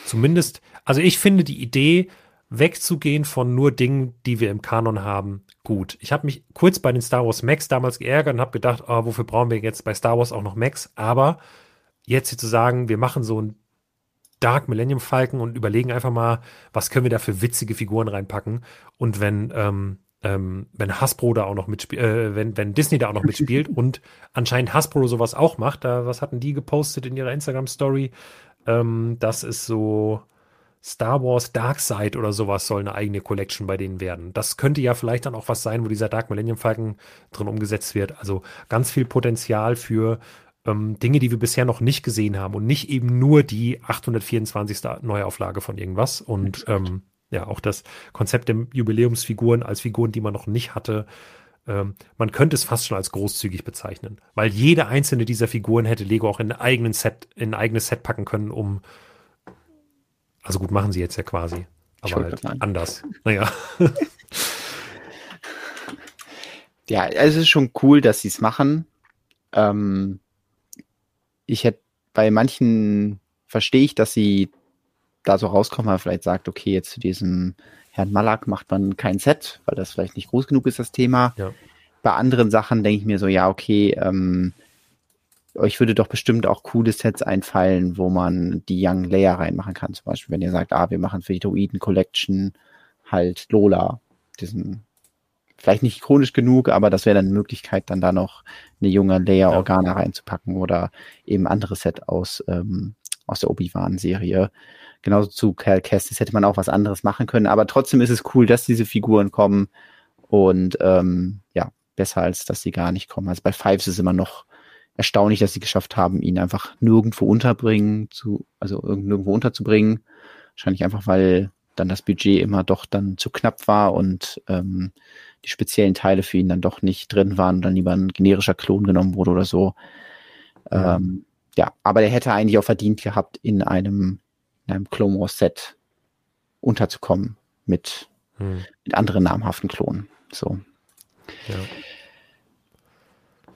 zumindest, also ich finde die Idee, wegzugehen von nur Dingen, die wir im Kanon haben, gut. Ich habe mich kurz bei den Star Wars Max damals geärgert und habe gedacht, oh, wofür brauchen wir jetzt bei Star Wars auch noch Max? Aber jetzt hier zu sagen, wir machen so ein Dark Millennium Falcon und überlegen einfach mal, was können wir da für witzige Figuren reinpacken. Und wenn, ähm, ähm, wenn Hasbro da auch noch mitspielt, äh, wenn, wenn Disney da auch noch mitspielt <laughs> und anscheinend Hasbro sowas auch macht, da, was hatten die gepostet in ihrer Instagram-Story? Ähm, das ist so Star Wars Dark Side oder sowas soll eine eigene Collection bei denen werden. Das könnte ja vielleicht dann auch was sein, wo dieser Dark Millennium Falcon drin umgesetzt wird. Also ganz viel Potenzial für ähm, Dinge, die wir bisher noch nicht gesehen haben und nicht eben nur die 824. Neuauflage von irgendwas. Und ähm, ja, auch das Konzept der Jubiläumsfiguren als Figuren, die man noch nicht hatte. Ähm, man könnte es fast schon als großzügig bezeichnen, weil jede einzelne dieser Figuren hätte Lego auch in, eigenen Set, in ein eigenes Set packen können, um. Also gut, machen sie jetzt ja quasi. Aber halt anders. Naja. <laughs> ja, es ist schon cool, dass sie es machen. Ähm, ich hätte bei manchen verstehe ich, dass sie da so rauskommen, weil vielleicht sagt, okay, jetzt zu diesem Herrn Malak macht man kein Set, weil das vielleicht nicht groß genug ist, das Thema. Ja. Bei anderen Sachen denke ich mir so, ja, okay, ähm, euch würde doch bestimmt auch coole Sets einfallen, wo man die Young Leia reinmachen kann. Zum Beispiel, wenn ihr sagt, ah, wir machen für die Druiden Collection halt Lola, diesen vielleicht nicht ikonisch genug, aber das wäre dann eine Möglichkeit, dann da noch eine junge Leia Organa ja. reinzupacken oder eben andere Set aus, ähm, aus der Obi-Wan-Serie. Genauso zu Cal Kestis hätte man auch was anderes machen können, aber trotzdem ist es cool, dass diese Figuren kommen und ähm, ja, besser als dass sie gar nicht kommen. Also bei Fives ist es immer noch erstaunlich, dass sie geschafft haben, ihn einfach nirgendwo unterbringen, zu, also nirgendwo unterzubringen. Wahrscheinlich einfach, weil dann das Budget immer doch dann zu knapp war und ähm, die speziellen Teile für ihn dann doch nicht drin waren und dann lieber ein generischer Klon genommen wurde oder so. Ja. Ähm, ja, aber der hätte eigentlich auch verdient gehabt, in einem, in einem Clone Wars Set unterzukommen mit, hm. mit anderen namhaften Klonen. So. Ja.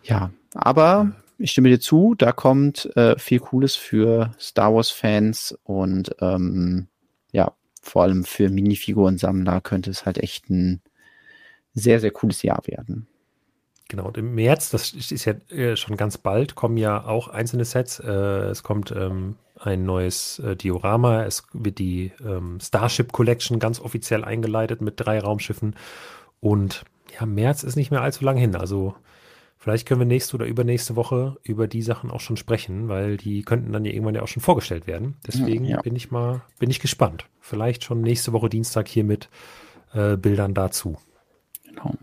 Ja, aber ich stimme dir zu, da kommt äh, viel Cooles für Star Wars-Fans und ähm, ja, vor allem für Minifiguren-Sammler könnte es halt echt ein sehr, sehr cooles Jahr werden. Genau, und im März, das ist ja äh, schon ganz bald, kommen ja auch einzelne Sets. Äh, es kommt ähm, ein neues äh, Diorama, es wird die ähm, Starship Collection ganz offiziell eingeleitet mit drei Raumschiffen. Und ja, März ist nicht mehr allzu lang hin. Also vielleicht können wir nächste oder übernächste Woche über die Sachen auch schon sprechen, weil die könnten dann ja irgendwann ja auch schon vorgestellt werden. Deswegen ja. bin ich mal, bin ich gespannt. Vielleicht schon nächste Woche Dienstag hier mit äh, Bildern dazu. Genau.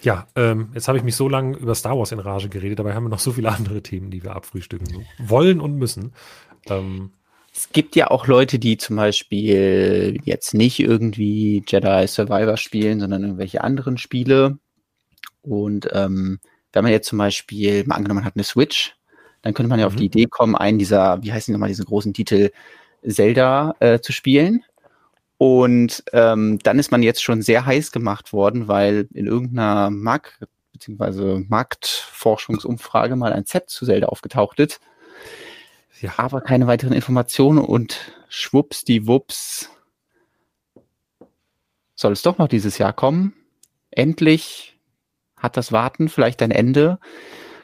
Ja, ähm, jetzt habe ich mich so lange über Star Wars in Rage geredet, dabei haben wir noch so viele andere Themen, die wir abfrühstücken wollen und müssen. Ähm, es gibt ja auch Leute, die zum Beispiel jetzt nicht irgendwie Jedi Survivor spielen, sondern irgendwelche anderen Spiele. Und ähm, wenn man jetzt zum Beispiel mal angenommen hat eine Switch, dann könnte man ja mhm. auf die Idee kommen, einen dieser, wie heißen die nochmal, diesen großen Titel Zelda äh, zu spielen. Und ähm, dann ist man jetzt schon sehr heiß gemacht worden, weil in irgendeiner Markt- bzw. Marktforschungsumfrage mal ein Set zu Zelda aufgetaucht ist. Ja. Aber keine weiteren Informationen und schwupps die Wups soll es doch noch dieses Jahr kommen. Endlich hat das Warten vielleicht ein Ende.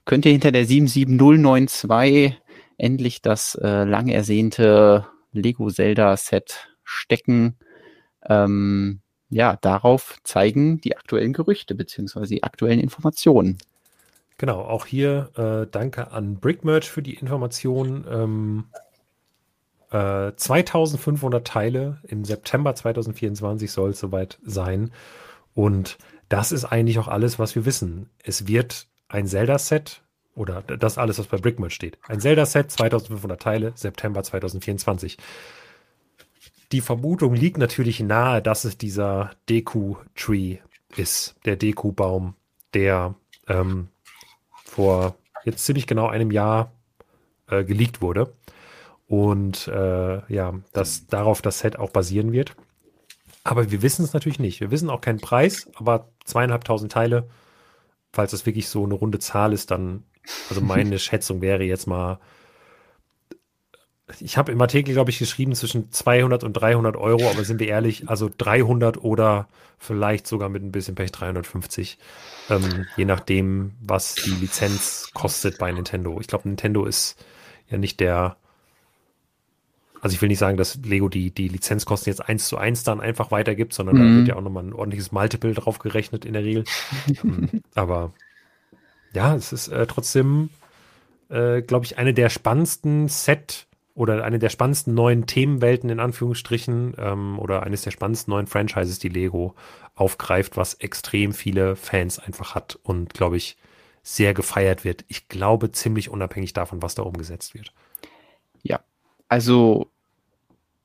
Könnt ihr hinter der 77092 endlich das äh, lang ersehnte Lego Zelda Set stecken ähm, ja, darauf zeigen die aktuellen Gerüchte beziehungsweise die aktuellen Informationen. Genau, auch hier äh, danke an Brickmerch für die Information. Ähm, äh, 2500 Teile im September 2024 soll es soweit sein. Und das ist eigentlich auch alles, was wir wissen. Es wird ein Zelda-Set oder das alles, was bei Brickman steht. Ein Zelda-Set, 2500 Teile, September 2024. Die Vermutung liegt natürlich nahe, dass es dieser Deku-Tree ist, der Deku-Baum, der ähm, vor jetzt ziemlich genau einem Jahr äh, geleakt wurde. Und äh, ja, dass darauf das Set auch basieren wird. Aber wir wissen es natürlich nicht. Wir wissen auch keinen Preis, aber zweieinhalbtausend Teile, falls das wirklich so eine runde Zahl ist, dann, also meine <laughs> Schätzung wäre jetzt mal, ich habe im Artikel, glaube ich, geschrieben zwischen 200 und 300 Euro, aber sind wir ehrlich, also 300 oder vielleicht sogar mit ein bisschen Pech 350, ähm, je nachdem, was die Lizenz kostet bei Nintendo. Ich glaube, Nintendo ist ja nicht der, also ich will nicht sagen, dass Lego die, die Lizenzkosten jetzt eins zu eins dann einfach weitergibt, sondern mhm. da wird ja auch nochmal ein ordentliches Multiple drauf gerechnet in der Regel. Ähm, <laughs> aber ja, es ist äh, trotzdem, äh, glaube ich, eine der spannendsten Set- oder eine der spannendsten neuen Themenwelten in Anführungsstrichen ähm, oder eines der spannendsten neuen Franchises, die Lego aufgreift, was extrem viele Fans einfach hat und, glaube ich, sehr gefeiert wird. Ich glaube, ziemlich unabhängig davon, was da umgesetzt wird. Ja, also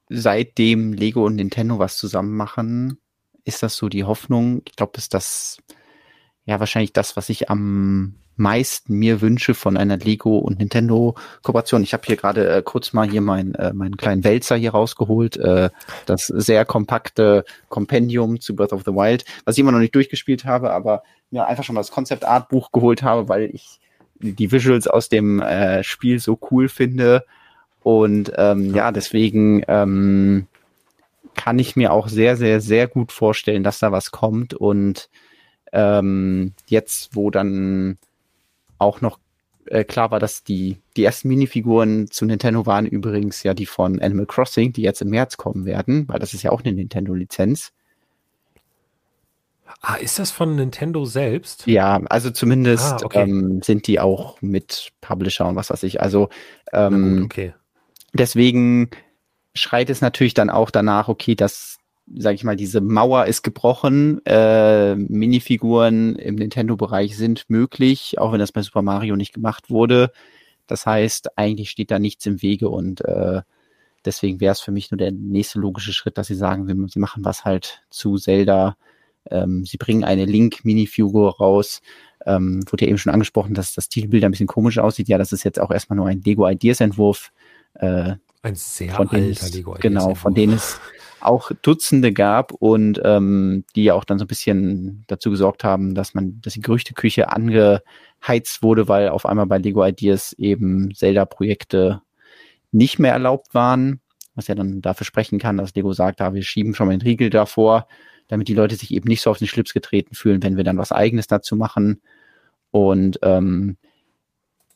seitdem Lego und Nintendo was zusammen machen, ist das so die Hoffnung. Ich glaube, ist das ja wahrscheinlich das, was ich am meisten mir wünsche von einer Lego und Nintendo Kooperation. Ich habe hier gerade äh, kurz mal hier mein, äh, meinen kleinen Wälzer hier rausgeholt, äh, das sehr kompakte Kompendium zu Breath of the Wild, was ich immer noch nicht durchgespielt habe, aber mir einfach schon mal das Concept Art Buch geholt habe, weil ich die Visuals aus dem äh, Spiel so cool finde und ähm, ja, deswegen ähm, kann ich mir auch sehr, sehr, sehr gut vorstellen, dass da was kommt. Und ähm, jetzt, wo dann auch noch äh, klar war, dass die, die ersten Minifiguren zu Nintendo waren übrigens ja die von Animal Crossing, die jetzt im März kommen werden, weil das ist ja auch eine Nintendo-Lizenz. Ah, ist das von Nintendo selbst? Ja, also zumindest ah, okay. ähm, sind die auch mit Publisher und was weiß ich. Also ähm, gut, okay deswegen schreit es natürlich dann auch danach, okay, dass, sage ich mal, diese Mauer ist gebrochen, äh, Minifiguren im Nintendo-Bereich sind möglich, auch wenn das bei Super Mario nicht gemacht wurde. Das heißt, eigentlich steht da nichts im Wege und äh, deswegen wäre es für mich nur der nächste logische Schritt, dass sie sagen, sie, sie machen was halt zu Zelda. Ähm, sie bringen eine Link-Minifigur raus. Ähm, wurde ja eben schon angesprochen, dass das Titelbild ein bisschen komisch aussieht. Ja, das ist jetzt auch erstmal nur ein Lego-Ideas-Entwurf. Äh, ein sehr alter Lego. Genau, von denen es auch Dutzende gab und ähm, die auch dann so ein bisschen dazu gesorgt haben, dass man, dass die Gerüchteküche angeheizt wurde, weil auf einmal bei Lego Ideas eben Zelda-Projekte nicht mehr erlaubt waren, was ja dann dafür sprechen kann, dass Lego sagt, da wir schieben schon mal den Riegel davor, damit die Leute sich eben nicht so auf den Schlips getreten fühlen, wenn wir dann was Eigenes dazu machen. Und ähm,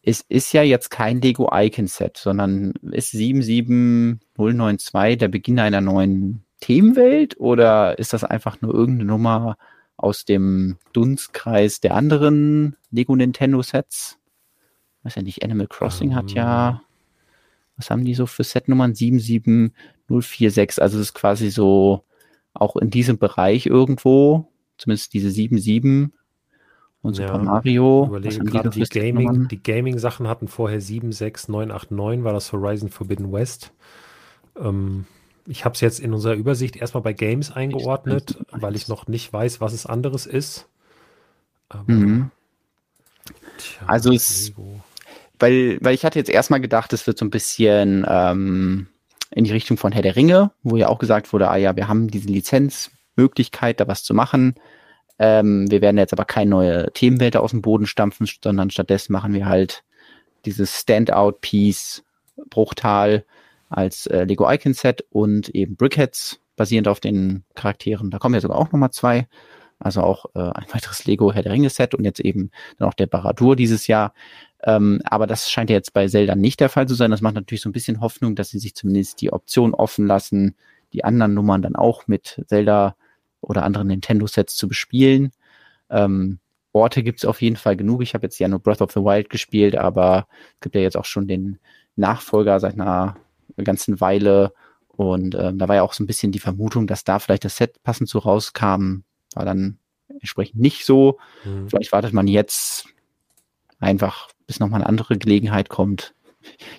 es ist ja jetzt kein Lego Icon Set, sondern ist 77092 der Beginn einer neuen Themenwelt oder ist das einfach nur irgendeine Nummer aus dem Dunstkreis der anderen Lego Nintendo Sets? weiß ja nicht, Animal Crossing um. hat ja, ähm. was haben die so für Setnummern? 77046, also es ist quasi so auch in diesem Bereich irgendwo, zumindest diese 77 und Super ja, Mario. Überlege gerade, die, Gaming, die Gaming-Sachen hatten vorher 76989, war das Horizon Forbidden West. Ähm, ich habe es jetzt in unserer Übersicht erstmal bei Games eingeordnet, weil ich noch nicht weiß, was es anderes ist. Mhm. Tja, also es, weil, weil ich hatte jetzt erstmal gedacht, es wird so ein bisschen ähm, in die Richtung von Herr der Ringe, wo ja auch gesagt wurde, ah ja, wir haben diese Lizenzmöglichkeit, da was zu machen. Ähm, wir werden jetzt aber keine neue Themenwelt aus dem Boden stampfen, sondern stattdessen machen wir halt dieses Standout-Piece Bruchtal als äh, Lego Icon Set und eben Brickheads basierend auf den Charakteren. Da kommen ja sogar auch nochmal zwei. Also auch äh, ein weiteres Lego Herr der Ringe Set und jetzt eben dann auch der Baradur dieses Jahr. Ähm, aber das scheint ja jetzt bei Zelda nicht der Fall zu sein. Das macht natürlich so ein bisschen Hoffnung, dass sie sich zumindest die Option offen lassen, die anderen Nummern dann auch mit Zelda oder anderen Nintendo-Sets zu bespielen. Ähm, Orte gibt es auf jeden Fall genug. Ich habe jetzt ja nur Breath of the Wild gespielt, aber es gibt ja jetzt auch schon den Nachfolger seit einer ganzen Weile. Und ähm, da war ja auch so ein bisschen die Vermutung, dass da vielleicht das Set passend so rauskam. War dann entsprechend nicht so. Mhm. Vielleicht wartet man jetzt einfach bis nochmal eine andere Gelegenheit kommt.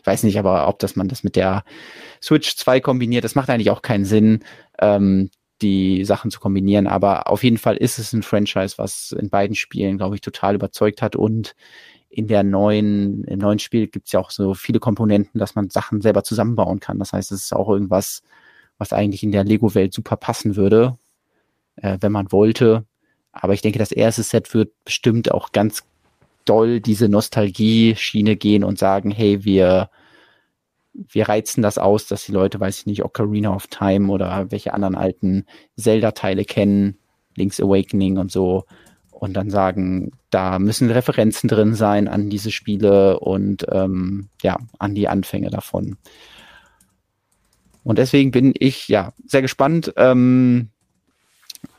Ich weiß nicht, aber ob das man das mit der Switch 2 kombiniert, das macht eigentlich auch keinen Sinn, ähm, die Sachen zu kombinieren. Aber auf jeden Fall ist es ein Franchise, was in beiden Spielen, glaube ich, total überzeugt hat und in der neuen, im neuen Spiel gibt es ja auch so viele Komponenten, dass man Sachen selber zusammenbauen kann. Das heißt, es ist auch irgendwas, was eigentlich in der Lego-Welt super passen würde, äh, wenn man wollte. Aber ich denke, das erste Set wird bestimmt auch ganz doll diese Nostalgie-Schiene gehen und sagen, hey, wir, wir reizen das aus, dass die Leute, weiß ich nicht, Ocarina of Time oder welche anderen alten Zelda-Teile kennen, Link's Awakening und so, und dann sagen, da müssen Referenzen drin sein an diese Spiele und ähm, ja, an die Anfänge davon. Und deswegen bin ich ja sehr gespannt, ähm,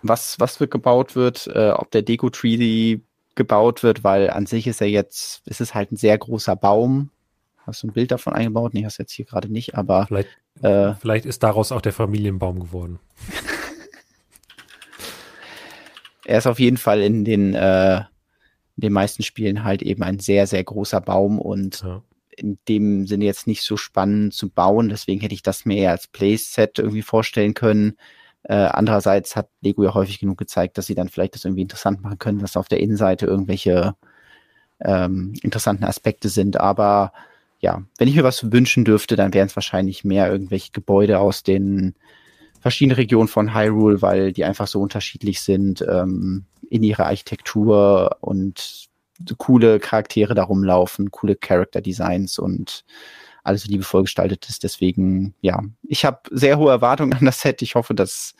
was, was wird gebaut wird, äh, ob der Deko-Tree gebaut wird, weil an sich ist er jetzt, ist es halt ein sehr großer Baum. Hast du ein Bild davon eingebaut? Nee, hast du jetzt hier gerade nicht, aber. Vielleicht, äh, vielleicht ist daraus auch der Familienbaum geworden. <laughs> er ist auf jeden Fall in den, äh, in den meisten Spielen halt eben ein sehr, sehr großer Baum und ja. in dem Sinne jetzt nicht so spannend zu bauen. Deswegen hätte ich das mir eher als Playset irgendwie vorstellen können. Äh, andererseits hat Lego ja häufig genug gezeigt, dass sie dann vielleicht das irgendwie interessant machen können, dass auf der Innenseite irgendwelche ähm, interessanten Aspekte sind. Aber ja, wenn ich mir was wünschen dürfte, dann wären es wahrscheinlich mehr irgendwelche Gebäude aus den verschiedene Regionen von Hyrule, weil die einfach so unterschiedlich sind ähm, in ihrer Architektur und coole Charaktere da rumlaufen, coole Character Designs und alles so liebevoll gestaltet ist. Deswegen, ja, ich habe sehr hohe Erwartungen an das Set. Ich hoffe, das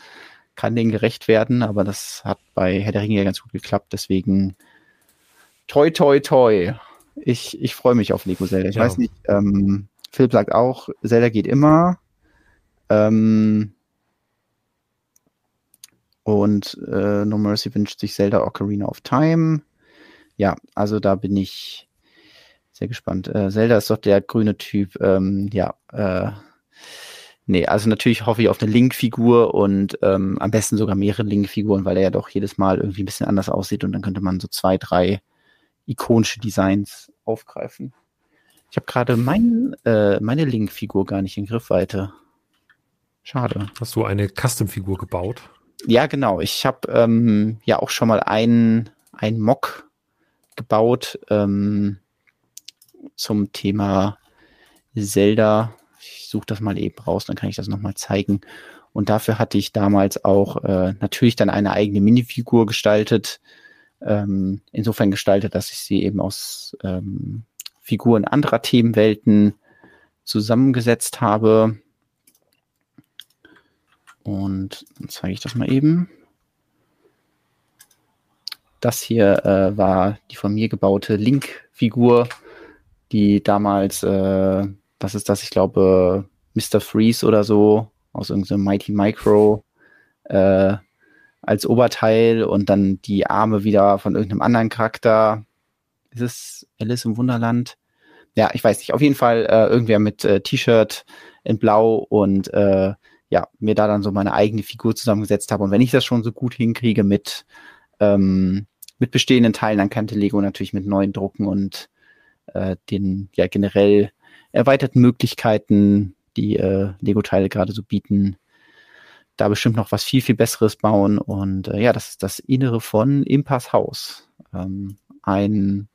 kann denen gerecht werden, aber das hat bei Herr der Ringe ja ganz gut geklappt. Deswegen toi, toi, toi. Ich, ich freue mich auf Lego Zelda. Ich ja. weiß nicht, ähm, Philipp sagt auch, Zelda geht immer. Ähm, und äh, No Mercy wünscht sich Zelda Ocarina of Time. Ja, also da bin ich sehr gespannt. Äh, Zelda ist doch der grüne Typ. Ähm, ja, äh, nee, also natürlich hoffe ich auf eine Link-Figur und ähm, am besten sogar mehrere Link-Figuren, weil er ja doch jedes Mal irgendwie ein bisschen anders aussieht und dann könnte man so zwei, drei ikonische Designs aufgreifen. Ich habe gerade mein, äh, meine Link-Figur gar nicht in Griffweite. Schade. Hast du eine Custom-Figur gebaut? Ja, genau. Ich habe ähm, ja auch schon mal einen, einen Mock gebaut ähm, zum Thema Zelda. Ich suche das mal eben raus, dann kann ich das nochmal zeigen. Und dafür hatte ich damals auch äh, natürlich dann eine eigene Minifigur gestaltet. Ähm, insofern gestaltet, dass ich sie eben aus ähm, Figuren anderer Themenwelten zusammengesetzt habe. Und dann zeige ich das mal eben. Das hier äh, war die von mir gebaute Link-Figur, die damals, äh, was ist das? Ich glaube, Mr. Freeze oder so aus irgendeinem Mighty Micro äh, als Oberteil und dann die Arme wieder von irgendeinem anderen Charakter. Ist es Alice im Wunderland? Ja, ich weiß nicht. Auf jeden Fall äh, irgendwer mit äh, T-Shirt in Blau und äh, ja, mir da dann so meine eigene Figur zusammengesetzt habe. Und wenn ich das schon so gut hinkriege mit, ähm, mit bestehenden Teilen, dann könnte Lego natürlich mit neuen Drucken und äh, den ja generell erweiterten Möglichkeiten, die äh, Lego-Teile gerade so bieten, da bestimmt noch was viel, viel Besseres bauen. Und äh, ja, das ist das Innere von Impas Haus. Ähm, ein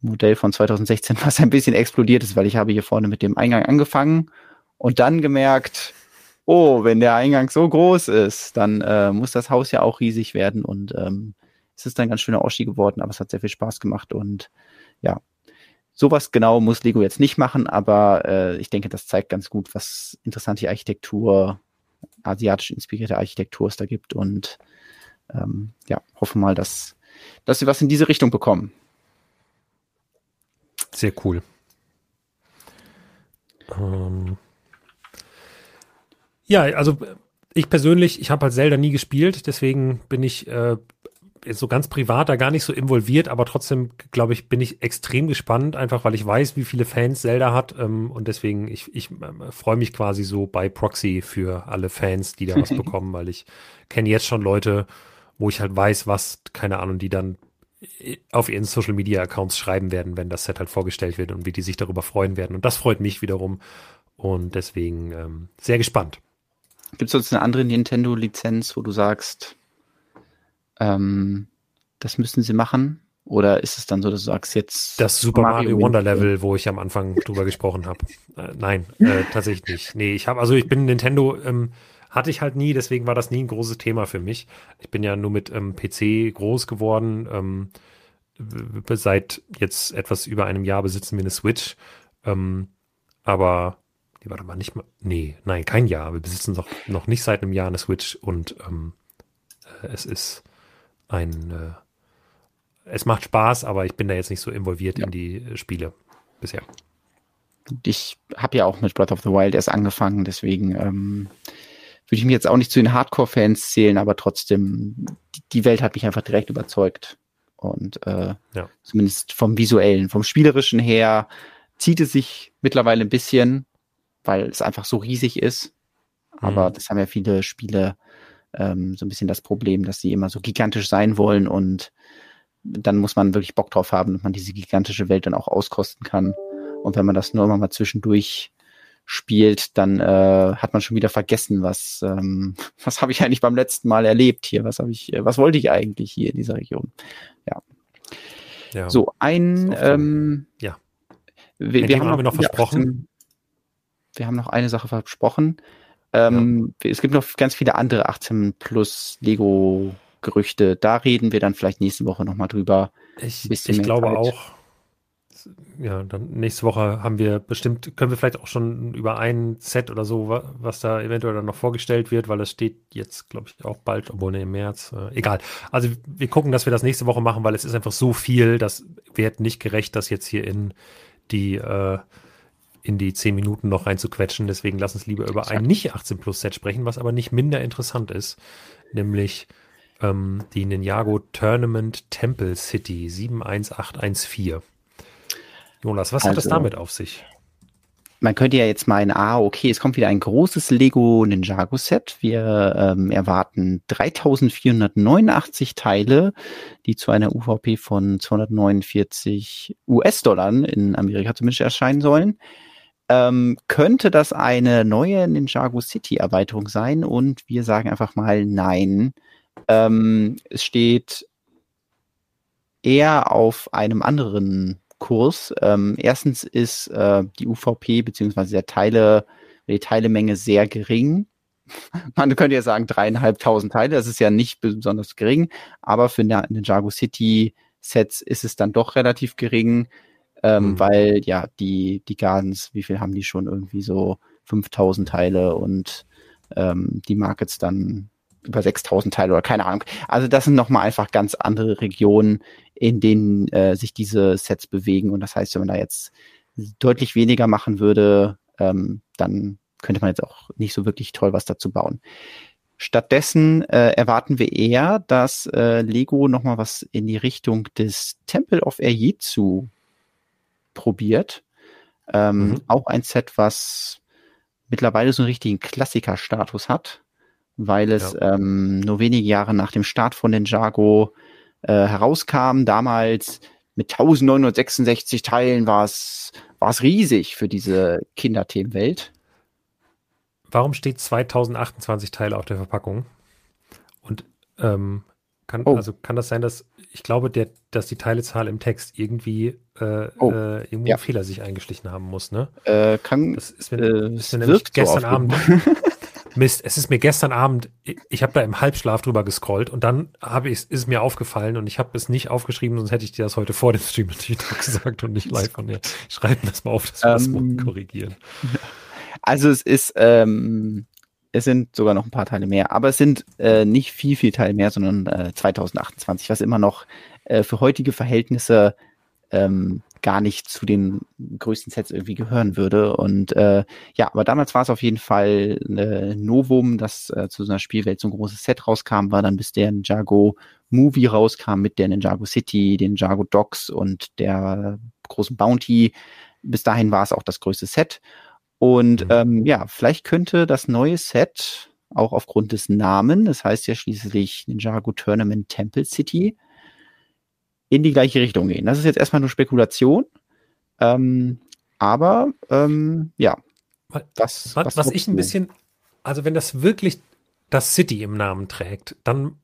Modell von 2016, was ein bisschen explodiert ist, weil ich habe hier vorne mit dem Eingang angefangen und dann gemerkt, oh, wenn der Eingang so groß ist, dann äh, muss das Haus ja auch riesig werden und ähm, es ist ein ganz schöner Oschi geworden, aber es hat sehr viel Spaß gemacht und ja, sowas genau muss Lego jetzt nicht machen, aber äh, ich denke, das zeigt ganz gut, was interessante Architektur, asiatisch inspirierte Architektur es da gibt und ähm, ja, hoffe mal, dass, dass sie was in diese Richtung bekommen. Sehr cool. Ähm, ja, also ich persönlich, ich habe halt Zelda nie gespielt, deswegen bin ich äh, so ganz privat da gar nicht so involviert, aber trotzdem, glaube ich, bin ich extrem gespannt, einfach weil ich weiß, wie viele Fans Zelda hat ähm, und deswegen, ich, ich äh, freue mich quasi so bei Proxy für alle Fans, die da was <laughs> bekommen, weil ich kenne jetzt schon Leute, wo ich halt weiß, was, keine Ahnung, die dann auf ihren Social Media Accounts schreiben werden, wenn das Set halt vorgestellt wird und wie die sich darüber freuen werden. Und das freut mich wiederum. Und deswegen ähm, sehr gespannt. Gibt es sonst eine andere Nintendo-Lizenz, wo du sagst, ähm, das müssen sie machen? Oder ist es dann so, dass du sagst, jetzt. Das Super Mario, Mario Wonder Level, wo ich am Anfang <laughs> drüber gesprochen habe. Äh, nein, äh, tatsächlich nicht. Nee, ich habe, also ich bin Nintendo, ähm, hatte ich halt nie, deswegen war das nie ein großes Thema für mich. Ich bin ja nur mit ähm, PC groß geworden. Ähm, seit jetzt etwas über einem Jahr besitzen wir eine Switch. Ähm, aber, die war doch mal nicht mal, nee, nein, kein Jahr. Wir besitzen doch noch nicht seit einem Jahr eine Switch und ähm, äh, es ist ein, äh, es macht Spaß, aber ich bin da jetzt nicht so involviert ja. in die äh, Spiele bisher. Ich habe ja auch mit Breath of the Wild erst angefangen, deswegen ähm, würde ich mich jetzt auch nicht zu den Hardcore-Fans zählen, aber trotzdem, die Welt hat mich einfach direkt überzeugt. Und äh, ja. zumindest vom visuellen, vom spielerischen her zieht es sich mittlerweile ein bisschen, weil es einfach so riesig ist. Aber mhm. das haben ja viele Spiele ähm, so ein bisschen das Problem, dass sie immer so gigantisch sein wollen und dann muss man wirklich Bock drauf haben, dass man diese gigantische Welt dann auch auskosten kann. Und wenn man das nur immer mal zwischendurch spielt, dann äh, hat man schon wieder vergessen, was ähm, <laughs> was habe ich eigentlich beim letzten Mal erlebt hier, was habe ich, äh, was wollte ich eigentlich hier in dieser Region? Ja. ja. So ein ähm, ja. Wir, wir haben, haben wir noch versprochen. 18, wir haben noch eine Sache versprochen. Ähm, ja. Es gibt noch ganz viele andere 18 plus Lego Gerüchte. Da reden wir dann vielleicht nächste Woche nochmal drüber. Ich, ich glaube Zeit. auch. Ja, dann nächste Woche haben wir bestimmt, können wir vielleicht auch schon über ein Set oder so, was da eventuell dann noch vorgestellt wird, weil das steht jetzt, glaube ich, auch bald, obwohl ne, im März. Äh, egal. Also wir gucken, dass wir das nächste Woche machen, weil es ist einfach so viel, das wird nicht gerecht, das jetzt hier in die äh, in die zehn Minuten noch reinzuquetschen. Deswegen lass uns lieber über ein nicht 18 Plus Set sprechen, was aber nicht minder interessant ist, nämlich ähm, die Ninjago Tournament Temple City 71814. Jonas, was also, hat es also damit auf sich? Man könnte ja jetzt meinen, ah, okay, es kommt wieder ein großes Lego Ninjago Set. Wir ähm, erwarten 3489 Teile, die zu einer UVP von 249 US-Dollar in Amerika zumindest erscheinen sollen. Ähm, könnte das eine neue Ninjago City Erweiterung sein? Und wir sagen einfach mal nein. Ähm, es steht eher auf einem anderen Kurs. Ähm, erstens ist äh, die UVP bzw. der Teile, die Teilemenge sehr gering. <laughs> Man könnte ja sagen dreieinhalbtausend Teile, das ist ja nicht besonders gering, aber für Ninjago City Sets ist es dann doch relativ gering, ähm, mhm. weil ja die, die Gardens, wie viel haben die schon irgendwie so 5000 Teile und ähm, die Markets dann über 6000 Teile oder keine Ahnung. Also das sind nochmal einfach ganz andere Regionen, in denen äh, sich diese Sets bewegen. Und das heißt, wenn man da jetzt deutlich weniger machen würde, ähm, dann könnte man jetzt auch nicht so wirklich toll was dazu bauen. Stattdessen äh, erwarten wir eher, dass äh, Lego nochmal was in die Richtung des Temple of Erjetsu probiert. Ähm, mhm. Auch ein Set, was mittlerweile so einen richtigen Klassiker-Status hat weil es ja. ähm, nur wenige Jahre nach dem Start von Ninjago äh, herauskam. Damals mit 1966 Teilen war es war es riesig für diese Kinderthemenwelt. Warum steht 2028 Teile auf der Verpackung? Und ähm, kann, oh. also kann das sein, dass ich glaube, der, dass die Teilezahl im Text irgendwie äh, oh. äh, irgendwo ja. Fehler sich eingeschlichen haben muss, ne? Äh, kann, das ist mir, äh, ist mir nämlich gestern so Abend <laughs> <laughs> Mist, es ist mir gestern Abend, ich habe da im Halbschlaf drüber gescrollt und dann habe ich, ist es mir aufgefallen und ich habe es nicht aufgeschrieben, sonst hätte ich dir das heute vor dem Stream natürlich gesagt und nicht <laughs> live von dir. Schreib mir das mal auf, dass wir ähm, das morgen korrigieren. Also es ist, ähm, es sind sogar noch ein paar Teile mehr, aber es sind äh, nicht viel, viel Teile mehr, sondern äh, 2028, was immer noch äh, für heutige Verhältnisse ähm, gar nicht zu den größten Sets irgendwie gehören würde. Und äh, ja, aber damals war es auf jeden Fall äh, Novum, dass äh, zu so einer Spielwelt so ein großes Set rauskam, war dann bis der Ninjago Movie rauskam mit der Ninjago City, den Ninjago Docks und der großen Bounty. Bis dahin war es auch das größte Set. Und mhm. ähm, ja, vielleicht könnte das neue Set auch aufgrund des Namen, das heißt ja schließlich Ninjago Tournament Temple City, in die gleiche Richtung gehen. Das ist jetzt erstmal nur Spekulation. Ähm, aber ähm, ja. Das, was, was, was ich ein bisschen, also wenn das wirklich das City im Namen trägt, dann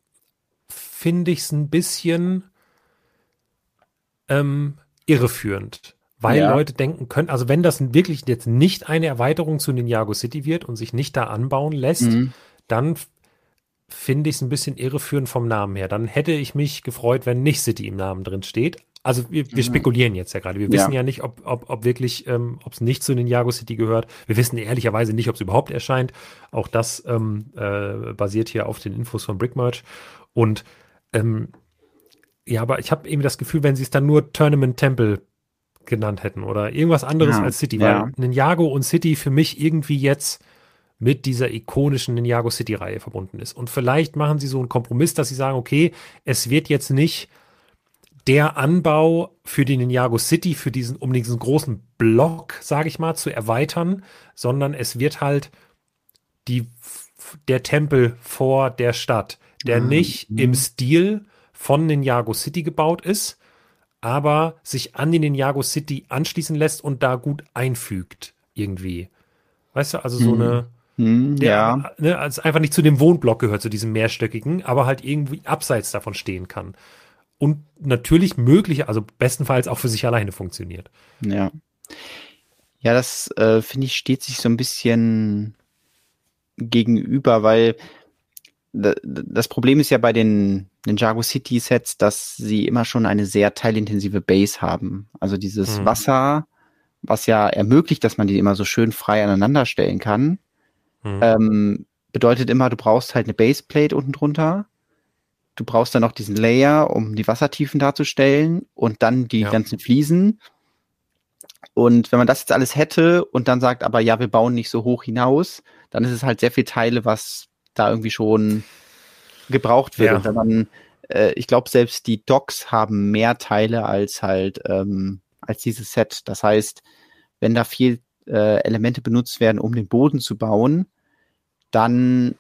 finde ich es ein bisschen ähm, irreführend. Weil ja. Leute denken können, also wenn das wirklich jetzt nicht eine Erweiterung zu Ninjago City wird und sich nicht da anbauen lässt, mhm. dann finde ich es ein bisschen irreführend vom Namen her. Dann hätte ich mich gefreut, wenn nicht City im Namen drin steht. Also wir, wir mhm. spekulieren jetzt ja gerade. Wir wissen ja, ja nicht, ob, ob, ob wirklich, ähm, ob es nicht zu Ninjago City gehört. Wir wissen ehrlicherweise nicht, ob es überhaupt erscheint. Auch das ähm, äh, basiert hier auf den Infos von Brickmerch. Und ähm, ja, aber ich habe irgendwie das Gefühl, wenn sie es dann nur Tournament Temple genannt hätten oder irgendwas anderes ja, als City, weil ja. Ninjago und City für mich irgendwie jetzt mit dieser ikonischen Ninjago City Reihe verbunden ist. Und vielleicht machen sie so einen Kompromiss, dass sie sagen, okay, es wird jetzt nicht der Anbau für die Ninjago City, für diesen, um diesen großen Block, sage ich mal, zu erweitern, sondern es wird halt die, der Tempel vor der Stadt, der mhm. nicht im Stil von Ninjago City gebaut ist, aber sich an die Ninjago City anschließen lässt und da gut einfügt, irgendwie. Weißt du, also so mhm. eine, hm, der ja. ne, also einfach nicht zu dem Wohnblock gehört, zu diesem mehrstöckigen, aber halt irgendwie abseits davon stehen kann. Und natürlich möglich, also bestenfalls auch für sich alleine funktioniert. Ja. Ja, das äh, finde ich steht sich so ein bisschen gegenüber, weil das Problem ist ja bei den Ninjago City Sets, dass sie immer schon eine sehr teilintensive Base haben. Also dieses mhm. Wasser, was ja ermöglicht, dass man die immer so schön frei aneinander stellen kann, Mhm. Ähm, bedeutet immer, du brauchst halt eine Baseplate unten drunter. Du brauchst dann noch diesen Layer, um die Wassertiefen darzustellen und dann die ja. ganzen Fliesen. Und wenn man das jetzt alles hätte und dann sagt, aber ja, wir bauen nicht so hoch hinaus, dann ist es halt sehr viel Teile, was da irgendwie schon gebraucht wird. Ja. Und wenn man, äh, ich glaube, selbst die Docks haben mehr Teile als halt, ähm, als dieses Set. Das heißt, wenn da viel äh, Elemente benutzt werden, um den Boden zu bauen, dann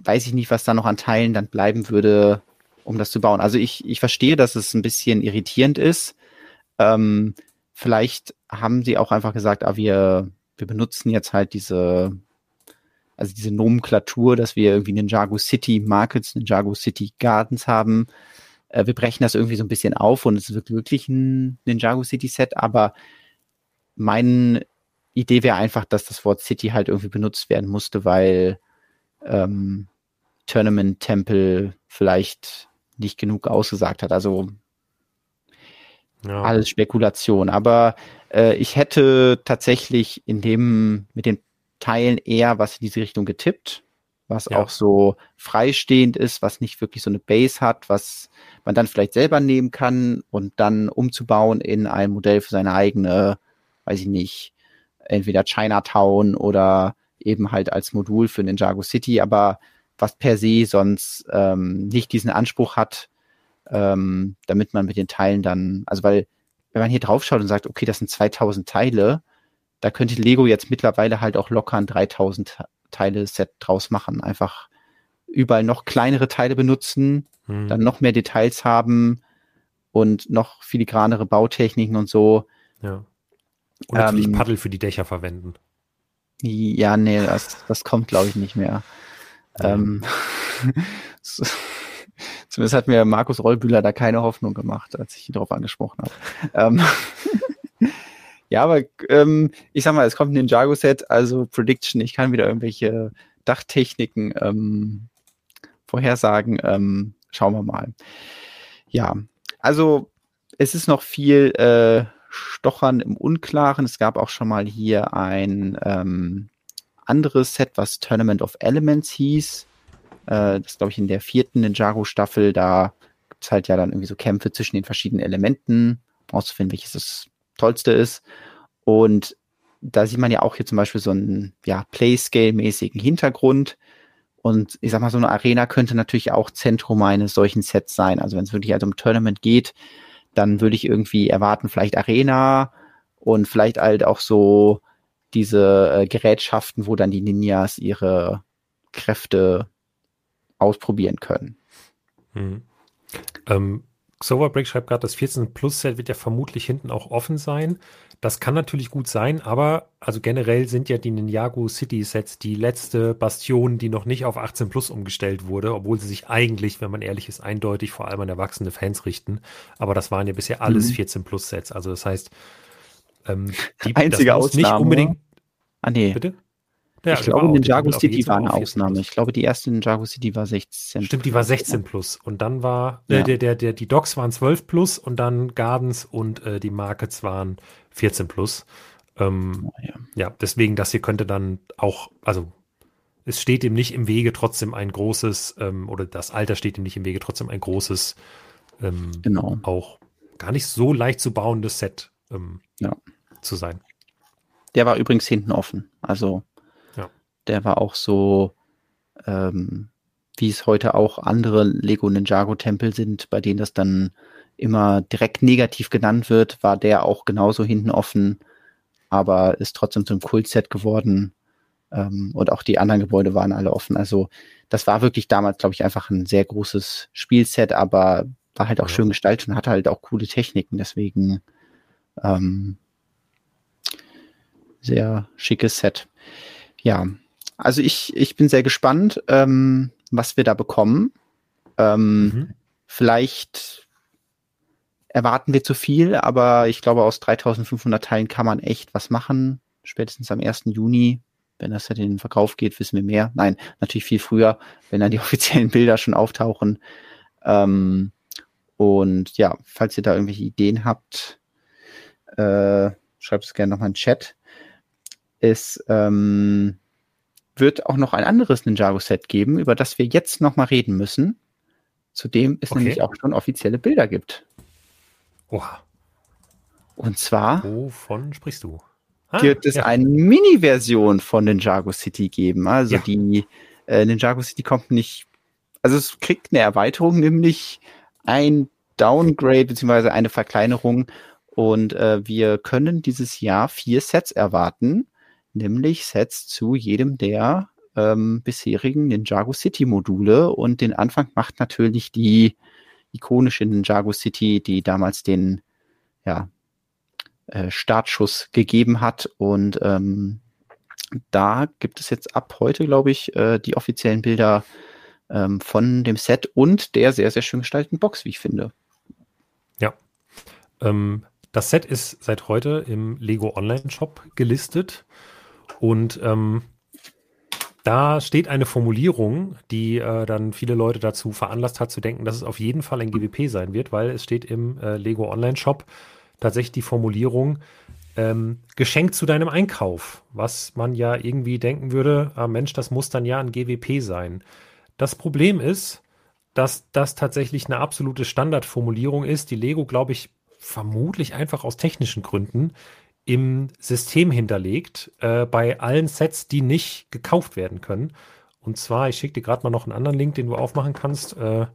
weiß ich nicht, was da noch an Teilen dann bleiben würde, um das zu bauen. Also ich, ich verstehe, dass es ein bisschen irritierend ist. Ähm, vielleicht haben sie auch einfach gesagt, ah, wir, wir benutzen jetzt halt diese, also diese Nomenklatur, dass wir irgendwie Ninjago City Markets, Ninjago City Gardens haben. Äh, wir brechen das irgendwie so ein bisschen auf und es wird wirklich ein Ninjago City Set, aber mein Idee wäre einfach, dass das Wort City halt irgendwie benutzt werden musste, weil ähm, Tournament Temple vielleicht nicht genug ausgesagt hat. Also ja. alles Spekulation. Aber äh, ich hätte tatsächlich in dem mit den Teilen eher was in diese Richtung getippt, was ja. auch so freistehend ist, was nicht wirklich so eine Base hat, was man dann vielleicht selber nehmen kann und dann umzubauen in ein Modell für seine eigene, weiß ich nicht, entweder Chinatown oder eben halt als Modul für Ninjago City, aber was per se sonst ähm, nicht diesen Anspruch hat, ähm, damit man mit den Teilen dann, also weil, wenn man hier drauf schaut und sagt, okay, das sind 2000 Teile, da könnte Lego jetzt mittlerweile halt auch locker ein 3000 Teile Set draus machen. Einfach überall noch kleinere Teile benutzen, hm. dann noch mehr Details haben und noch filigranere Bautechniken und so. Ja. Und natürlich ähm, Paddel für die Dächer verwenden. Ja, nee, das, das kommt, glaube ich, nicht mehr. Ja. Ähm, <laughs> zumindest hat mir Markus Rollbühler da keine Hoffnung gemacht, als ich ihn darauf angesprochen habe. ähm, <laughs> ja, aber ähm, ich sag mal, es kommt ein Ninjago-Set, also Prediction, ich kann wieder irgendwelche Dachtechniken ähm, vorhersagen. Ähm, schauen wir mal. Ja, also es ist noch viel äh, Stochern im Unklaren. Es gab auch schon mal hier ein ähm, anderes Set, was Tournament of Elements hieß. Äh, das glaube ich in der vierten Ninjago-Staffel. Da gibt es halt ja dann irgendwie so Kämpfe zwischen den verschiedenen Elementen, auszufinden, welches das tollste ist. Und da sieht man ja auch hier zum Beispiel so einen ja, Playscale-mäßigen Hintergrund. Und ich sag mal, so eine Arena könnte natürlich auch Zentrum eines solchen Sets sein. Also wenn es wirklich also um Tournament geht, dann würde ich irgendwie erwarten, vielleicht Arena und vielleicht halt auch so diese äh, Gerätschaften, wo dann die Ninjas ihre Kräfte ausprobieren können. Mhm. Ähm, Xoverbreak schreibt gerade, das 14 Plus Set wird ja vermutlich hinten auch offen sein. Das kann natürlich gut sein, aber also generell sind ja die Ninjago City Sets die letzte Bastion, die noch nicht auf 18 Plus umgestellt wurde, obwohl sie sich eigentlich, wenn man ehrlich ist, eindeutig vor allem an erwachsene Fans richten. Aber das waren ja bisher alles mhm. 14 Plus Sets. Also das heißt, ähm, die einzige Ausnahme. Nicht unbedingt. Ah nee. Bitte? Ja, ich glaube, Ninjago City war eine Ausnahme. Ich glaube, die erste Ninjago City war 16. Stimmt, die war 16 plus. Und dann war, äh, ja. der, der, der, die Docks waren 12 plus und dann Gardens und äh, die Markets waren 14 plus. Ähm, oh, ja. ja, deswegen, das hier könnte dann auch, also es steht ihm nicht im Wege, trotzdem ein großes, ähm, oder das Alter steht ihm nicht im Wege, trotzdem ein großes, ähm, genau. auch gar nicht so leicht zu bauendes Set ähm, ja. zu sein. Der war übrigens hinten offen. Also der war auch so, ähm, wie es heute auch andere Lego Ninjago Tempel sind, bei denen das dann immer direkt negativ genannt wird, war der auch genauso hinten offen, aber ist trotzdem zum Kultset geworden. Ähm, und auch die anderen Gebäude waren alle offen. Also das war wirklich damals, glaube ich, einfach ein sehr großes Spielset, aber war halt auch ja. schön gestaltet und hatte halt auch coole Techniken. Deswegen ähm, sehr schickes Set. Ja, also ich, ich bin sehr gespannt, ähm, was wir da bekommen. Ähm, mhm. Vielleicht erwarten wir zu viel, aber ich glaube, aus 3500 Teilen kann man echt was machen. Spätestens am 1. Juni, wenn das ja in den Verkauf geht, wissen wir mehr. Nein, natürlich viel früher, wenn dann die <laughs> offiziellen Bilder schon auftauchen. Ähm, und ja, falls ihr da irgendwelche Ideen habt, äh, schreibt es gerne nochmal in den Chat. Ist, ähm, wird auch noch ein anderes Ninjago-Set geben, über das wir jetzt noch mal reden müssen, zu dem es okay. nämlich auch schon offizielle Bilder gibt. Oha. Und zwar. Wovon sprichst du? Ah, wird es ja. eine Mini-Version von Ninjago City geben. Also ja. die äh, Ninjago City kommt nicht. Also es kriegt eine Erweiterung, nämlich ein Downgrade beziehungsweise eine Verkleinerung. Und äh, wir können dieses Jahr vier Sets erwarten nämlich Sets zu jedem der ähm, bisherigen Ninjago City Module und den Anfang macht natürlich die ikonische Ninjago City, die damals den ja, äh, Startschuss gegeben hat und ähm, da gibt es jetzt ab heute, glaube ich, äh, die offiziellen Bilder ähm, von dem Set und der sehr, sehr schön gestalteten Box, wie ich finde. Ja. Ähm, das Set ist seit heute im Lego Online Shop gelistet. Und ähm, da steht eine Formulierung, die äh, dann viele Leute dazu veranlasst hat zu denken, dass es auf jeden Fall ein GWP sein wird, weil es steht im äh, Lego Online Shop tatsächlich die Formulierung ähm, Geschenk zu deinem Einkauf, was man ja irgendwie denken würde, ah Mensch, das muss dann ja ein GWP sein. Das Problem ist, dass das tatsächlich eine absolute Standardformulierung ist, die Lego, glaube ich, vermutlich einfach aus technischen Gründen im System hinterlegt äh, bei allen Sets, die nicht gekauft werden können. Und zwar, ich schicke dir gerade mal noch einen anderen Link, den du aufmachen kannst, äh,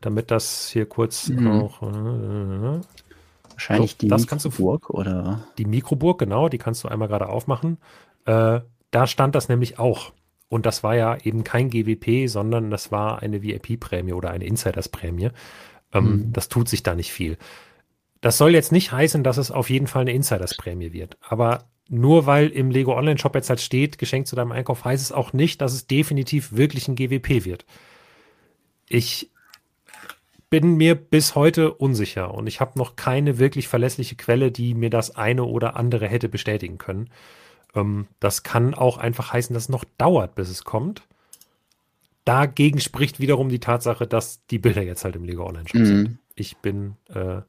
damit das hier kurz mhm. auch. Äh, Wahrscheinlich so, die Mikroburg oder? Die Mikroburg, genau, die kannst du einmal gerade aufmachen. Äh, da stand das nämlich auch. Und das war ja eben kein GWP, sondern das war eine VIP-Prämie oder eine Insiders-Prämie. Ähm, mhm. Das tut sich da nicht viel. Das soll jetzt nicht heißen, dass es auf jeden Fall eine Insiders-Prämie wird. Aber nur weil im Lego Online-Shop jetzt halt steht, Geschenk zu deinem Einkauf, heißt es auch nicht, dass es definitiv wirklich ein GWP wird. Ich bin mir bis heute unsicher und ich habe noch keine wirklich verlässliche Quelle, die mir das eine oder andere hätte bestätigen können. Ähm, das kann auch einfach heißen, dass es noch dauert, bis es kommt. Dagegen spricht wiederum die Tatsache, dass die Bilder jetzt halt im Lego Online-Shop mhm. sind. Ich bin äh,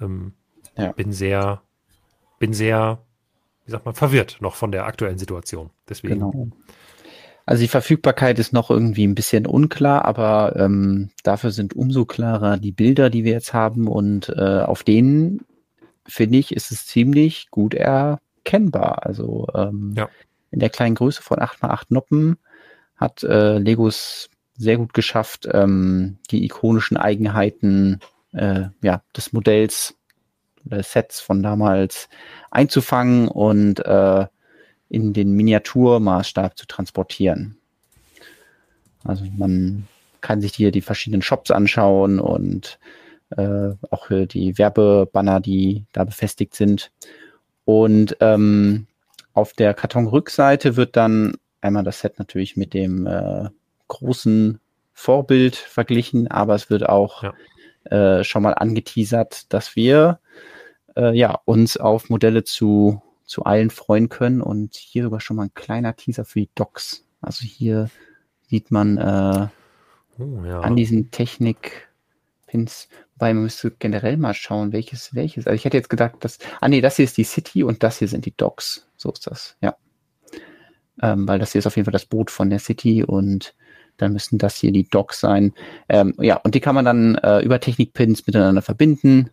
ähm, ja. Bin sehr, bin sehr, wie sagt man, verwirrt noch von der aktuellen Situation. Deswegen. Genau. Also die Verfügbarkeit ist noch irgendwie ein bisschen unklar, aber ähm, dafür sind umso klarer die Bilder, die wir jetzt haben und äh, auf denen finde ich, ist es ziemlich gut erkennbar. Also ähm, ja. in der kleinen Größe von 8x8 Noppen hat äh, Legos sehr gut geschafft, ähm, die ikonischen Eigenheiten äh, ja, des Modells oder Sets von damals einzufangen und äh, in den Miniaturmaßstab zu transportieren. Also man kann sich hier die verschiedenen Shops anschauen und äh, auch die Werbebanner, die da befestigt sind. Und ähm, auf der Kartonrückseite wird dann einmal das Set natürlich mit dem äh, großen Vorbild verglichen, aber es wird auch ja. Äh, schon mal angeteasert, dass wir äh, ja, uns auf Modelle zu, zu allen freuen können. Und hier sogar schon mal ein kleiner Teaser für die Docs. Also hier sieht man äh, oh, ja. an diesen Technik-Pins, weil man müsste generell mal schauen, welches welches. Also ich hätte jetzt gedacht, dass, ah nee, das hier ist die City und das hier sind die Docs. So ist das, ja. Ähm, weil das hier ist auf jeden Fall das Boot von der City und dann müssten das hier die Docks sein. Ähm, ja, und die kann man dann äh, über Technik-Pins miteinander verbinden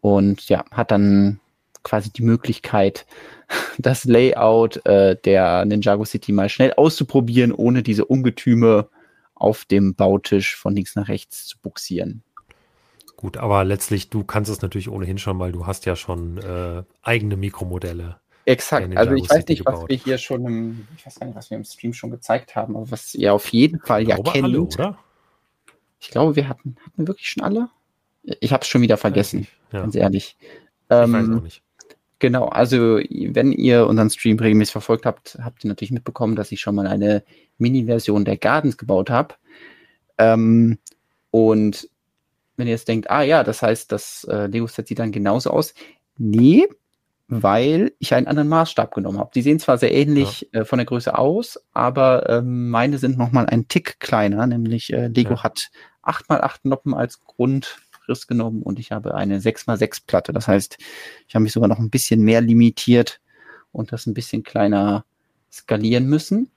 und ja, hat dann quasi die Möglichkeit, <laughs> das Layout äh, der Ninjago City mal schnell auszuprobieren, ohne diese Ungetüme auf dem Bautisch von links nach rechts zu buxieren. Gut, aber letztlich, du kannst es natürlich ohnehin schon, weil du hast ja schon äh, eigene Mikromodelle. Exakt. Also ich weiß nicht, gebaut. was wir hier schon im, ich weiß gar nicht, was wir im Stream schon gezeigt haben, aber was ihr auf jeden Fall ich ja kennt. Alle, oder? Ich glaube, wir hatten, hatten wir wirklich schon alle? Ich habe es schon wieder vergessen, ja. ganz ehrlich. Ähm, ich weiß auch nicht. Genau, also wenn ihr unseren Stream regelmäßig verfolgt habt, habt ihr natürlich mitbekommen, dass ich schon mal eine Mini-Version der Gardens gebaut habe. Ähm, und wenn ihr jetzt denkt, ah ja, das heißt, das äh, Lego-Set sieht dann genauso aus. Nee, weil ich einen anderen Maßstab genommen habe. Die sehen zwar sehr ähnlich ja. äh, von der Größe aus, aber ähm, meine sind nochmal ein Tick kleiner, nämlich äh, Lego ja. hat 8x8 Noppen als Grund Riss genommen und ich habe eine 6x6 Platte. Das heißt, ich habe mich sogar noch ein bisschen mehr limitiert und das ein bisschen kleiner skalieren müssen.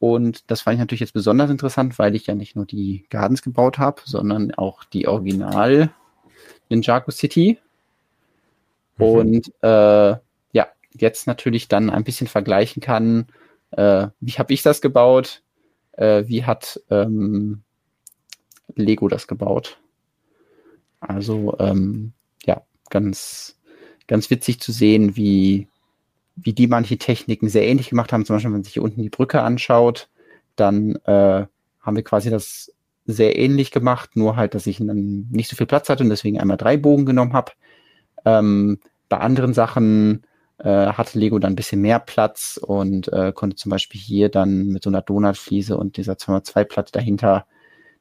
Und das fand ich natürlich jetzt besonders interessant, weil ich ja nicht nur die Gardens gebaut habe, sondern auch die Original Ninjago City. Mhm. Und äh, ja, jetzt natürlich dann ein bisschen vergleichen kann, äh, wie habe ich das gebaut, äh, wie hat ähm, Lego das gebaut. Also ähm, ja, ganz, ganz witzig zu sehen, wie, wie die manche Techniken sehr ähnlich gemacht haben. Zum Beispiel, wenn man sich hier unten die Brücke anschaut, dann äh, haben wir quasi das sehr ähnlich gemacht, nur halt, dass ich dann nicht so viel Platz hatte und deswegen einmal drei Bogen genommen habe. Ähm, bei anderen Sachen äh, hatte Lego dann ein bisschen mehr Platz und äh, konnte zum Beispiel hier dann mit so einer Donutfliese und dieser 2x2-Platte dahinter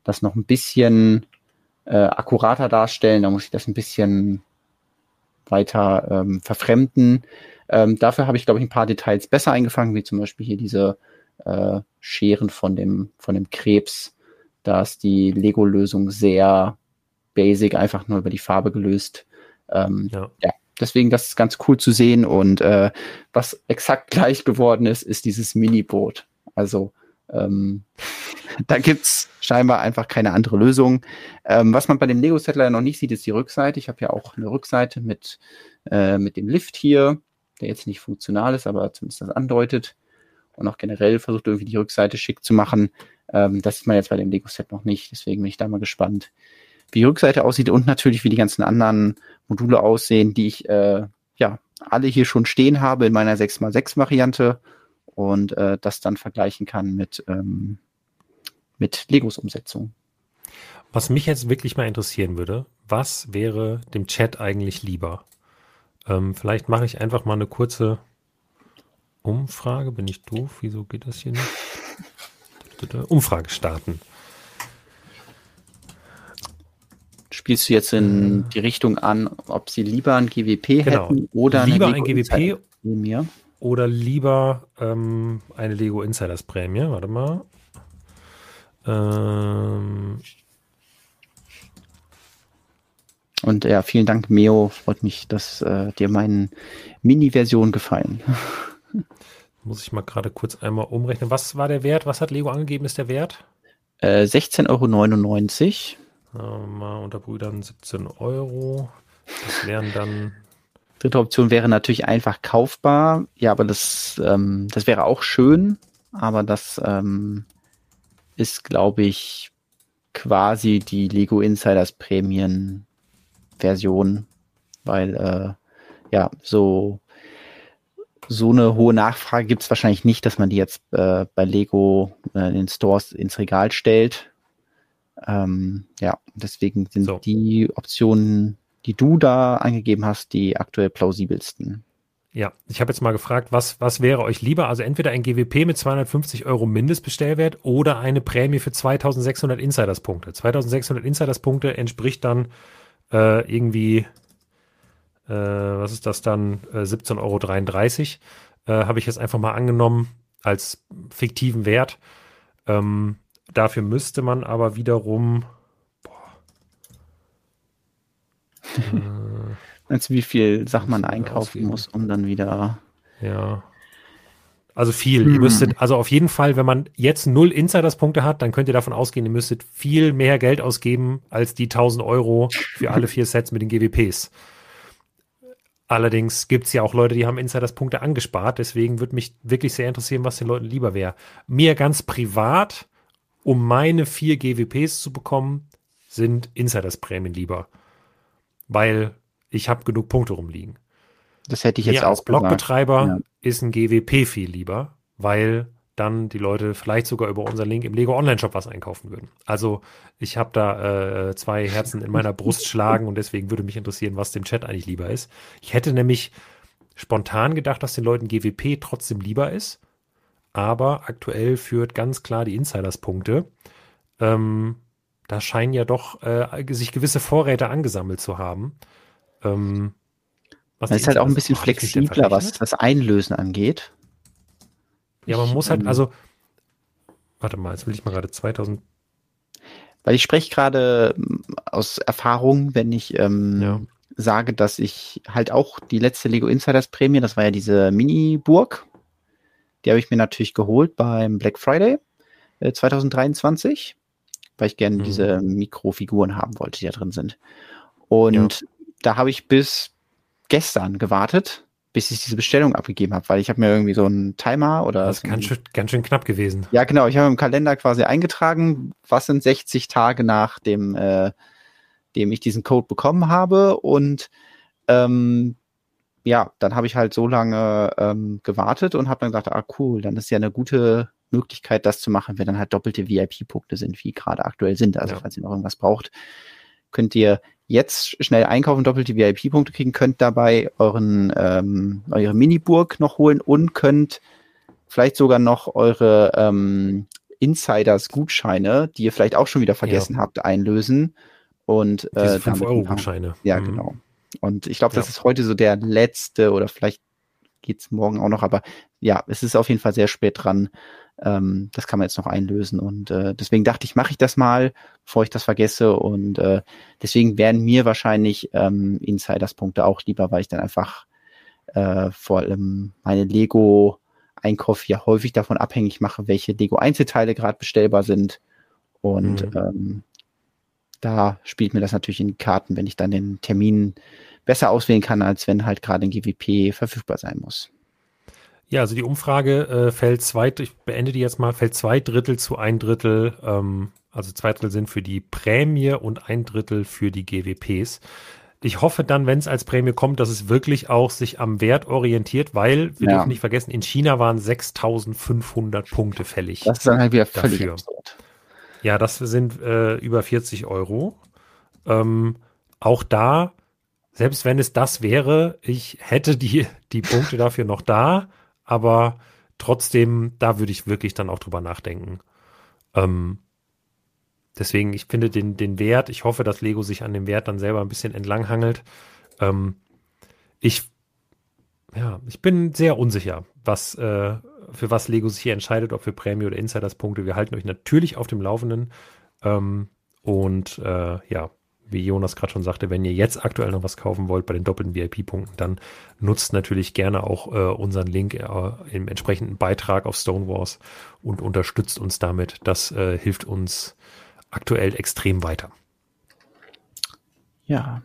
das noch ein bisschen äh, akkurater darstellen. Da muss ich das ein bisschen weiter ähm, verfremden. Ähm, dafür habe ich, glaube ich, ein paar Details besser eingefangen, wie zum Beispiel hier diese äh, Scheren von dem, von dem Krebs. Da ist die Lego-Lösung sehr basic, einfach nur über die Farbe gelöst. Ähm, ja. ja. deswegen das ist ganz cool zu sehen. Und äh, was exakt <laughs> gleich geworden ist, ist dieses Mini-Boot. Also ähm, <laughs> da gibt's scheinbar einfach keine andere Lösung. Ähm, was man bei dem Lego Settler noch nicht sieht, ist die Rückseite. Ich habe ja auch eine Rückseite mit, äh, mit dem Lift hier, der jetzt nicht funktional ist, aber zumindest das andeutet. Und auch generell versucht irgendwie die Rückseite schick zu machen. Ähm, das sieht man jetzt bei dem Lego Set noch nicht. Deswegen bin ich da mal gespannt, wie die Rückseite aussieht und natürlich wie die ganzen anderen Module aussehen, die ich äh, ja alle hier schon stehen habe in meiner 6x6 Variante und äh, das dann vergleichen kann mit ähm, mit Legos Umsetzung. Was mich jetzt wirklich mal interessieren würde, was wäre dem Chat eigentlich lieber? Ähm, vielleicht mache ich einfach mal eine kurze Umfrage. Bin ich doof? Wieso geht das hier nicht? <laughs> Umfrage starten. Spielst du jetzt in die Richtung an, ob sie lieber ein GWP genau. hätten oder lieber ein GWP oder lieber ähm, eine Lego Insiders Prämie? Warte mal. Ähm und ja, vielen Dank, Meo. Freut mich, dass äh, dir meine Mini-Version gefallen. <laughs> Muss ich mal gerade kurz einmal umrechnen. Was war der Wert? Was hat Lego angegeben, ist der Wert? Äh, 16,99 Euro. Mal unter Brüdern 17 Euro. Das wären dann. Dritte Option wäre natürlich einfach kaufbar. Ja, aber das, ähm, das wäre auch schön. Aber das ähm, ist, glaube ich, quasi die Lego Insiders Prämien Version, weil äh, ja, so so eine hohe Nachfrage gibt es wahrscheinlich nicht, dass man die jetzt äh, bei Lego äh, in den Stores ins Regal stellt. Ähm, ja, deswegen sind so. die Optionen, die du da angegeben hast, die aktuell plausibelsten. Ja, ich habe jetzt mal gefragt, was, was wäre euch lieber? Also entweder ein GWP mit 250 Euro Mindestbestellwert oder eine Prämie für 2600 Insiderspunkte. 2600 Insiderspunkte entspricht dann äh, irgendwie, äh, was ist das dann, äh, 17,33 Euro. Äh, habe ich jetzt einfach mal angenommen als fiktiven Wert. Ähm, dafür müsste man aber wiederum, boah, du, wie viel Sachen man einkaufen ausgeben. muss, um dann wieder. Ja. Also viel. Hm. Ihr müsstet, also auf jeden Fall, wenn man jetzt null Insiders-Punkte hat, dann könnt ihr davon ausgehen, ihr müsstet viel mehr Geld ausgeben als die 1000 Euro für alle vier Sets mit den GWPs. Allerdings gibt es ja auch Leute, die haben Insiders-Punkte angespart. Deswegen würde mich wirklich sehr interessieren, was den Leuten lieber wäre. Mir ganz privat, um meine vier GWPs zu bekommen, sind Insiders-Prämien lieber. Weil ich habe genug Punkte rumliegen. Das hätte ich jetzt Mir auch als Blogbetreiber ja. ist ein GWP viel lieber, weil dann die Leute vielleicht sogar über unseren Link im Lego Online Shop was einkaufen würden. Also ich habe da äh, zwei Herzen in meiner Brust <laughs> schlagen und deswegen würde mich interessieren, was dem Chat eigentlich lieber ist. Ich hätte nämlich spontan gedacht, dass den Leuten GWP trotzdem lieber ist, aber aktuell führt ganz klar die Insiders-Punkte. Ähm, da scheinen ja doch äh, sich gewisse Vorräte angesammelt zu haben. Ähm, was ist halt auch ein bisschen flexibler, was das Einlösen angeht. Ja, man ich, muss halt, ähm, also, warte mal, jetzt will ich mal gerade 2000. Weil ich spreche gerade ähm, aus Erfahrung, wenn ich ähm, ja. sage, dass ich halt auch die letzte Lego Insiders Prämie, das war ja diese Mini-Burg, die habe ich mir natürlich geholt beim Black Friday äh, 2023, weil ich gerne mhm. diese Mikrofiguren haben wollte, die da drin sind. Und ja da habe ich bis gestern gewartet, bis ich diese Bestellung abgegeben habe, weil ich habe mir irgendwie so einen Timer oder. Das ist so ganz, schön, ganz schön knapp gewesen. Ja, genau. Ich habe im Kalender quasi eingetragen, was sind 60 Tage nach dem, äh, dem ich diesen Code bekommen habe und ähm, ja, dann habe ich halt so lange ähm, gewartet und habe dann gedacht, ah cool, dann ist ja eine gute Möglichkeit, das zu machen, wenn dann halt doppelte VIP-Punkte sind, wie gerade aktuell sind. Also ja. falls ihr noch irgendwas braucht, könnt ihr jetzt schnell einkaufen, doppelte VIP-Punkte kriegen, könnt dabei euren ähm, eure Mini-Burg noch holen und könnt vielleicht sogar noch eure ähm, Insiders-Gutscheine, die ihr vielleicht auch schon wieder vergessen ja. habt, einlösen. Und äh, 5-Euro-Gutscheine. Ja, mhm. genau. Und ich glaube, das ja. ist heute so der letzte oder vielleicht geht's morgen auch noch, aber ja, es ist auf jeden Fall sehr spät dran. Ähm, das kann man jetzt noch einlösen. Und äh, deswegen dachte ich, mache ich das mal, bevor ich das vergesse. Und äh, deswegen wären mir wahrscheinlich ähm, Insiders-Punkte auch lieber, weil ich dann einfach äh, vor allem meine Lego Einkauf ja häufig davon abhängig mache, welche Lego-Einzelteile gerade bestellbar sind. Und mhm. ähm, da spielt mir das natürlich in die Karten, wenn ich dann den Termin besser auswählen kann, als wenn halt gerade ein GWP verfügbar sein muss. Ja, also die Umfrage äh, fällt zwei, ich beende die jetzt mal, fällt zwei Drittel zu ein Drittel, ähm, also zwei Drittel sind für die Prämie und ein Drittel für die GWPs. Ich hoffe dann, wenn es als Prämie kommt, dass es wirklich auch sich am Wert orientiert, weil wir ja. dürfen nicht vergessen, in China waren 6500 Punkte fällig. Das ist dann halt wieder völlig dafür. absurd. Ja, das sind äh, über 40 Euro. Ähm, auch da, selbst wenn es das wäre, ich hätte die, die Punkte <laughs> dafür noch da aber trotzdem, da würde ich wirklich dann auch drüber nachdenken. Ähm, deswegen, ich finde den, den Wert, ich hoffe, dass Lego sich an dem Wert dann selber ein bisschen entlanghangelt. Ähm, ich, ja, ich bin sehr unsicher, was, äh, für was Lego sich hier entscheidet, ob für Prämie oder Insiders-Punkte. Wir halten euch natürlich auf dem Laufenden. Ähm, und äh, ja, wie Jonas gerade schon sagte, wenn ihr jetzt aktuell noch was kaufen wollt bei den doppelten VIP-Punkten, dann nutzt natürlich gerne auch äh, unseren Link äh, im entsprechenden Beitrag auf Stonewars und unterstützt uns damit. Das äh, hilft uns aktuell extrem weiter. Ja.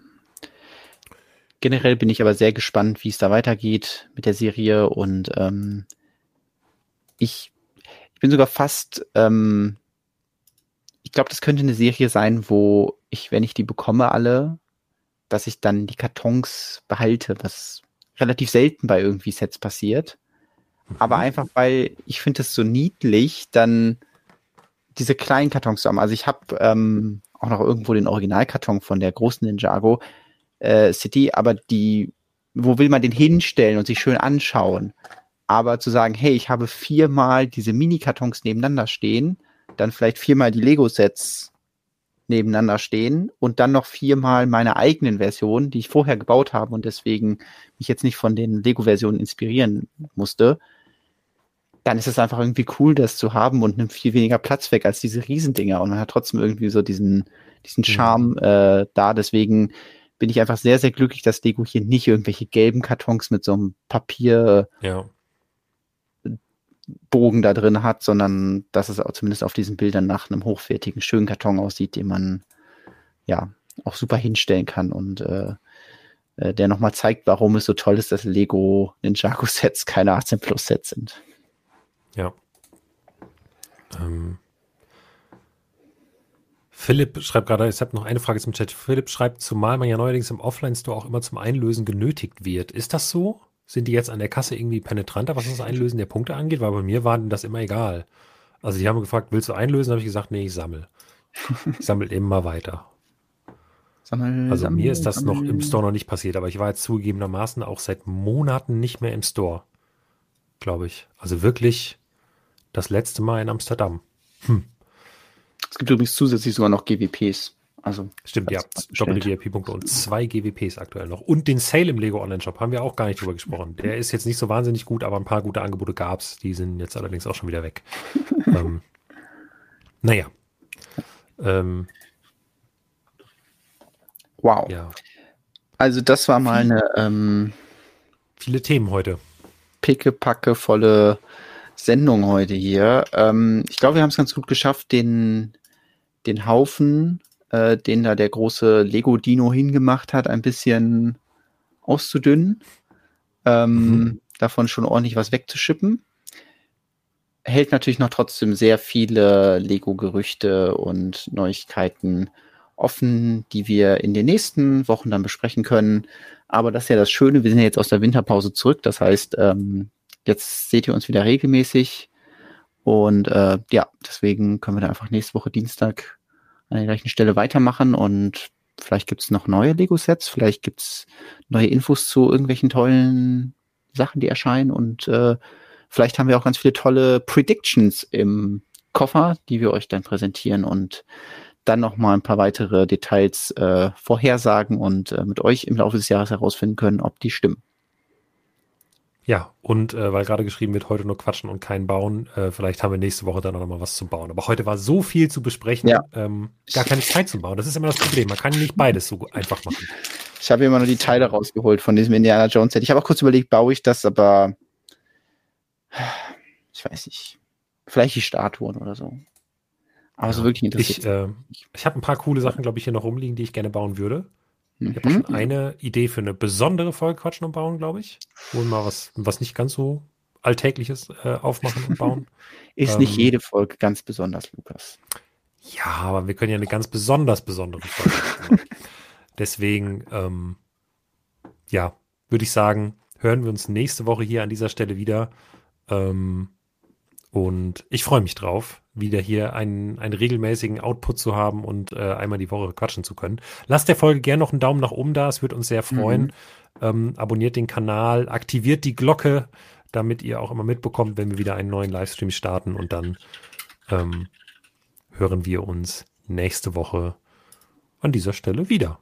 Generell bin ich aber sehr gespannt, wie es da weitergeht mit der Serie und ähm, ich, ich bin sogar fast ähm, ich glaube, das könnte eine Serie sein, wo ich, wenn ich die bekomme, alle, dass ich dann die Kartons behalte, was relativ selten bei irgendwie Sets passiert. Mhm. Aber einfach, weil ich finde es so niedlich, dann diese kleinen Kartons zu haben. Also ich habe ähm, auch noch irgendwo den Originalkarton von der großen Ninjago äh, City, aber die, wo will man den hinstellen und sich schön anschauen? Aber zu sagen, hey, ich habe viermal diese Mini-Kartons nebeneinander stehen, dann vielleicht viermal die Lego-Sets nebeneinander stehen und dann noch viermal meine eigenen Versionen, die ich vorher gebaut habe und deswegen mich jetzt nicht von den Lego-Versionen inspirieren musste, dann ist es einfach irgendwie cool, das zu haben und nimmt viel weniger Platz weg als diese Riesendinger und man hat trotzdem irgendwie so diesen, diesen mhm. Charme äh, da. Deswegen bin ich einfach sehr, sehr glücklich, dass Lego hier nicht irgendwelche gelben Kartons mit so einem Papier ja. Bogen da drin hat, sondern dass es auch zumindest auf diesen Bildern nach einem hochwertigen, schönen Karton aussieht, den man ja auch super hinstellen kann und äh, äh der nochmal zeigt, warum es so toll ist, dass Lego Ninjago Sets keine 18 Plus Sets sind. Ja. Ähm. Philipp schreibt gerade, ich habe noch eine Frage zum Chat. Philipp schreibt, zumal man ja neuerdings im Offline-Store auch immer zum Einlösen genötigt wird. Ist das so? Sind die jetzt an der Kasse irgendwie penetranter, was das Einlösen der Punkte angeht? Weil bei mir war das immer egal. Also die haben gefragt, willst du einlösen? habe ich gesagt, nee, ich sammle. Ich sammle <laughs> immer weiter. Sammel, also sammel, mir ist das sammel. noch im Store noch nicht passiert, aber ich war jetzt zugegebenermaßen auch seit Monaten nicht mehr im Store. Glaube ich. Also wirklich das letzte Mal in Amsterdam. Hm. Es gibt übrigens zusätzlich sogar noch GWPs. Also Stimmt, ja, doppelte VIP-Punkte und zwei GWPs aktuell noch. Und den Sale im Lego Online-Shop haben wir auch gar nicht drüber gesprochen. <laughs> Der ist jetzt nicht so wahnsinnig gut, aber ein paar gute Angebote gab es. Die sind jetzt allerdings auch schon wieder weg. <laughs> ähm, naja. Ähm, wow. Ja. Also das war mal eine ähm, viele Themen heute. Pickepacke volle Sendung heute hier. Ähm, ich glaube, wir haben es ganz gut geschafft, den, den Haufen äh, den da der große Lego-Dino hingemacht hat, ein bisschen auszudünnen. Ähm, mhm. Davon schon ordentlich was wegzuschippen. Hält natürlich noch trotzdem sehr viele Lego-Gerüchte und Neuigkeiten offen, die wir in den nächsten Wochen dann besprechen können. Aber das ist ja das Schöne, wir sind ja jetzt aus der Winterpause zurück. Das heißt, ähm, jetzt seht ihr uns wieder regelmäßig. Und äh, ja, deswegen können wir da einfach nächste Woche Dienstag an der gleichen Stelle weitermachen und vielleicht gibt es noch neue Lego-Sets, vielleicht gibt es neue Infos zu irgendwelchen tollen Sachen, die erscheinen und äh, vielleicht haben wir auch ganz viele tolle Predictions im Koffer, die wir euch dann präsentieren und dann noch mal ein paar weitere Details äh, vorhersagen und äh, mit euch im Laufe des Jahres herausfinden können, ob die stimmen. Ja, und äh, weil gerade geschrieben wird, heute nur quatschen und kein bauen, äh, vielleicht haben wir nächste Woche dann noch mal was zu bauen. Aber heute war so viel zu besprechen, ja. ähm, gar keine Zeit zum Bauen. Das ist immer das Problem. Man kann nicht beides so einfach machen. Ich habe immer nur die Teile rausgeholt von diesem Indiana Jones Set. Ich habe auch kurz überlegt, baue ich das, aber ich weiß nicht. Vielleicht die Statuen oder so. Aber so wirklich interessiert. Ich, äh, ich habe ein paar coole Sachen, glaube ich, hier noch rumliegen, die ich gerne bauen würde. Ich habe schon mhm. eine Idee für eine besondere Folge Quatschen und Bauen, glaube ich. Wo wir mal was, was nicht ganz so Alltägliches äh, aufmachen und bauen. <laughs> Ist ähm, nicht jede Folge ganz besonders, Lukas. Ja, aber wir können ja eine ganz besonders besondere Folge machen. <laughs> Deswegen, ähm, ja, würde ich sagen, hören wir uns nächste Woche hier an dieser Stelle wieder. Ähm, und ich freue mich drauf, wieder hier einen, einen regelmäßigen Output zu haben und äh, einmal die Woche quatschen zu können. Lasst der Folge gerne noch einen Daumen nach oben da, es würde uns sehr freuen. Mhm. Ähm, abonniert den Kanal, aktiviert die Glocke, damit ihr auch immer mitbekommt, wenn wir wieder einen neuen Livestream starten und dann ähm, hören wir uns nächste Woche an dieser Stelle wieder.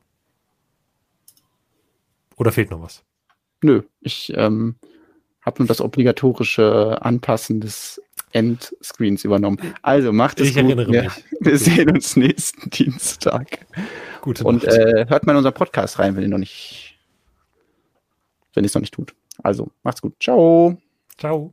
Oder fehlt noch was? Nö, ich ähm, habe nur das obligatorische Anpassen des Endscreens übernommen. Also macht es ich gut. Erinnere wir, mich. wir sehen uns nächsten Dienstag. Gute Und äh, hört mal in unseren Podcast rein, wenn ihr noch nicht, wenn ihr es noch nicht tut. Also macht's gut. Ciao. Ciao.